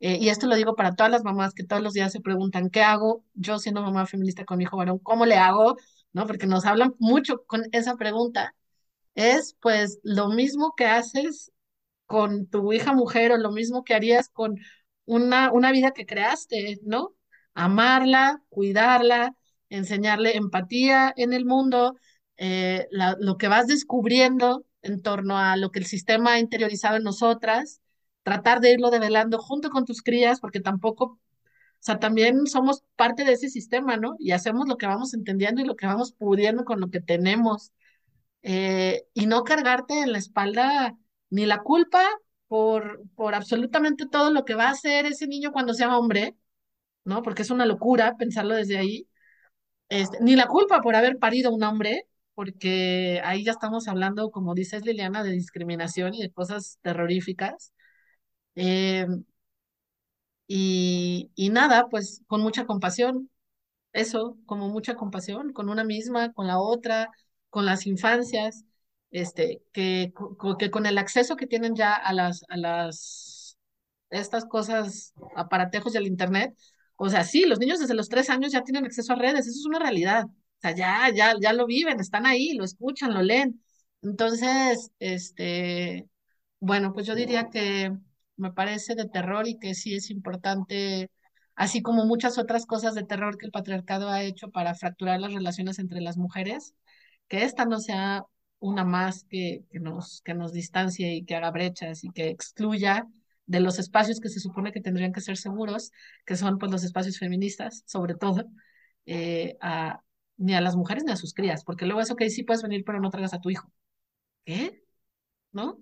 Eh, y esto lo digo para todas las mamás que todos los días se preguntan, ¿qué hago? Yo siendo mamá feminista con mi hijo varón, ¿cómo le hago? ¿No? Porque nos hablan mucho con esa pregunta. Es pues lo mismo que haces con tu hija mujer o lo mismo que harías con una, una vida que creaste, ¿no? Amarla, cuidarla, enseñarle empatía en el mundo, eh, lo que vas descubriendo en torno a lo que el sistema ha interiorizado en nosotras, tratar de irlo develando junto con tus crías, porque tampoco, o sea, también somos parte de ese sistema, ¿no? Y hacemos lo que vamos entendiendo y lo que vamos pudiendo con lo que tenemos eh, y no cargarte en la espalda ni la culpa por, por absolutamente todo lo que va a hacer ese niño cuando sea hombre, ¿no? Porque es una locura pensarlo desde ahí, este, ni la culpa por haber parido un hombre, porque ahí ya estamos hablando, como dices Liliana, de discriminación y de cosas terroríficas. Eh, y, y nada, pues con mucha compasión, eso, como mucha compasión con una misma, con la otra, con las infancias, este, que, que con el acceso que tienen ya a las, a las, estas cosas, aparatejos del internet, o sea, sí, los niños desde los tres años ya tienen acceso a redes, eso es una realidad, o sea, ya, ya, ya lo viven, están ahí, lo escuchan, lo leen. Entonces, este, bueno, pues yo diría que me parece de terror y que sí es importante así como muchas otras cosas de terror que el patriarcado ha hecho para fracturar las relaciones entre las mujeres, que esta no sea una más que, nos, que nos distancie y que haga brechas y que excluya de los espacios que se supone que tendrían que ser seguros, que son pues los espacios feministas, sobre todo, eh, ni a las mujeres ni a sus crías, porque luego eso que sí puedes venir, pero no traigas a tu hijo. ¿No?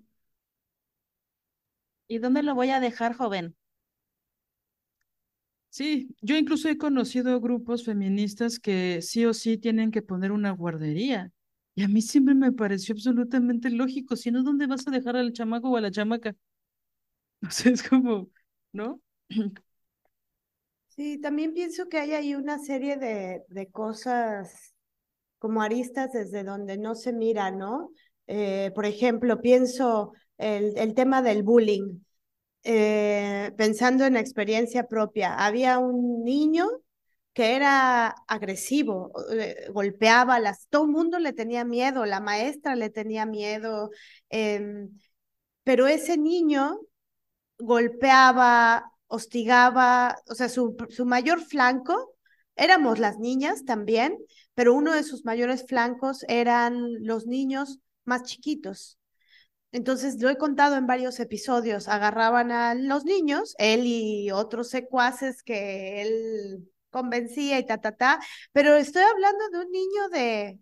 ¿Y dónde lo voy a dejar, joven? Sí, yo incluso he conocido grupos feministas que sí o sí tienen que poner una guardería. Y a mí siempre me pareció absolutamente lógico. Si no, ¿dónde vas a dejar al chamaco o a la chamaca? O sea, es como, ¿no? Sí, también pienso que hay ahí una serie de, de cosas como aristas desde donde no se mira, ¿no? Eh, por ejemplo, pienso el, el tema del bullying. Eh, pensando en experiencia propia, había un niño que era agresivo, eh, golpeaba, las, todo el mundo le tenía miedo, la maestra le tenía miedo, em, pero ese niño golpeaba, hostigaba, o sea, su, su mayor flanco éramos las niñas también, pero uno de sus mayores flancos eran los niños más chiquitos. Entonces, lo he contado en varios episodios, agarraban a los niños, él y otros secuaces que él convencía y ta, ta, ta, pero estoy hablando de un niño de,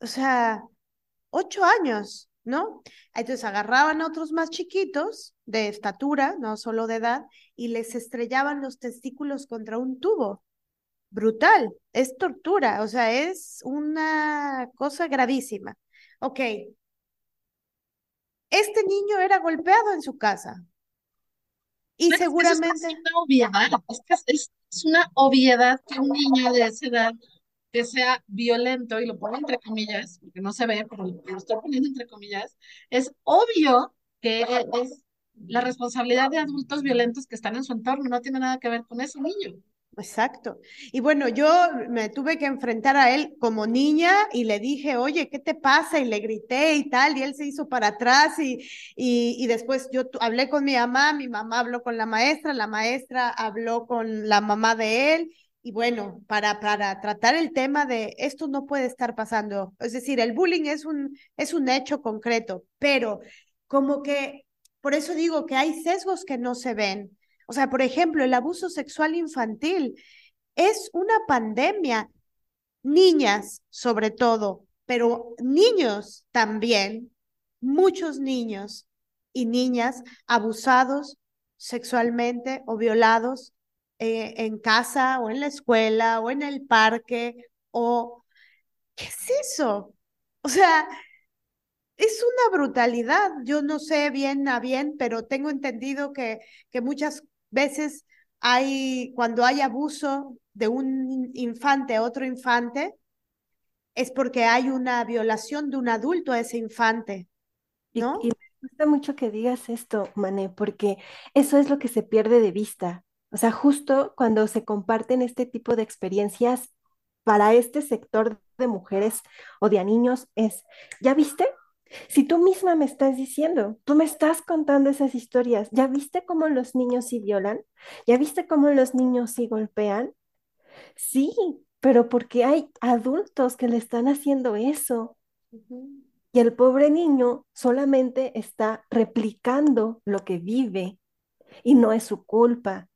o sea, ocho años, ¿no? Entonces agarraban a otros más chiquitos de estatura, no solo de edad, y les estrellaban los testículos contra un tubo. Brutal, es tortura, o sea, es una cosa gravísima. Ok, este niño era golpeado en su casa y Pero es seguramente, una obviedad, es, que es, es una obviedad que un niño de esa edad que sea violento, y lo pongo entre comillas, porque no se ve, pero lo estoy poniendo entre comillas, es obvio que es la responsabilidad de adultos violentos que están en su entorno, no tiene nada que ver con ese niño. Exacto. Y bueno, yo me tuve que enfrentar a él como niña y le dije, oye, ¿qué te pasa? Y le grité y tal, y él se hizo para atrás y, y, y después yo hablé con mi mamá, mi mamá habló con la maestra, la maestra habló con la mamá de él. Y bueno, para, para tratar el tema de esto no puede estar pasando. Es decir, el bullying es un, es un hecho concreto, pero como que, por eso digo que hay sesgos que no se ven o sea, por ejemplo, el abuso sexual infantil es una pandemia. Niñas, sobre todo, pero niños también, muchos niños y niñas abusados sexualmente o violados eh, en casa o en la escuela o en el parque o... ¿Qué es eso? O sea, es una brutalidad. Yo no sé bien a bien, pero tengo entendido que, que muchas veces hay, cuando hay abuso de un infante a otro infante, es porque hay una violación de un adulto a ese infante, ¿no? Y, me gusta mucho que digas esto, Mané, porque eso es lo que se pierde de vista. O sea, justo cuando se comparten este tipo de experiencias para este sector de mujeres o de niños es, ¿ya viste? Si tú misma me estás diciendo, tú me estás contando esas historias, ¿ya viste cómo los niños sí violan? ¿Ya viste cómo los niños sí golpean? Sí, pero porque hay adultos que le están haciendo eso. Y el pobre niño solamente está replicando lo que vive y no es su culpa.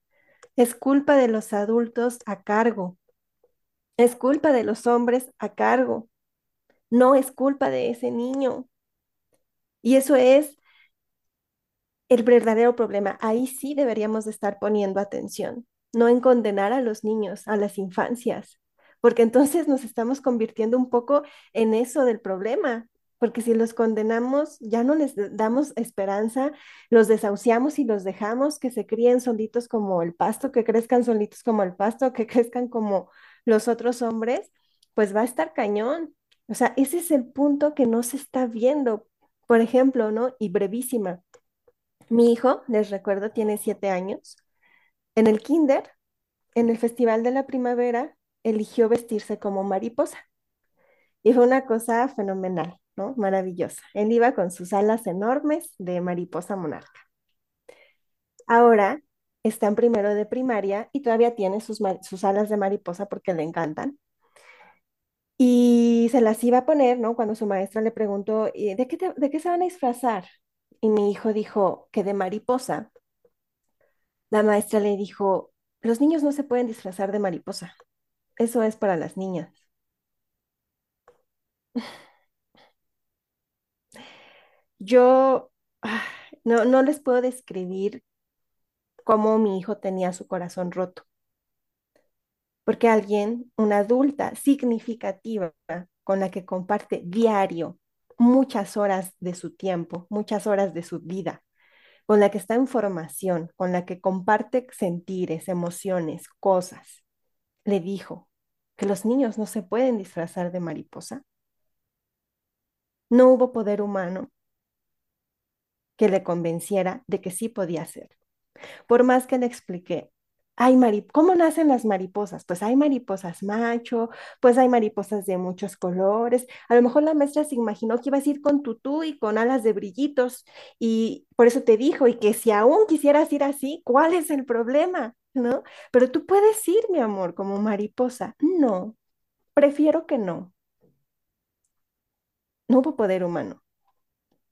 Es culpa de los adultos a cargo. Es culpa de los hombres a cargo. No es culpa de ese niño. Y eso es el verdadero problema. Ahí sí deberíamos de estar poniendo atención, no en condenar a los niños, a las infancias, porque entonces nos estamos convirtiendo un poco en eso del problema, porque si los condenamos, ya no les damos esperanza, los desahuciamos y los dejamos que se críen solitos como el pasto, que crezcan solitos como el pasto, que crezcan como los otros hombres, pues va a estar cañón. O sea, ese es el punto que no se está viendo. Por ejemplo, ¿no? Y brevísima. Mi hijo, les recuerdo, tiene siete años. En el kinder, en el Festival de la Primavera, eligió vestirse como mariposa. Y fue una cosa fenomenal, ¿no? Maravillosa. Él iba con sus alas enormes de mariposa monarca. Ahora está en primero de primaria y todavía tiene sus, sus alas de mariposa porque le encantan. Y se las iba a poner, ¿no? Cuando su maestra le preguntó, ¿de qué, se van a disfrazar? Y mi hijo dijo que de mariposa. La maestra le dijo, los niños no se pueden disfrazar de mariposa. Eso es para las niñas. Yo ah, no, no les puedo describir cómo mi hijo tenía su corazón roto porque alguien, una adulta significativa con la que comparte diario muchas horas de su tiempo, muchas horas de su vida, con la que está en formación, con la que comparte sentires, emociones, cosas, le dijo que los niños no se pueden disfrazar de mariposa. No hubo poder humano que le convenciera de que sí podía ser. Por más que le expliqué, hay ¿cómo nacen las mariposas? Pues hay mariposas macho, pues hay mariposas de muchos colores. A lo mejor la maestra se imaginó que ibas a ir con tutú y con alas de brillitos y por eso te dijo, y que si aún quisieras ir así, ¿cuál es el problema? ¿No? Pero tú puedes ir, mi amor, como mariposa. No, prefiero que no. No hubo poder humano.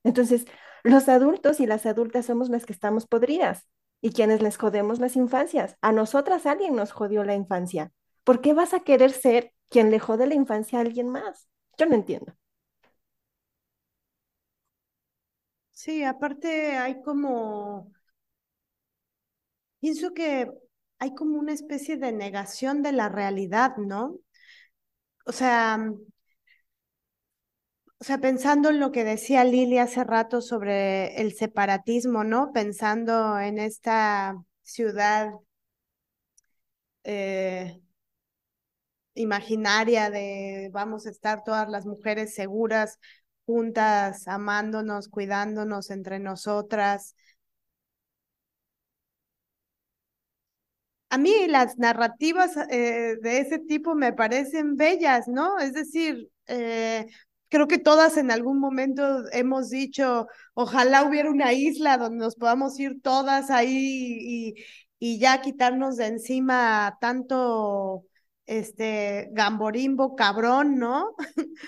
Entonces, los adultos y las adultas somos las que estamos podridas y quienes les jodemos las infancias. A nosotras alguien nos jodió la infancia. ¿Por qué vas a querer ser quien le jode la infancia a alguien más? Yo no entiendo. Sí, aparte hay como, pienso que hay como una especie de negación de la realidad, ¿no? O sea, o sea, pensando en lo que decía Lili hace rato sobre el separatismo, ¿no? Pensando en esta ciudad eh, imaginaria de vamos a estar todas las mujeres seguras, juntas, amándonos, cuidándonos entre nosotras. A mí las narrativas eh, de ese tipo me parecen bellas, ¿no? Es decir, eh, creo que todas en algún momento hemos dicho, ojalá hubiera una isla donde nos podamos ir todas ahí y, y ya quitarnos de encima tanto este gamborimbo cabrón, ¿no?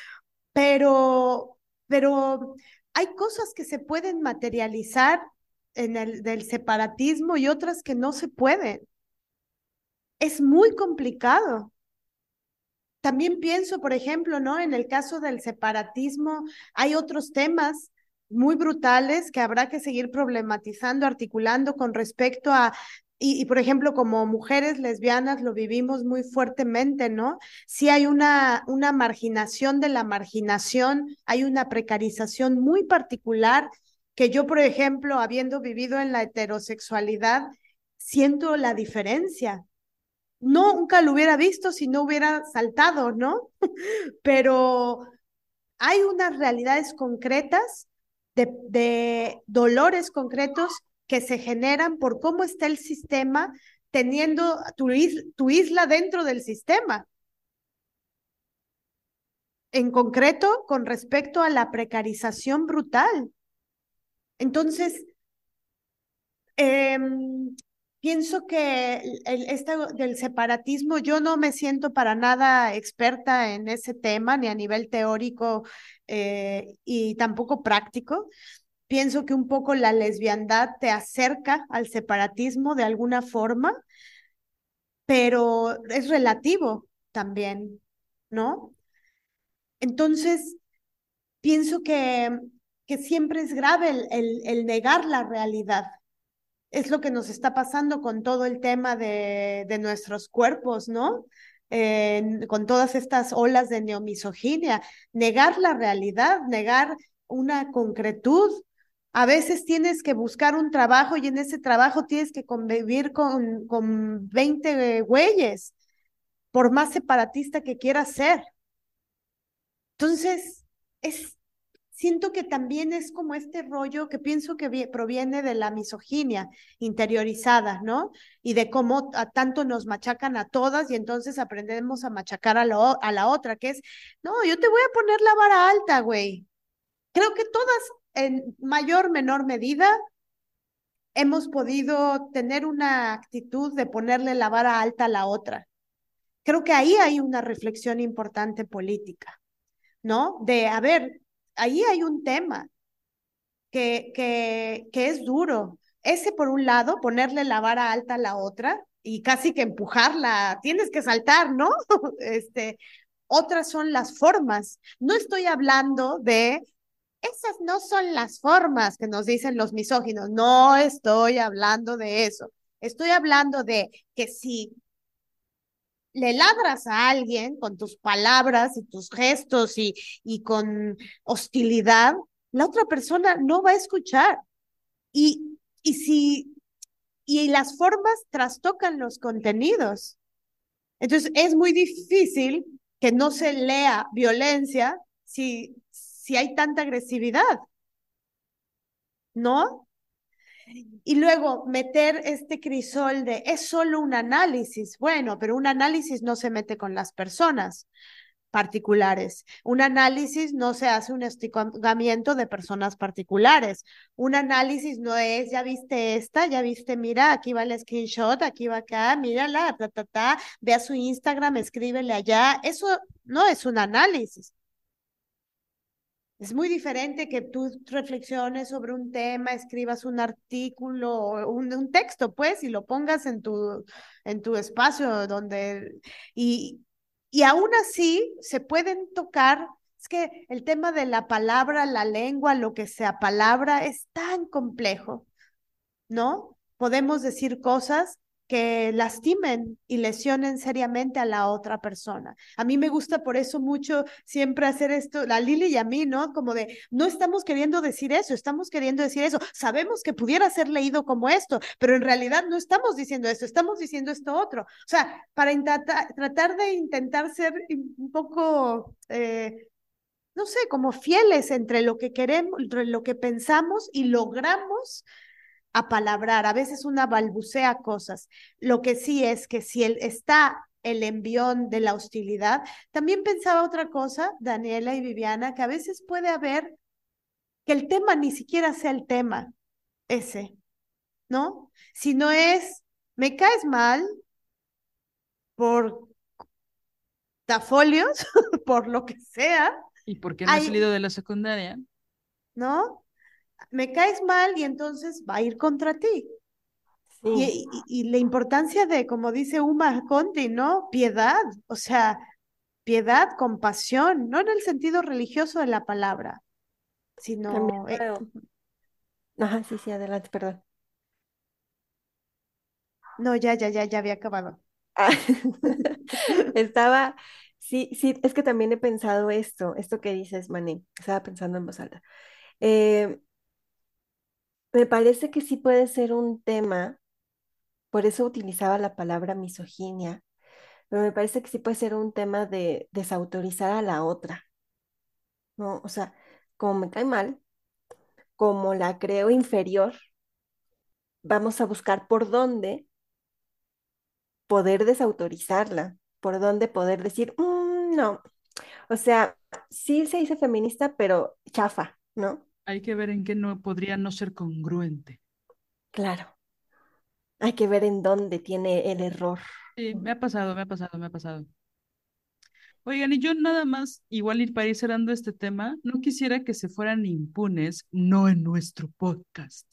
pero, pero hay cosas que se pueden materializar en el del separatismo y otras que no se pueden es muy complicado. También pienso, por ejemplo, ¿no? En el caso del separatismo, hay otros temas muy brutales que habrá que seguir problematizando, articulando con respecto a y, por ejemplo, como mujeres lesbianas lo vivimos muy fuertemente, ¿no? Si hay una, una marginación de la marginación, hay una precarización muy particular que yo, por ejemplo, habiendo vivido en la heterosexualidad, siento la diferencia nunca lo hubiera visto si no hubiera saltado, ¿no? Pero hay unas realidades concretas de, dolores concretos que se generan por cómo está el sistema teniendo tu, isla dentro del sistema. En concreto, con respecto a la precarización brutal. Entonces, eh, Pienso que el, este del separatismo, yo no me siento para nada experta en ese tema, ni a nivel teórico eh, y tampoco práctico. Pienso que un poco la lesbiandad te acerca al separatismo de alguna forma, pero es relativo también, ¿no? Entonces, pienso que, que siempre es grave el, el, el negar la realidad es lo que nos está pasando con todo el tema de, de nuestros cuerpos, ¿no? con todas estas olas de neomisoginia, negar la realidad, negar una concretud. A veces tienes que buscar un trabajo y en ese trabajo tienes que convivir con, con 20 güeyes, por más separatista que quieras ser. Entonces, es, siento que también es como este rollo que pienso que proviene de la misoginia interiorizada, ¿no? Y de cómo a tanto nos machacan a todas y entonces aprendemos a machacar a, a la otra, que es, no, yo te voy a poner la vara alta, güey. Creo que todas en mayor, menor medida hemos podido tener una actitud de ponerle la vara alta a la otra. Creo que ahí hay una reflexión importante política, ¿no? De, a ver, ahí hay un tema que, que, que es duro. Ese por un lado, ponerle la vara alta a la otra y casi que empujarla, tienes que saltar, ¿no? este, otras son las formas. No estoy hablando de esas no son las formas que nos dicen los misóginos. No estoy hablando de eso. Estoy hablando de que si le ladras a alguien con tus palabras y tus gestos y, y con hostilidad, la otra persona no va a escuchar. Y, y si, y las formas trastocan los contenidos. Entonces es muy difícil que no se lea violencia si, si hay tanta agresividad. ¿No? Y luego meter este crisol de es solo un análisis. Bueno, pero un análisis no se mete con las personas particulares. Un análisis no se hace un estigamiento de personas particulares. Un análisis no es, ya viste esta, ya viste, mira, aquí va el screenshot, aquí va acá, mírala, ta, ta, ta, ve a su Instagram, escríbele allá. Eso no es un análisis. Es muy diferente que tú reflexiones sobre un tema, escribas un artículo, un, un texto, pues, y lo pongas en tu, en tu espacio donde... Y, y aún así se pueden tocar, es que el tema de la palabra, la lengua, lo que sea palabra, es tan complejo, ¿no? Podemos decir cosas que lastimen y lesionen seriamente a la otra persona. A mí me gusta por eso mucho siempre hacer esto, la Lili y a mí, ¿no? Como de, no estamos queriendo decir eso, estamos queriendo decir eso. Sabemos que pudiera ser leído como esto, pero en realidad no estamos diciendo esto, estamos diciendo esto otro. O sea, para tratar de intentar ser un poco... Eh, no sé, como fieles entre lo que queremos, entre lo que pensamos y logramos apalabrar, a veces una balbucea cosas. Lo que sí es que si él está el envión de la hostilidad, también pensaba otra cosa, Daniela y Viviana, que a veces puede haber que el tema ni siquiera sea el tema ese, ¿no? Si no es, me caes mal por tafolios, por lo que sea. ¿Y por qué no has salido de la secundaria? ¿No? Me caes mal y entonces va a ir contra ti. Y, y, la importancia de, como dice Uma Conti, ¿no? Piedad, o sea, piedad, compasión, no en el sentido religioso de la palabra, sino... Eh, Ajá, sí, sí, adelante, perdón. No, ya, ya, ya, ya había acabado. Ah, estaba, sí, sí, es que también he pensado esto, esto que dices, Mané, estaba pensando en voz alta. Eh, me parece que sí puede ser un tema, por eso utilizaba la palabra misoginia, pero me parece que sí puede ser un tema de desautorizar a la otra, ¿no? O sea, como me cae mal, como la creo inferior, vamos a buscar por dónde poder desautorizarla, por dónde poder decir, mm, no, o sea, sí se dice feminista, pero chafa, ¿no? Hay que ver en qué no podría no ser congruente. Claro. Hay que ver en dónde tiene el error. Sí, me ha pasado, me ha pasado, me ha pasado. Oigan, y yo nada más, igual ir para ir cerrando este tema, no quisiera que se fueran impunes, no en nuestro podcast.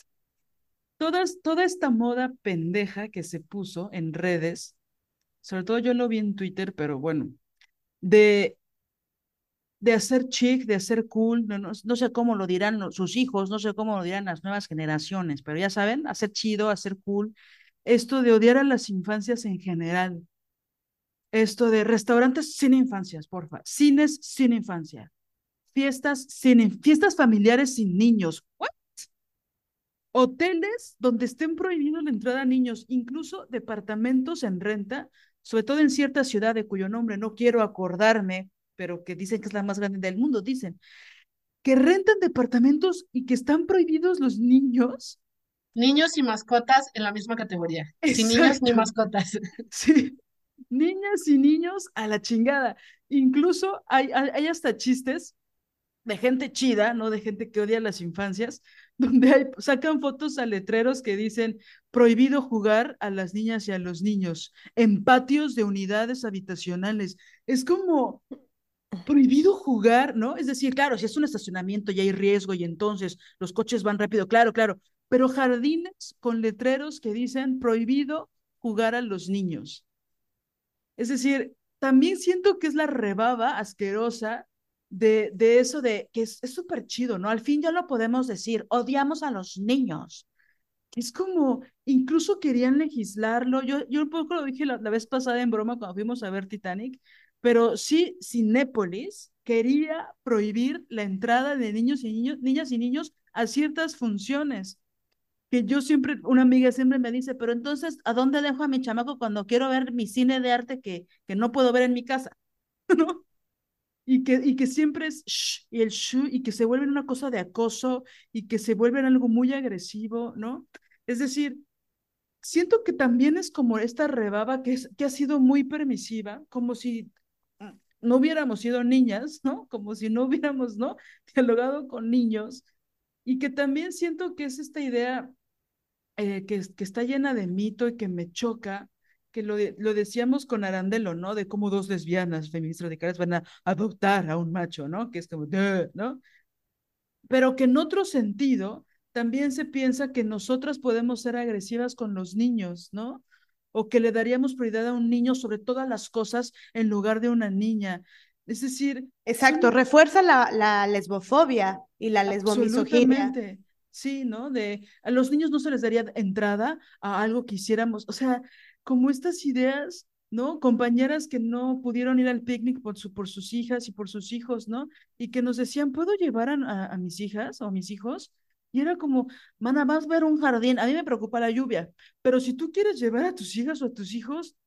Todas, toda esta moda pendeja que se puso en redes, sobre todo yo lo vi en Twitter, pero bueno, de, de hacer chic, de hacer cool, no, no, sé cómo lo dirán sus hijos, no sé cómo lo dirán las nuevas generaciones, pero ya saben, hacer chido, hacer cool, esto de odiar a las infancias en general esto de restaurantes sin infancias, porfa, cines sin infancia, fiestas sin fiestas familiares sin niños. ¿What? Hoteles donde estén prohibidos la entrada a niños, incluso departamentos en renta, sobre todo en cierta ciudad de cuyo nombre no quiero acordarme, pero que dicen que es la más grande del mundo, dicen que rentan departamentos y que están prohibidos los niños. Niños y mascotas en la misma categoría. Sin niños ni mascotas. Sí niñas y niños a la chingada. Incluso hay, hay, hasta chistes de gente chida, ¿no? De gente que odia las infancias, donde hay, sacan fotos a letreros que dicen prohibido jugar a las niñas y a los niños en patios de unidades habitacionales. Es como prohibido jugar, ¿no? Es decir, claro, si es un estacionamiento y hay riesgo y entonces los coches van rápido, claro, claro, pero jardines con letreros que dicen prohibido jugar a los niños. Es decir, también siento que es la rebaba asquerosa de, de eso de que es súper chido, ¿no? Al fin ya lo podemos decir, odiamos a los niños. Es como, incluso querían legislarlo. Yo, yo un poco lo dije la, vez pasada en broma cuando fuimos a ver Titanic, pero sí, Cinépolis quería prohibir la entrada de niños y niñas y niños a ciertas funciones que yo siempre, una amiga siempre me dice, pero entonces, ¿a dónde dejo a mi chamaco cuando quiero ver mi cine de arte que, que no puedo ver en mi casa? ¿No? Y que, y que siempre es shh, y el shh, y que se vuelve una cosa de acoso y que se vuelve algo muy agresivo, ¿no? Es decir, siento que también es como esta rebaba que, es, que ha sido muy permisiva, como si no hubiéramos sido niñas, ¿no? Como si no hubiéramos, ¿no? Dialogado con niños y que también siento que es esta idea eh, que, que, está llena de mito y que me choca, que lo, lo decíamos con Arandelo, ¿no? De cómo dos lesbianas feministas radicales van a adoptar a un macho, ¿no? Que es como, ¿no? Pero que en otro sentido también se piensa que nosotras podemos ser agresivas con los niños, ¿no? O que le daríamos prioridad a un niño sobre todas las cosas en lugar de una niña. Es decir. Exacto, refuerza la, la, lesbofobia y la lesbomisoginia. Sí, ¿no? De a los niños no se les daría entrada a algo que hiciéramos. O sea, como estas ideas, ¿no? Compañeras que no pudieron ir al picnic por, su, por sus hijas y por sus hijos, ¿no? Y que nos decían, ¿puedo llevar a, a, mis hijas o a mis hijos? Y era como, mana, vas a ver un jardín. A mí me preocupa la lluvia, pero si tú quieres llevar a tus hijas o a tus hijos,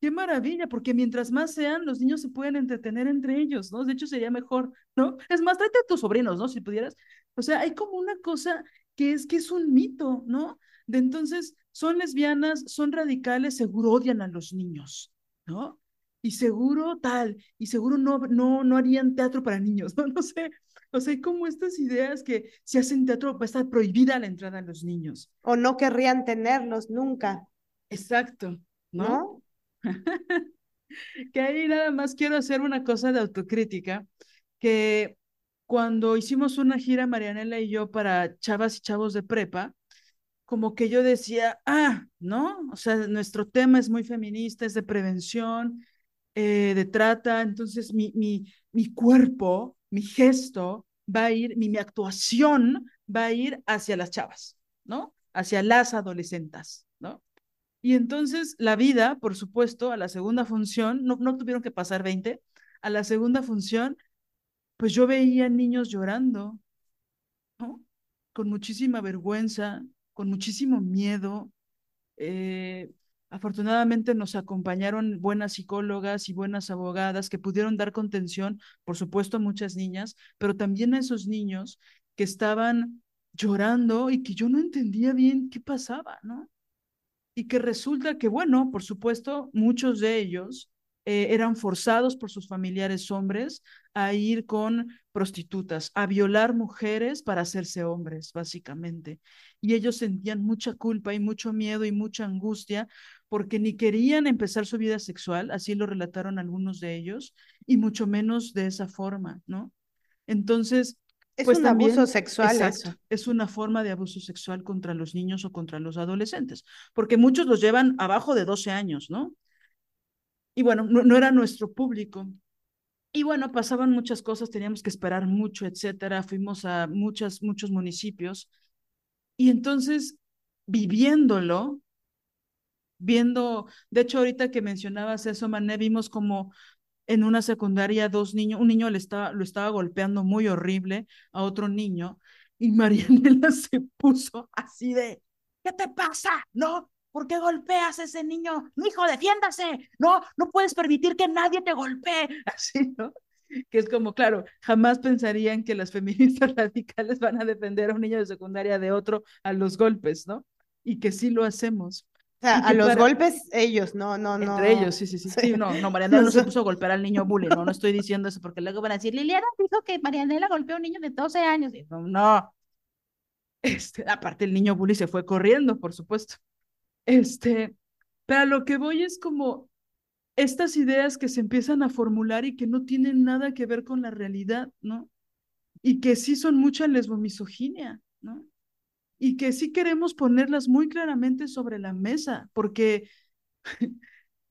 qué maravilla, porque mientras más sean, los niños se pueden entretener entre ellos, ¿no? De hecho, sería mejor, ¿no? Es más, tráete a tus sobrinos, ¿no? Si pudieras. O sea, hay como una cosa que es que es un mito, ¿no? De entonces, son lesbianas, son radicales, seguro odian a los niños, ¿no? Y seguro tal, y seguro no, no, no harían teatro para niños, ¿no? No sé, o sea, hay como estas ideas que si hacen teatro va a estar prohibida la entrada a los niños. O no querrían tenerlos nunca. Exacto, ¿no? que ahí nada más quiero hacer una cosa de autocrítica, que cuando hicimos una gira, Marianela y yo, para chavas y chavos de prepa, como que yo decía, ah, ¿no? O sea, nuestro tema es muy feminista, es de prevención, eh, de trata, entonces mi, mi, mi cuerpo, mi gesto va a ir, mi, mi actuación va a ir hacia las chavas, ¿no? Hacia las adolescentes, ¿no? Y entonces la vida, por supuesto, a la segunda función, no, no tuvieron que pasar 20, a la segunda función, pues yo veía niños llorando, ¿no? Con muchísima vergüenza, con muchísimo miedo. Eh, afortunadamente nos acompañaron buenas psicólogas y buenas abogadas que pudieron dar contención, por supuesto, a muchas niñas, pero también a esos niños que estaban llorando y que yo no entendía bien qué pasaba, ¿no? Y que resulta que, bueno, por supuesto, muchos de ellos eh, eran forzados por sus familiares hombres a ir con prostitutas, a violar mujeres para hacerse hombres, básicamente. Y ellos sentían mucha culpa y mucho miedo y mucha angustia porque ni querían empezar su vida sexual, así lo relataron algunos de ellos, y mucho menos de esa forma, ¿no? Entonces, es pues un también, abuso sexual exacto, eso. es una forma de abuso sexual contra los niños o contra los adolescentes, porque muchos los llevan abajo de 12 años, ¿no? Y bueno, no, no era nuestro público. Y bueno, pasaban muchas cosas, teníamos que esperar mucho, etcétera. Fuimos a muchas, muchos municipios. Y entonces, viviéndolo, viendo, de hecho, ahorita que mencionabas eso, Mané, vimos como en una secundaria dos niños, un niño le estaba, lo estaba golpeando muy horrible a otro niño y Marianela se puso así de, ¿qué te pasa? ¿No? ¿Por qué golpeas a ese niño? Hijo, defiéndase. No, no puedes permitir que nadie te golpee. Así, ¿no? Que es como, claro, jamás pensarían que las feministas radicales van a defender a un niño de secundaria de otro a los golpes, ¿no? Y que sí lo hacemos. Sea, a los para- golpes ellos, no, no, no. Entre ellos, sí, sí, sí. sí no, no, Marianela no se puso a golpear al niño bully, no, no estoy diciendo eso porque luego van a decir, Liliana dijo que Marianela golpeó a un niño de 12 años. Y no, no. Este, aparte el niño bully se fue corriendo, por supuesto. Este, pero a lo que voy es como estas ideas que se empiezan a formular y que no tienen nada que ver con la realidad, ¿no? Y que sí son mucha lesbomisoginia, ¿no? Y que sí queremos ponerlas muy claramente sobre la mesa, porque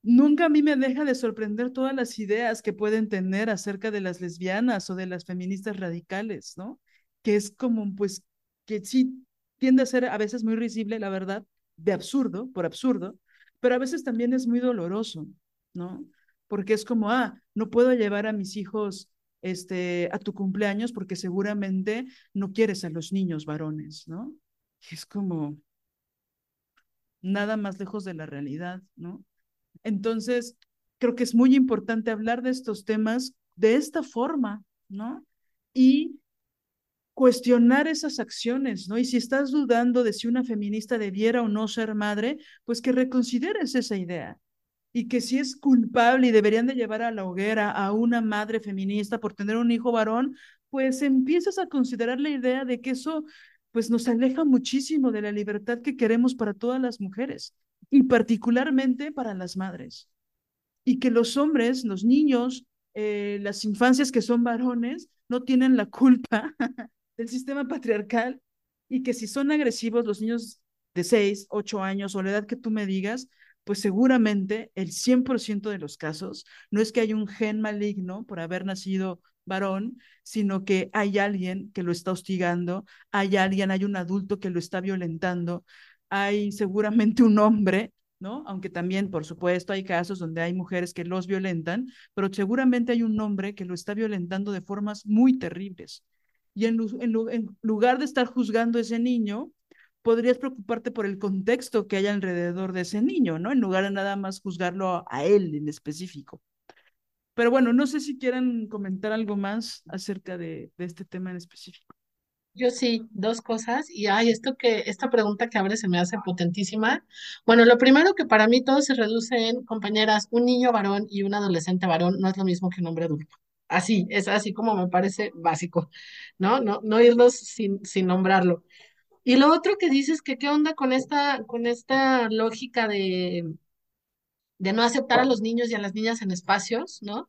nunca a mí me deja de sorprender todas las ideas que pueden tener acerca de las lesbianas o de las feministas radicales, ¿no? Que es como, pues, que sí tiende a ser a veces muy risible, la verdad, de absurdo, por absurdo, pero a veces también es muy doloroso, ¿no? Porque es como, ah, no puedo llevar a mis hijos este, a tu cumpleaños porque seguramente no quieres a los niños varones, ¿no? Es como nada más lejos de la realidad, ¿no? Entonces, creo que es muy importante hablar de estos temas de esta forma, ¿no? Y cuestionar esas acciones, ¿no? Y si estás dudando de si una feminista debiera o no ser madre, pues que reconsideres esa idea. Y que si es culpable y deberían de llevar a la hoguera a una madre feminista por tener un hijo varón, pues empiezas a considerar la idea de que eso pues nos aleja muchísimo de la libertad que queremos para todas las mujeres y particularmente para las madres. Y que los hombres, los niños, eh, las infancias que son varones, no tienen la culpa del sistema patriarcal y que si son agresivos los niños de 6, 8 años o la edad que tú me digas, pues seguramente el 100% de los casos no es que haya un gen maligno por haber nacido varón, sino que hay alguien que lo está hostigando, hay alguien, hay un adulto que lo está violentando, hay seguramente un hombre, ¿no? Aunque también, por supuesto, hay casos donde hay mujeres que los violentan, pero seguramente hay un hombre que lo está violentando de formas muy terribles. Y en, lugar de estar juzgando a ese niño, podrías preocuparte por el contexto que hay alrededor de ese niño, ¿no? En lugar de nada más juzgarlo a él en específico. Pero bueno, no sé si quieran comentar algo más acerca de, de este tema en específico. Yo sí, dos cosas. Y ay, esto que, esta pregunta que abre se me hace potentísima. Bueno, lo primero que para mí todo se reduce en, compañeras, un niño varón y un adolescente varón no es lo mismo que un hombre adulto. Así, es así como me parece básico, ¿no? No, no irlos sin, sin nombrarlo. Y lo otro que dices que qué onda con esta, con esta lógica de, de no aceptar a los niños y a las niñas en espacios, ¿no?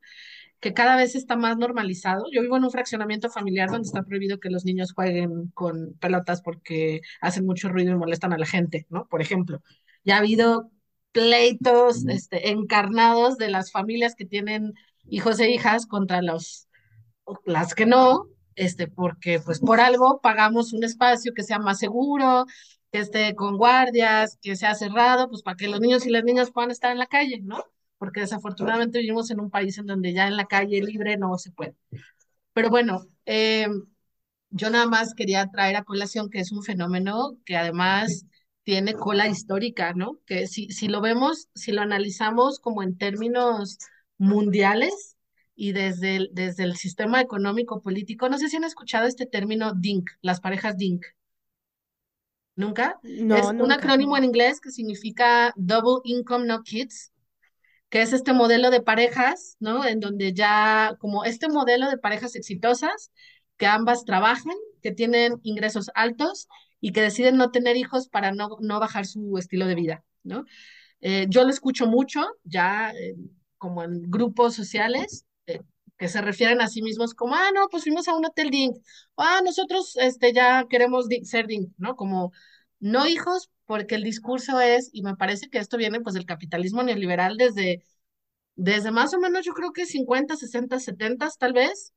que cada vez está más normalizado. Yo vivo en un fraccionamiento familiar donde está prohibido que los niños jueguen con pelotas porque hacen mucho ruido y molestan a la gente, ¿no? Por ejemplo, ya ha habido pleitos este, encarnados de las familias que tienen hijos e hijas contra los, las que no, este, porque pues por algo pagamos un espacio que sea más seguro, que esté con guardias, que sea cerrado, pues para que los niños y las niñas puedan estar en la calle, ¿no? porque desafortunadamente vivimos en un país en donde ya en la calle libre no se puede. Pero bueno, eh, yo nada más quería traer a colación que es un fenómeno que además tiene cola histórica, ¿no? Que si, si lo vemos, si lo analizamos como en términos mundiales y desde el, desde el sistema económico político, no sé si han escuchado este término DINK, las parejas DINK. ¿Nunca? No, es un acrónimo en inglés que significa Double Income No Kids, que es este modelo de parejas, ¿no? En donde ya, como este modelo de parejas exitosas, que ambas trabajan, que tienen ingresos altos y que deciden no tener hijos para no, no bajar su estilo de vida, ¿no? Eh, yo lo escucho mucho, ya eh, como en grupos sociales, eh, que se refieren a sí mismos como, ah, no, pues fuimos a un hotel DINK, ah, nosotros este, ya queremos ser DINK, ¿no? Como no hijos, porque el discurso es, y me parece que esto viene pues del capitalismo neoliberal desde, desde más o menos yo creo que 50, 60, 70 tal vez,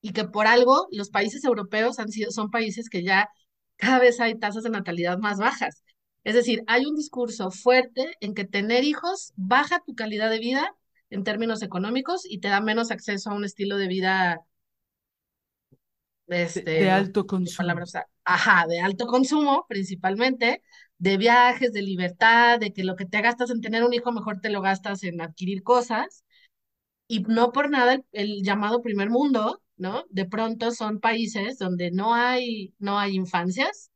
y que por algo los países europeos han sido, son países que ya cada vez hay tasas de natalidad más bajas. Es decir, hay un discurso fuerte en que tener hijos baja tu calidad de vida en términos económicos y te da menos acceso a un estilo de vida este, de, alto consumo. ajá, de alto consumo principalmente, de viajes, de libertad, de que lo que te gastas en tener un hijo mejor te lo gastas en adquirir cosas. Y no por nada el llamado primer mundo, ¿no? De pronto son países donde no hay, no hay infancias,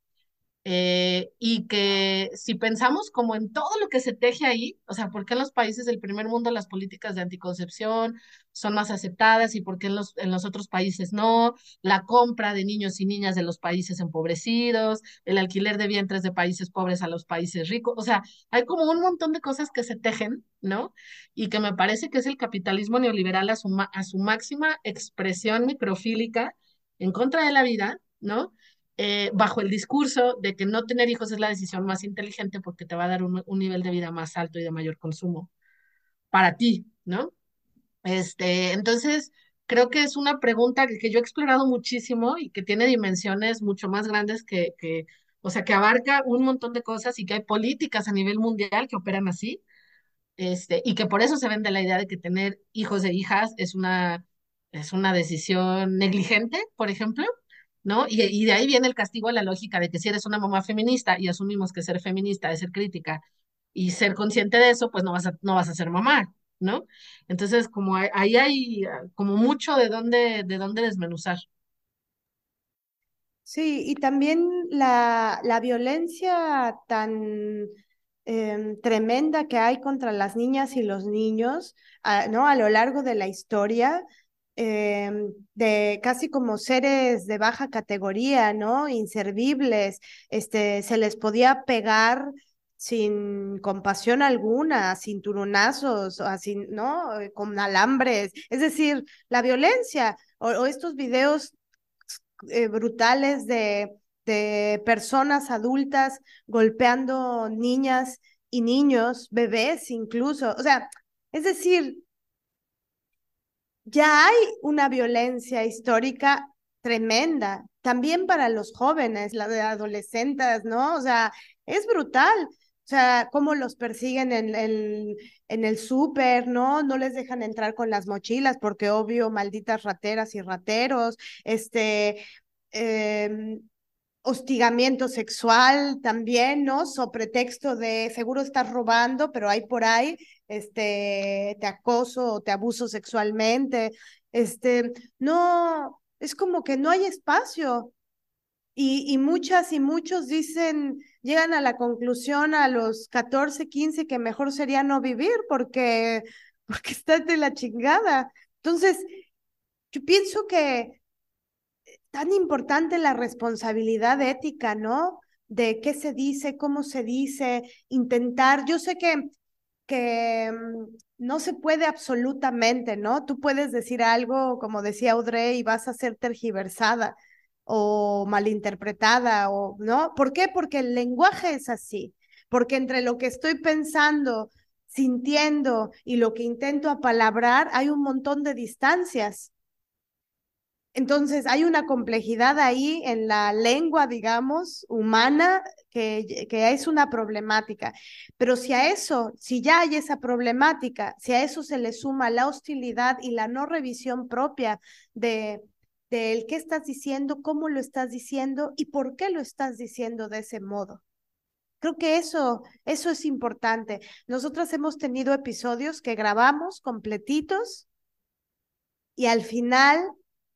eh, y que si pensamos como en todo lo que se teje ahí, o sea, ¿por qué en los países del primer mundo las políticas de anticoncepción son más aceptadas y por qué en los, en los otros países no? La compra de niños y niñas de los países empobrecidos, el alquiler de vientres de países pobres a los países ricos, o sea, hay como un montón de cosas que se tejen, ¿no? Y que me parece que es el capitalismo neoliberal a su, a su máxima expresión microfílica en contra de la vida, ¿no? Eh, bajo el discurso de que no tener hijos es la decisión más inteligente porque te va a dar un, nivel de vida más alto y de mayor consumo para ti, ¿no? Este, entonces, creo que es una pregunta que, yo he explorado muchísimo y que tiene dimensiones mucho más grandes que, que, o sea, que abarca un montón de cosas y que hay políticas a nivel mundial que operan así, este, y que por eso se vende la idea de que tener hijos e hijas es una, es una decisión negligente, por ejemplo, ¿no? Y, de ahí viene el castigo a la lógica de que si eres una mamá feminista y asumimos que ser feminista es ser crítica y ser consciente de eso, pues no vas a, no vas a ser mamá, ¿no? Entonces, como ahí hay ah, como mucho de dónde, de dónde desmenuzar. Sí, y también la, la violencia tan em, tremenda que hay contra las niñas y los niños, ah, ¿no? A lo largo de la historia, Em, de casi como seres de baja categoría, ¿no? Inservibles, este, se les podía pegar sin compasión alguna, sin turunazos, así, ¿no? Eh, con alambres, es decir, la violencia o, estos videos eh, brutales de, de personas adultas golpeando niñas y niños, bebés incluso, o sea, es decir, ya hay una violencia histórica tremenda, también para los jóvenes, la de adolescentes, ¿no? O sea, es brutal. O sea, cómo los persiguen en, el en el súper, ¿no? No les dejan entrar con las mochilas porque obvio, malditas rateras y rateros, este, em, hostigamiento sexual también, ¿no? So pretexto de seguro estás robando, pero hay por ahí, este, te acoso o te abuso sexualmente, este, no, es como que no hay espacio. Y, y muchas y muchos dicen, llegan a la conclusión a los 14, 15 que mejor sería no vivir porque, porque estás de la chingada. Entonces, yo pienso que tan importante la responsabilidad ética, ¿no? De qué se dice, cómo se dice, intentar. Yo sé que, que mm, no se puede absolutamente, ¿no? Tú puedes decir algo, como decía Audrey, y vas a ser tergiversada o malinterpretada, o, ¿no? ¿Por qué? Porque el lenguaje es así, porque entre lo que estoy pensando, sintiendo y lo que intento apalabrar, hay un montón de distancias. Entonces, hay una complejidad ahí en la lengua, digamos, humana, que, es una problemática. Pero si a eso, si ya hay esa problemática, si a eso se le suma la hostilidad y la no revisión propia de, de el qué estás diciendo, cómo lo estás diciendo y por qué lo estás diciendo de ese modo. Creo que eso, eso es importante. Nosotras hemos tenido episodios que grabamos completitos y al final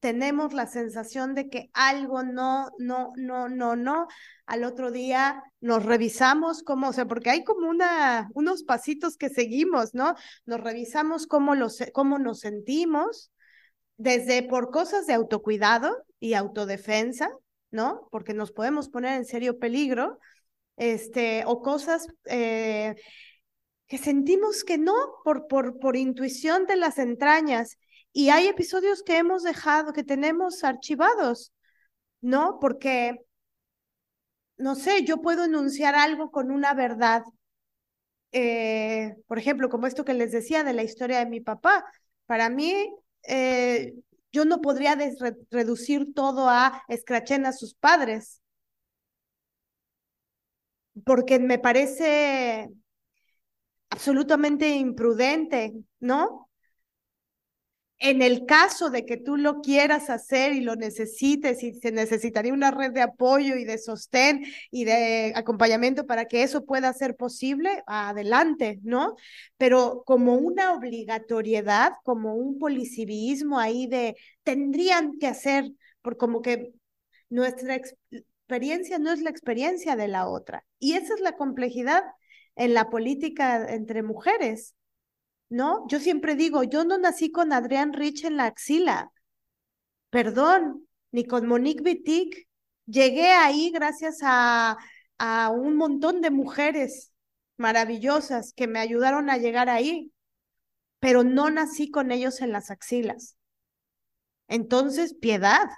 tenemos la sensación de que algo no, no, no, no, no. Al otro día nos revisamos cómo, o sea, porque hay como una, unos pasitos que seguimos, ¿no? Nos revisamos cómo, los, cómo nos sentimos, desde por cosas de autocuidado y autodefensa, ¿no? Porque nos podemos poner en serio peligro, este, o cosas eh, que sentimos que no, por, por, por intuición de las entrañas. Y hay episodios que hemos dejado, que tenemos archivados, ¿no? Porque, no sé, yo puedo enunciar algo con una verdad. Eh, por ejemplo, como esto que les decía de la historia de mi papá. Para mí, eh, yo no podría reducir todo a escrachen a sus padres, porque me parece absolutamente imprudente, ¿no? En el caso de que tú lo quieras hacer y lo necesites y se necesitaría una red de apoyo y de sostén y de acompañamiento para que eso pueda ser posible, adelante, ¿no? Pero como una obligatoriedad, como un policivismo ahí de tendrían que hacer, por como que nuestra experiencia no es la experiencia de la otra. Y esa es la complejidad en la política entre mujeres ¿no? Yo siempre digo, yo no nací con Adrián Rich en la axila, perdón, ni con Monique Wittig. Llegué ahí gracias a, a un montón de mujeres maravillosas que me ayudaron a llegar ahí, pero no nací con ellos en las axilas. Entonces, piedad.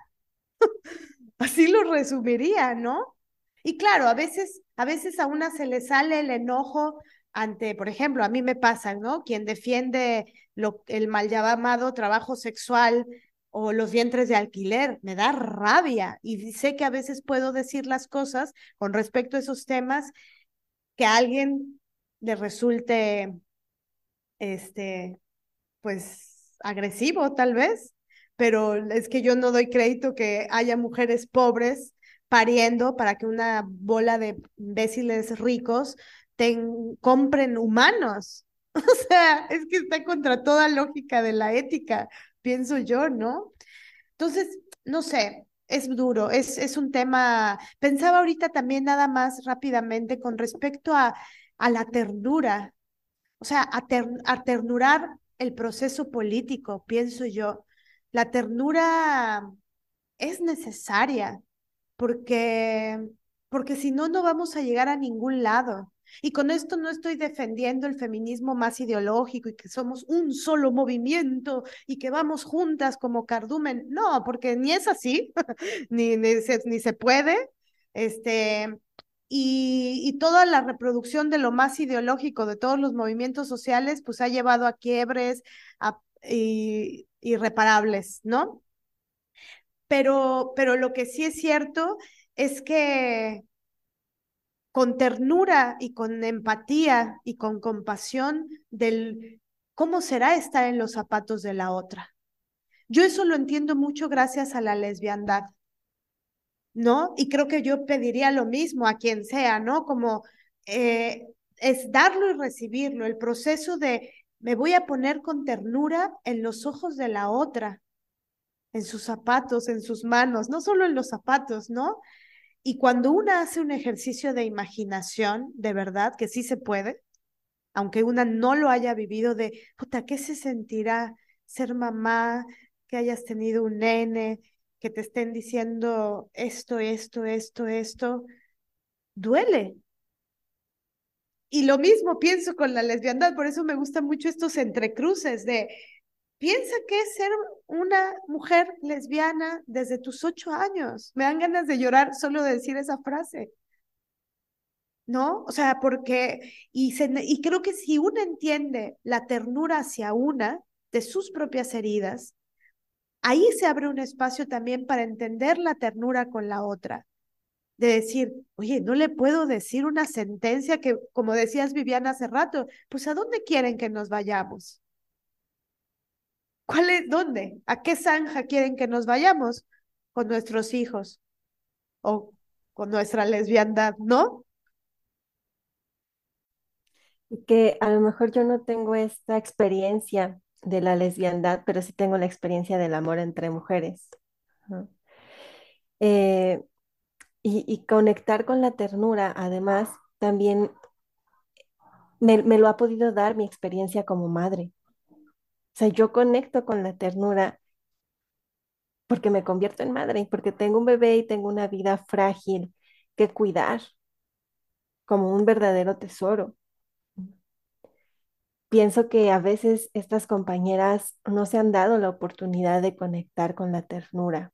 Así lo resumiría, ¿no? Y claro, a veces, a veces a una se le sale el enojo ante, por ejemplo, a mí me pasa, ¿no? Quien defiende lo, el mal llamado trabajo sexual o los vientres de alquiler, me da rabia y sé que a veces puedo decir las cosas con respecto a esos temas que a alguien le resulte, este, pues, agresivo tal vez, pero es que yo no doy crédito que haya mujeres pobres pariendo para que una bola de imbéciles ricos compren humanos. O sea, es que está contra toda lógica de la ética, pienso yo, ¿no? Entonces, no sé, es duro, es, es un tema, pensaba ahorita también nada más rápidamente con respecto a, a la ternura, o sea, a, a ternurar el proceso político, pienso yo. La ternura es necesaria porque, porque si no, no vamos a llegar a ningún lado. Y con esto no estoy defendiendo el feminismo más ideológico y que somos un solo movimiento y que vamos juntas como cardumen. No, porque ni es así, ni, ni, se, ni se puede. Este, y, y, toda la reproducción de lo más ideológico de todos los movimientos sociales, pues ha llevado a quiebres a, irreparables, ¿no? Pero, pero lo que sí es cierto es que con ternura y con empatía y con compasión del cómo será estar en los zapatos de la otra. Yo eso lo entiendo mucho gracias a la lesbiandad. ¿no? Y creo que yo pediría lo mismo a quien sea, ¿no? Como eh, es darlo y recibirlo, el proceso de me voy a poner con ternura en los ojos de la otra, en sus zapatos, en sus manos, no solo en los zapatos, ¿no? Y cuando una hace un ejercicio de imaginación, de verdad, que sí se puede, aunque una no lo haya vivido de, puta, ¿qué se sentirá ser mamá, que hayas tenido un nene, que te estén diciendo esto, esto, esto, esto? Duele. Y lo mismo pienso con la lesbiandad, por eso me gustan mucho estos entrecruces de, piensa que es ser una mujer lesbiana desde tus ocho años. Me dan ganas de llorar solo de decir esa frase. ¿no? O sea, porque, y, y creo que si uno entiende la ternura hacia una de sus propias heridas, ahí se abre un espacio también para entender la ternura con la otra. De decir, oye, no le puedo decir una sentencia que, como decías Viviana hace rato, pues ¿a dónde quieren que nos vayamos? ¿Cuál es, dónde? ¿A qué zanja quieren que nos vayamos? Con nuestros hijos o con nuestra lesbiandad, ¿no? que a lo mejor yo no tengo esta experiencia de la lesbiandad, pero sí tengo la experiencia del amor entre mujeres. Eh, y, conectar con la ternura, además, también me, lo ha podido dar mi experiencia como madre. Sea, yo conecto con la ternura porque me convierto en madre, porque tengo un bebé y tengo una vida frágil que cuidar como un verdadero tesoro pienso que a veces estas compañeras no se han dado la oportunidad de conectar con la ternura.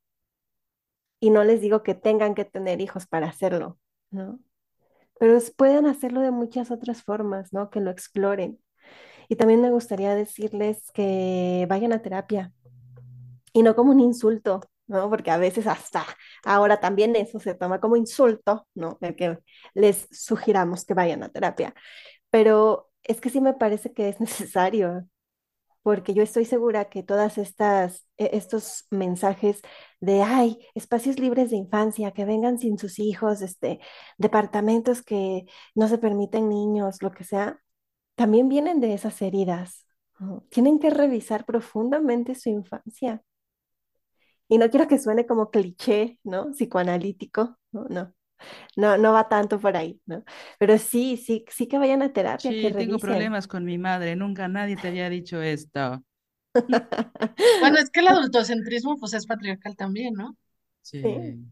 Y no les digo que tengan que tener hijos para hacerlo, ¿no? Pero pueden hacerlo de muchas otras formas, ¿no? Que lo exploren. Y también me gustaría decirles que vayan a terapia y no como un insulto, ¿no? Porque a veces hasta ahora también eso se toma como insulto, ¿no? El que les sugiramos que vayan a terapia. Pero es que sí me parece que es necesario, porque yo estoy segura que todas estas e, estos mensajes de ay, espacios libres de infancia, que vengan sin sus hijos, este, departamentos que no se permiten niños, lo que sea, también vienen de esas heridas. Tienen que revisar profundamente su infancia. Y no quiero que suene como cliché, ¿no? Psicoanalítico, no, no no, no va tanto por ahí, ¿no? Pero sí, sí, sí que vayan a terapia. Sí, tengo problemas con mi madre, nunca nadie te había dicho esto. bueno, es que el adultocentrismo pues es patriarcal también, ¿no? Sí. sí.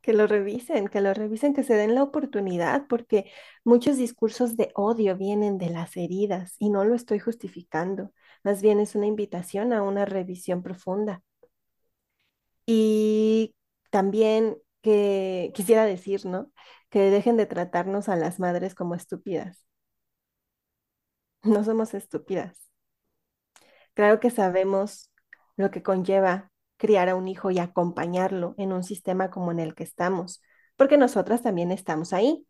Que lo revisen, que lo revisen, que se den la oportunidad, porque muchos discursos de odio vienen de las heridas y no lo estoy justificando, más bien es una invitación a una revisión profunda. Y también que quisiera decir, ¿no? Que dejen de tratarnos a las madres como estúpidas. No somos estúpidas. Claro que sabemos lo que conlleva criar a un hijo y acompañarlo en un sistema como en el que estamos, porque nosotras también estamos ahí.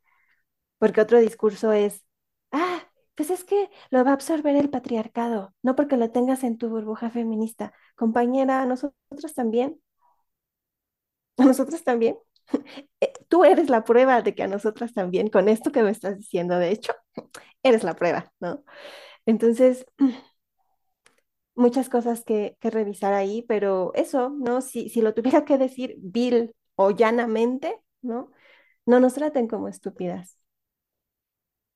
Porque otro discurso es, ah, pues es que lo va a absorber el patriarcado, no porque lo tengas en tu burbuja feminista. Compañera, nosotros también a nosotros también. Eh, tú eres la prueba de que a nosotras también, con esto que me estás diciendo, de hecho, eres la prueba, ¿no? Entonces, muchas cosas que, revisar ahí, pero eso, ¿no? Si, si lo tuviera que decir vil o llanamente, ¿no? No nos traten como estúpidas.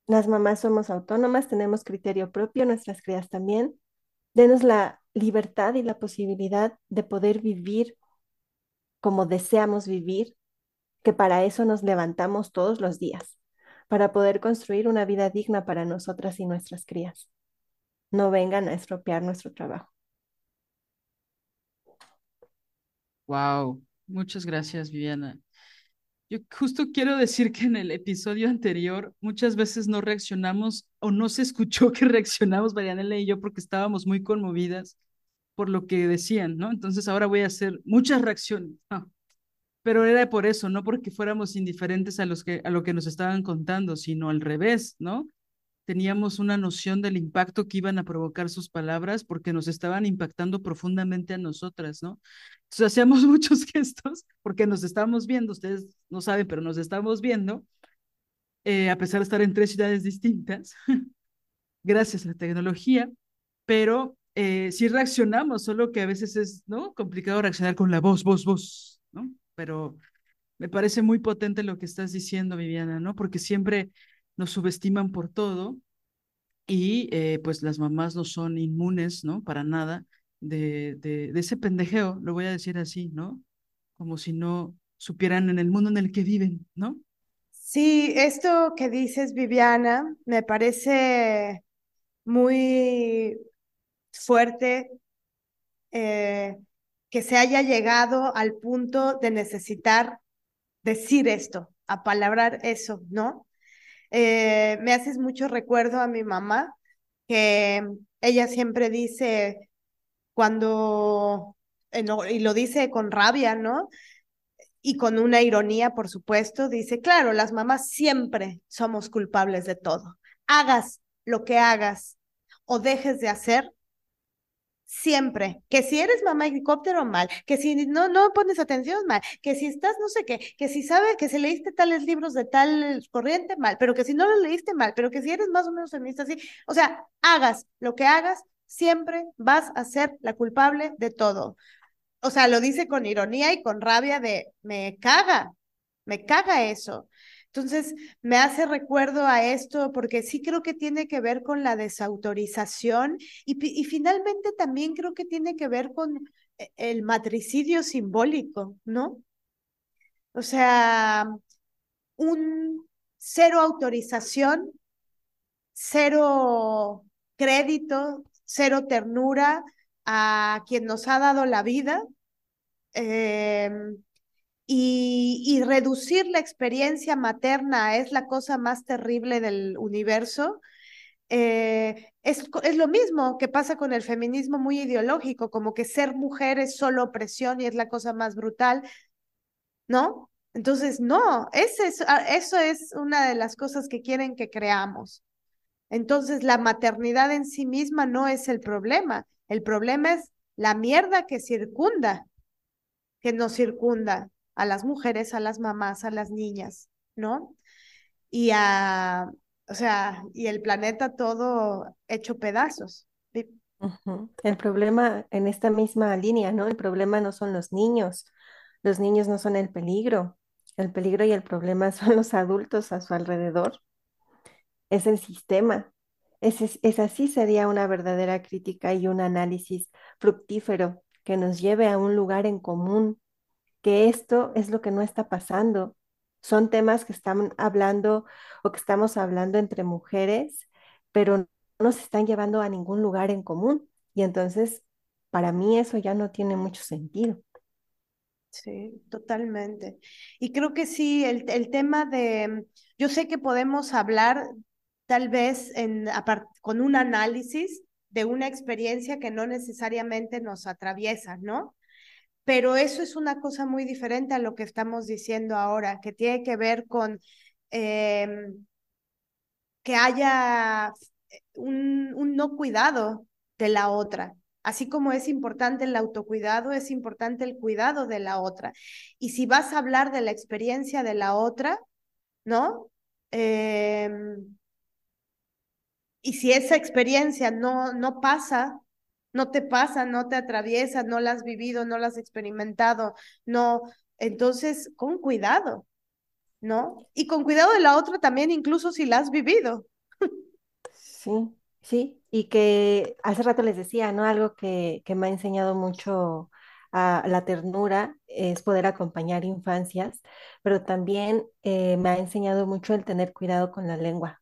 Las mamás somos autónomas, tenemos criterio propio, nuestras crías también. Denos la libertad y la posibilidad de poder vivir como deseamos vivir, que para eso nos levantamos todos los días, para poder construir una vida digna para nosotras y nuestras crías. No vengan a estropear nuestro trabajo. Wow, muchas gracias, Viviana. Yo justo quiero decir que en el episodio anterior muchas veces no reaccionamos o no se escuchó que reaccionamos Marianela y yo porque estábamos muy conmovidas por lo que decían, ¿no? Entonces ahora voy a hacer muchas reacciones, pero era por eso, no porque fuéramos indiferentes a, los que, a lo que nos estaban contando, sino al revés, ¿no? Teníamos una noción del impacto que iban a provocar sus palabras porque nos estaban impactando profundamente a nosotras, ¿no? Entonces hacíamos muchos gestos porque nos estábamos viendo, ustedes no saben, pero nos estamos viendo, eh, a pesar de estar en tres ciudades distintas, gracias a la tecnología, pero eh, sí reaccionamos, solo que a veces es, ¿no? Complicado reaccionar con la voz, voz, voz, ¿no? Pero me parece muy potente lo que estás diciendo, Viviana, ¿no? Porque siempre nos subestiman por todo y eh, pues las mamás no son inmunes, ¿no? Para nada de, de, ese pendejeo, lo voy a decir así, ¿no? Como si no supieran en el mundo en el que viven, ¿no? Sí, esto que dices, Viviana, me parece muy fuerte eh, que se haya llegado al punto de necesitar decir esto, apalabrar eso, ¿no? Eh, me haces mucho recuerdo a mi mamá, que ella siempre dice cuando, y lo dice con rabia, ¿no? Y con una ironía, por supuesto, dice, claro, las mamás siempre somos culpables de todo. Hagas lo que hagas o dejes de hacer, siempre, que si eres mamá helicóptero mal, que si no, no pones atención mal, que si estás no sé qué, que si sabes que si leíste tales libros de tal corriente mal, pero que si no los leíste mal, pero que si eres más o menos feminista así, o sea, hagas lo que hagas, siempre vas a ser la culpable de todo. O sea, lo dice con ironía y con rabia de, me caga, me caga eso. Entonces, me hace recuerdo a esto porque sí creo que tiene que ver con la desautorización y, finalmente también creo que tiene que ver con eh, el matricidio simbólico, ¿no? O sea, un cero autorización, cero crédito, cero ternura a quien nos ha dado la vida. Eh, y, reducir la experiencia materna es la cosa más terrible del universo. Eh, es, es, lo mismo que pasa con el feminismo muy ideológico, como que ser mujer es solo opresión y es la cosa más brutal, ¿no? Entonces, no, ese es, ah, eso es una de las cosas que quieren que creamos. Entonces, la maternidad en sí misma no es el problema, el problema es la mierda que circunda, que nos circunda a las mujeres, a las mamás, a las niñas, ¿no? Y a, o sea, y el planeta todo hecho pedazos. El problema en esta misma línea, ¿no? El problema no son los niños, los niños no son el peligro, el peligro y el problema son los adultos a su alrededor, es el sistema. Es, así sería una verdadera crítica y un análisis fructífero que nos lleve a un lugar en común que esto es lo que no está pasando. Son temas que están hablando o que estamos hablando entre mujeres, pero no nos están llevando a ningún lugar en común. Y entonces, para mí eso ya no tiene mucho sentido. Sí, totalmente. Y creo que sí, el, el tema de, yo sé que podemos hablar tal vez en, con un análisis de una experiencia que no necesariamente nos atraviesa, ¿no? Pero eso es una cosa muy diferente a lo que estamos diciendo ahora, que tiene que ver con em, que haya un, un no cuidado de la otra. Así como es importante el autocuidado, es importante el cuidado de la otra. Y si vas a hablar de la experiencia de la otra, ¿no? Em, y si esa experiencia no, no pasa no te pasa, no te atraviesa, no la has vivido, no la has experimentado, no, entonces con cuidado, ¿no? Y con cuidado de la otra también, incluso si la has vivido. Sí, sí, y que hace rato les decía, ¿no? Algo que, que me ha enseñado mucho a la ternura es poder acompañar infancias, pero también eh, me ha enseñado mucho el tener cuidado con la lengua,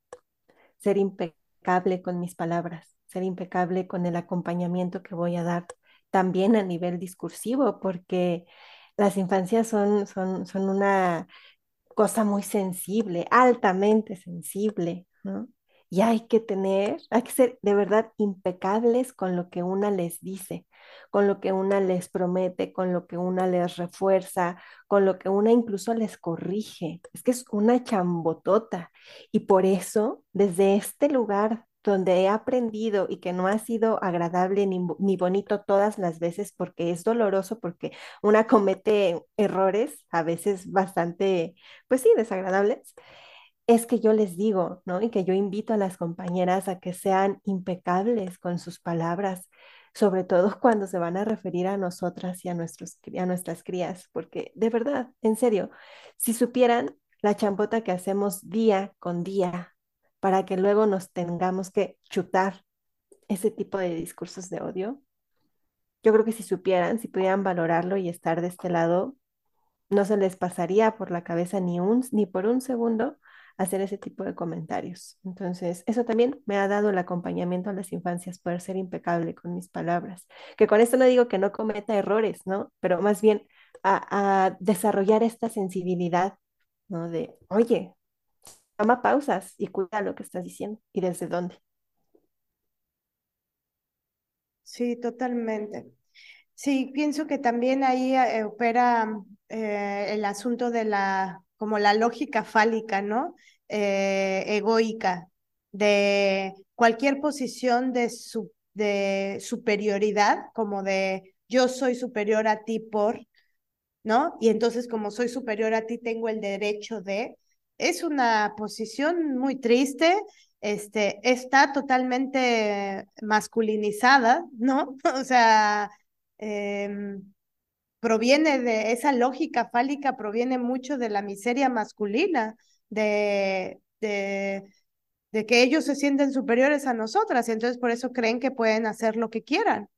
ser impecable con mis palabras impecable con el acompañamiento que voy a dar también a nivel discursivo, porque las infancias son, son, son una cosa muy sensible, altamente sensible. Y hay que tener, hay que ser de verdad impecables con lo que una les dice, con lo que una les promete, con lo que una les refuerza, con lo que una incluso les corrige. Es que es una chambotota. Y por eso, desde este lugar donde he aprendido y que no ha sido agradable ni, ni, bonito todas las veces porque es doloroso, porque una comete errores a veces bastante, pues sí, desagradables, es que yo les digo, ¿no? Y que yo invito a las compañeras a que sean impecables con sus palabras, sobre todo cuando se van a referir a nosotras y a, nuestros, a nuestras crías, porque de verdad, en serio, si supieran la champota que hacemos día con día para que luego nos tengamos que chutar ese tipo de discursos de odio, yo creo que si supieran, si pudieran valorarlo y estar de este lado, no se les pasaría por la cabeza ni, un, ni por un segundo hacer ese tipo de comentarios. Entonces, eso también me ha dado el acompañamiento a las infancias, poder ser impecable con mis palabras. Que con esto no digo que no cometa errores, ¿no? Pero más bien a, a desarrollar esta sensibilidad, ¿no? De, oye, toma pausas y cuida lo que estás diciendo y desde dónde. Sí, totalmente. Sí, pienso que también ahí eh, opera eh, el asunto de la como la lógica fálica, ¿no? Eh, egoica, de cualquier posición de, su, de superioridad, como de yo soy superior a ti por, ¿no? Y entonces como soy superior a ti tengo el derecho de, es una posición muy triste, este, está totalmente masculinizada, ¿no? O sea, eh, proviene de esa lógica fálica, proviene mucho de la miseria masculina, de, de, de que ellos se sienten superiores a nosotras y entonces por eso creen que pueden hacer lo que quieran.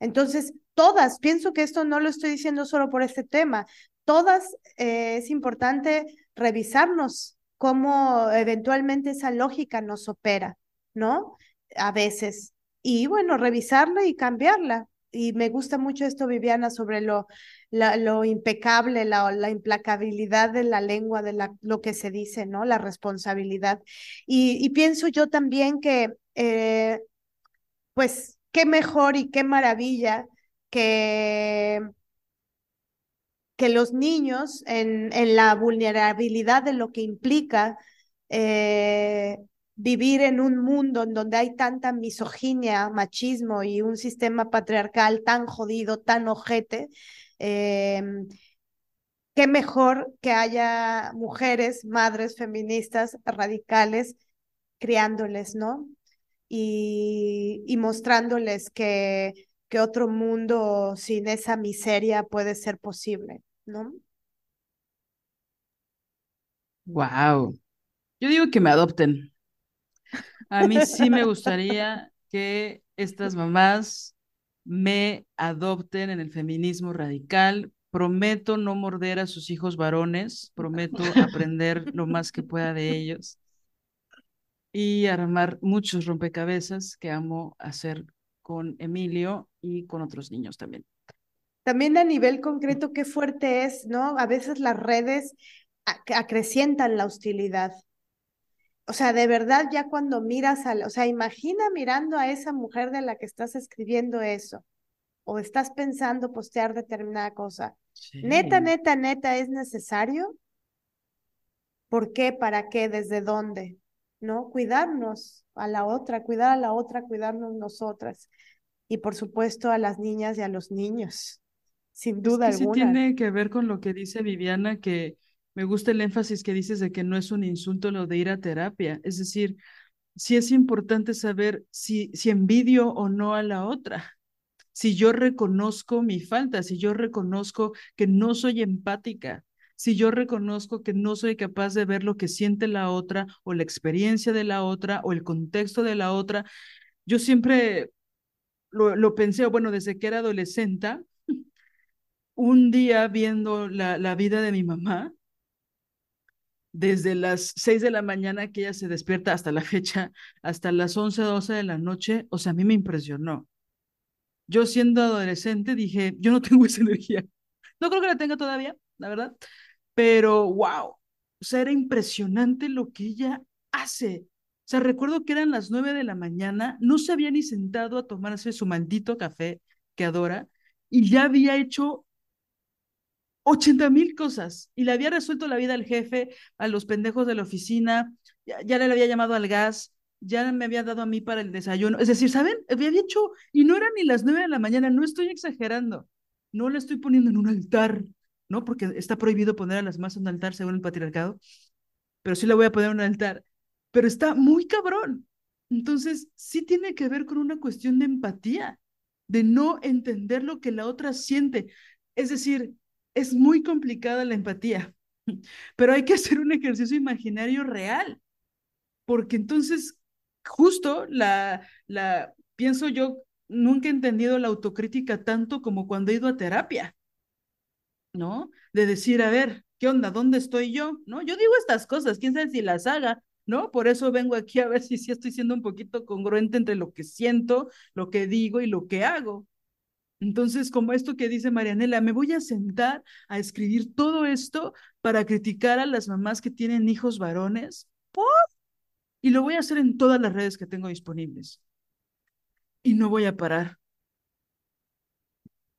Entonces, todas, pienso que esto no lo estoy diciendo solo por este tema, todas eh, es importante revisarnos cómo eventualmente esa lógica nos opera, ¿no? A veces. Y bueno, revisarla y cambiarla y me gusta mucho esto, Viviana, sobre lo, lo impecable, la, la, implacabilidad de la lengua, de la, lo que se dice, ¿no? La responsabilidad. Y, y pienso yo también que, eh, pues, qué mejor y qué maravilla que que los niños en, en la vulnerabilidad de lo que implica eh, vivir en un mundo en donde hay tanta misoginia, machismo y un sistema patriarcal tan jodido, tan ojete, eh, qué mejor que haya mujeres, madres feministas radicales criándoles, ¿no? Y, y mostrándoles que, que otro mundo sin esa miseria puede ser posible, ¿no? Wow. Yo digo que me adopten. A mí sí me gustaría que estas mamás me adopten en el feminismo radical. Prometo no morder a sus hijos varones, prometo aprender lo más que pueda de ellos y armar muchos rompecabezas que amo hacer con Emilio y con otros niños también. También a nivel concreto, qué fuerte es, ¿no? A veces las redes acrecientan la hostilidad o sea, de verdad ya cuando miras a, o sea, imagina mirando a esa mujer de la que estás escribiendo eso, o estás pensando postear determinada cosa. Neta, neta, neta, ¿es necesario? ¿Por qué? ¿Para qué? ¿Desde dónde? ¿No? Cuidarnos a la otra, cuidar a la otra, cuidarnos nosotras. Y por supuesto a las niñas y a los niños, sin duda es que alguna. Sí tiene que ver con lo que dice Viviana, que me gusta el énfasis que dices de que no es un insulto lo de ir a terapia. Es decir, sí es importante saber si, si envidio o no a la otra. Si yo reconozco mi falta, si yo reconozco que no soy empática, si yo reconozco que no soy capaz de ver lo que siente la otra o la experiencia de la otra o el contexto de la otra. Yo siempre lo, lo pensé, bueno, desde que era adolescente, un día viendo la, la vida de mi mamá, desde las 6 de la mañana que ella se despierta hasta la fecha, hasta las 11, 12 de la noche, o sea, a mí me impresionó. Yo siendo adolescente dije, yo no tengo esa energía. No creo que la tenga todavía, la verdad, pero wow, o sea, era impresionante lo que ella hace. O sea, recuerdo que eran las nueve de la mañana, no se había ni sentado a tomarse su maldito café que adora y ya había hecho 80 mil cosas y le había resuelto la vida al jefe, a los pendejos de la oficina, ya, le había llamado al gas, ya me había dado a mí para el desayuno. Es decir, ¿saben? Había hecho, y no eran ni las nueve de la mañana, no estoy exagerando, no le estoy poniendo en un altar, ¿no? Porque está prohibido poner a las masas en un altar según el patriarcado, pero sí le voy a poner un altar, pero está muy cabrón. Entonces, sí tiene que ver con una cuestión de empatía, de no entender lo que la otra siente. Es decir, es muy complicada la empatía, pero hay que hacer un ejercicio imaginario real, porque entonces justo la, la, pienso yo, nunca he entendido la autocrítica tanto como cuando he ido a terapia, ¿no? De decir, a ver, ¿qué onda? ¿Dónde estoy yo? ¿No? Yo digo estas cosas, quién sabe si las haga, ¿no? Por eso vengo aquí a ver si sí estoy siendo un poquito congruente entre lo que siento, lo que digo y lo que hago. Entonces, como esto que dice Marianela, me voy a sentar a escribir todo esto para criticar a las mamás que tienen hijos varones. ¿Por? Y lo voy a hacer en todas las redes que tengo disponibles. Y no voy a parar.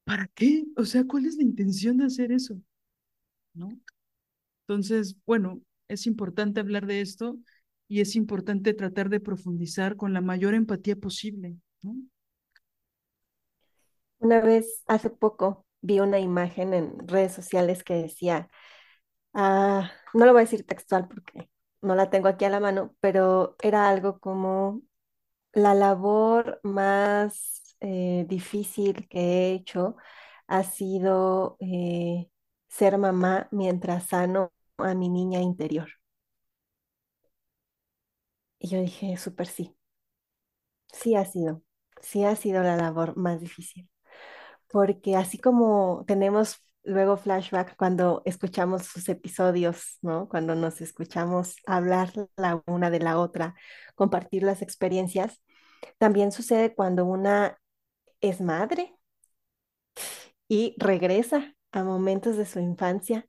¿Para qué? O sea, ¿cuál es la intención de hacer eso? ¿No? Entonces, bueno, es importante hablar de esto y es importante tratar de profundizar con la mayor empatía posible, ¿no? Una vez, hace poco, vi una imagen en redes sociales que decía, ah, no lo voy a decir textual porque no la tengo aquí a la mano, pero era algo como la labor más eh, difícil que he hecho ha sido eh, ser mamá mientras sano a mi niña interior. Y yo dije, súper sí. Sí ha sido, sí ha sido la labor más difícil. Porque así como tenemos luego flashback cuando escuchamos sus episodios, ¿no? Cuando nos escuchamos hablar la una de la otra, compartir las experiencias, también sucede cuando una es madre y regresa a momentos de su infancia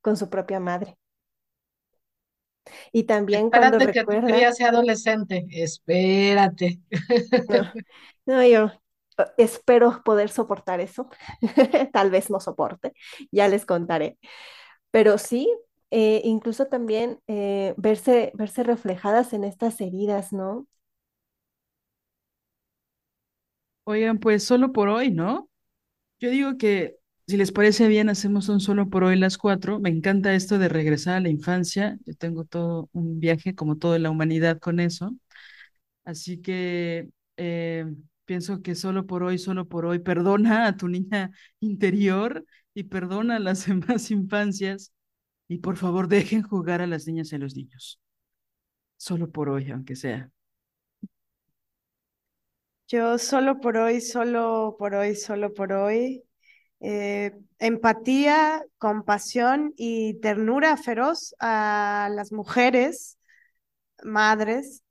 con su propia madre. Y también Espérate cuando que recuerda... sea adolescente, espérate. No, no, yo espero poder soportar eso. Tal vez no soporte, ya les contaré. Pero sí, eh, incluso también eh, verse, verse reflejadas en estas heridas, ¿no? Oigan, pues solo por hoy, ¿no? Yo digo que si les parece bien, hacemos un solo por hoy las cuatro. Me encanta esto de regresar a la infancia. Yo tengo todo un viaje como toda la humanidad con eso. Así que eh, pienso que solo por hoy, solo por hoy, perdona a tu niña interior y perdona a las demás infancias. Y por favor, dejen jugar a las niñas y a los niños. Solo por hoy, aunque sea. Yo solo por hoy, solo por hoy, solo por hoy. eh, empatía, compasión y ternura feroz a las mujeres, madres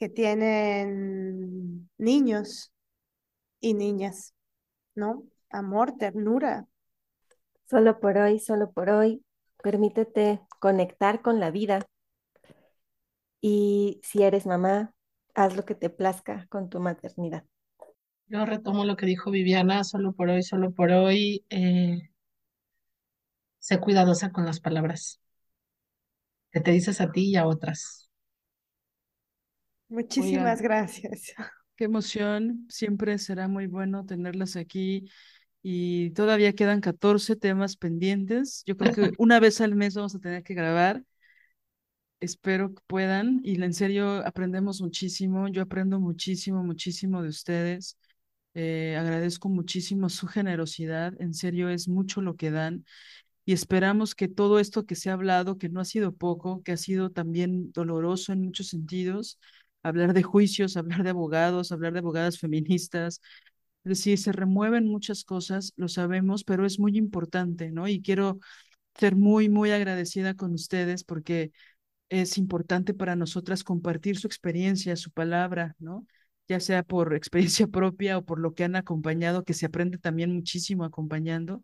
que tienen niños y niñas, ¿no? Amor, ternura. Solo por hoy, solo por hoy, permítete conectar con la vida. Y si eres mamá, haz lo que te plazca con tu maternidad. Yo retomo lo que dijo Viviana, solo por hoy, solo por hoy. eh, sé cuidadosa con las palabras que te dices a ti y a otras. Muchísimas Oigan, gracias. qué emoción. Siempre será muy bueno tenerlas aquí. Y todavía quedan 14 temas pendientes. Yo creo que una vez al mes vamos a tener que grabar. Espero que puedan. Y en serio, aprendemos muchísimo. Yo aprendo muchísimo, muchísimo de ustedes. Eh, agradezco muchísimo su generosidad. En serio, es mucho lo que dan. Y esperamos que todo esto que se ha hablado, que no ha sido poco, que ha sido también doloroso en muchos sentidos, hablar de juicios, hablar de abogados, hablar de abogadas feministas, es decir, se remueven muchas cosas, lo sabemos, pero es muy importante, ¿no? Y quiero ser muy, muy agradecida con ustedes porque es importante para nosotras compartir su experiencia, su palabra, ¿no? Ya sea por experiencia propia o por lo que han acompañado, que se aprende también muchísimo acompañando,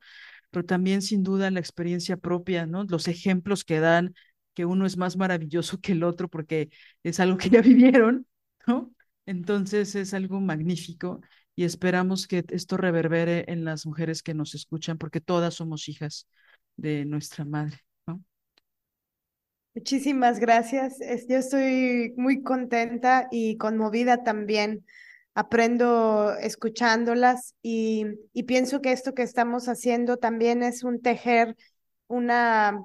pero también sin duda la experiencia propia, ¿no? Los ejemplos que dan que uno es más maravilloso que el otro porque es algo que ya vivieron, ¿no? Entonces es algo magnífico y esperamos que esto reverbere en las mujeres que nos escuchan porque todas somos hijas de nuestra madre. Muchísimas gracias. Yo estoy muy contenta y conmovida también. Aprendo escuchándolas y, y pienso que esto que estamos haciendo también es un tejer una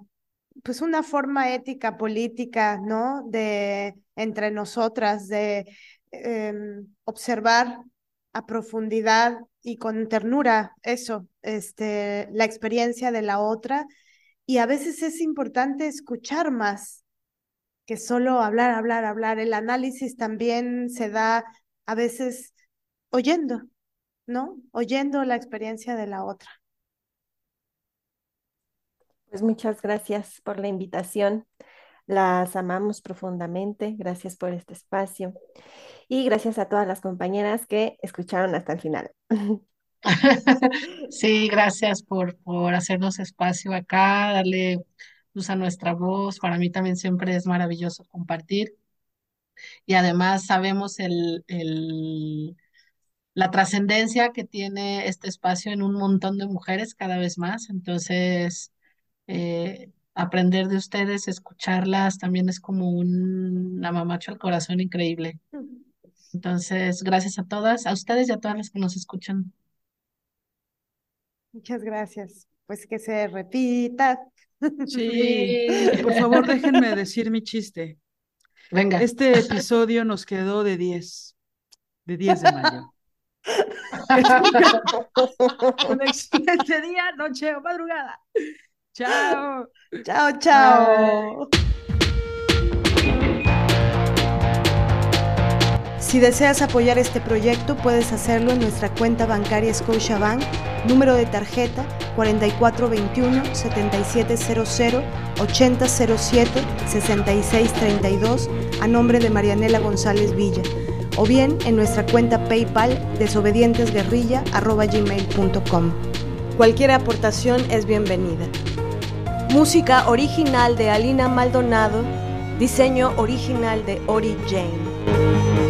pues una forma ética política, ¿no? De entre nosotras, de em, observar a profundidad y con ternura eso, este, la experiencia de la otra. Y a veces es importante escuchar más que solo hablar, hablar, hablar. El análisis también se da a veces oyendo, ¿no? Oyendo la experiencia de la otra. Pues muchas gracias por la invitación. Las amamos profundamente. Gracias por este espacio. Y gracias a todas las compañeras que escucharon hasta el final. Sí, gracias por, por hacernos espacio acá, darle luz a nuestra voz. Para mí también siempre es maravilloso compartir. Y además sabemos el, el, la trascendencia que tiene este espacio en un montón de mujeres cada vez más. Entonces, eh, aprender de ustedes, escucharlas, también es como un amamacho al corazón increíble. Entonces, gracias a todas, a ustedes y a todas las que nos escuchan. Muchas gracias. Pues que se repita. Sí, por favor déjenme decir mi chiste. Venga. Este episodio nos quedó de 10, de 10 de mayo. Un excelente día, noche o madrugada. Chao. Chao, chao. Si deseas apoyar este proyecto, puedes hacerlo en nuestra cuenta bancaria Scotiabank, número de tarjeta 4421-7700-8007-6632, a nombre de Marianela González Villa, o bien en nuestra cuenta PayPal desobedientesguerrilla.gmail.com. Cualquier aportación es bienvenida. Música original de Alina Maldonado, diseño original de Ori Jane.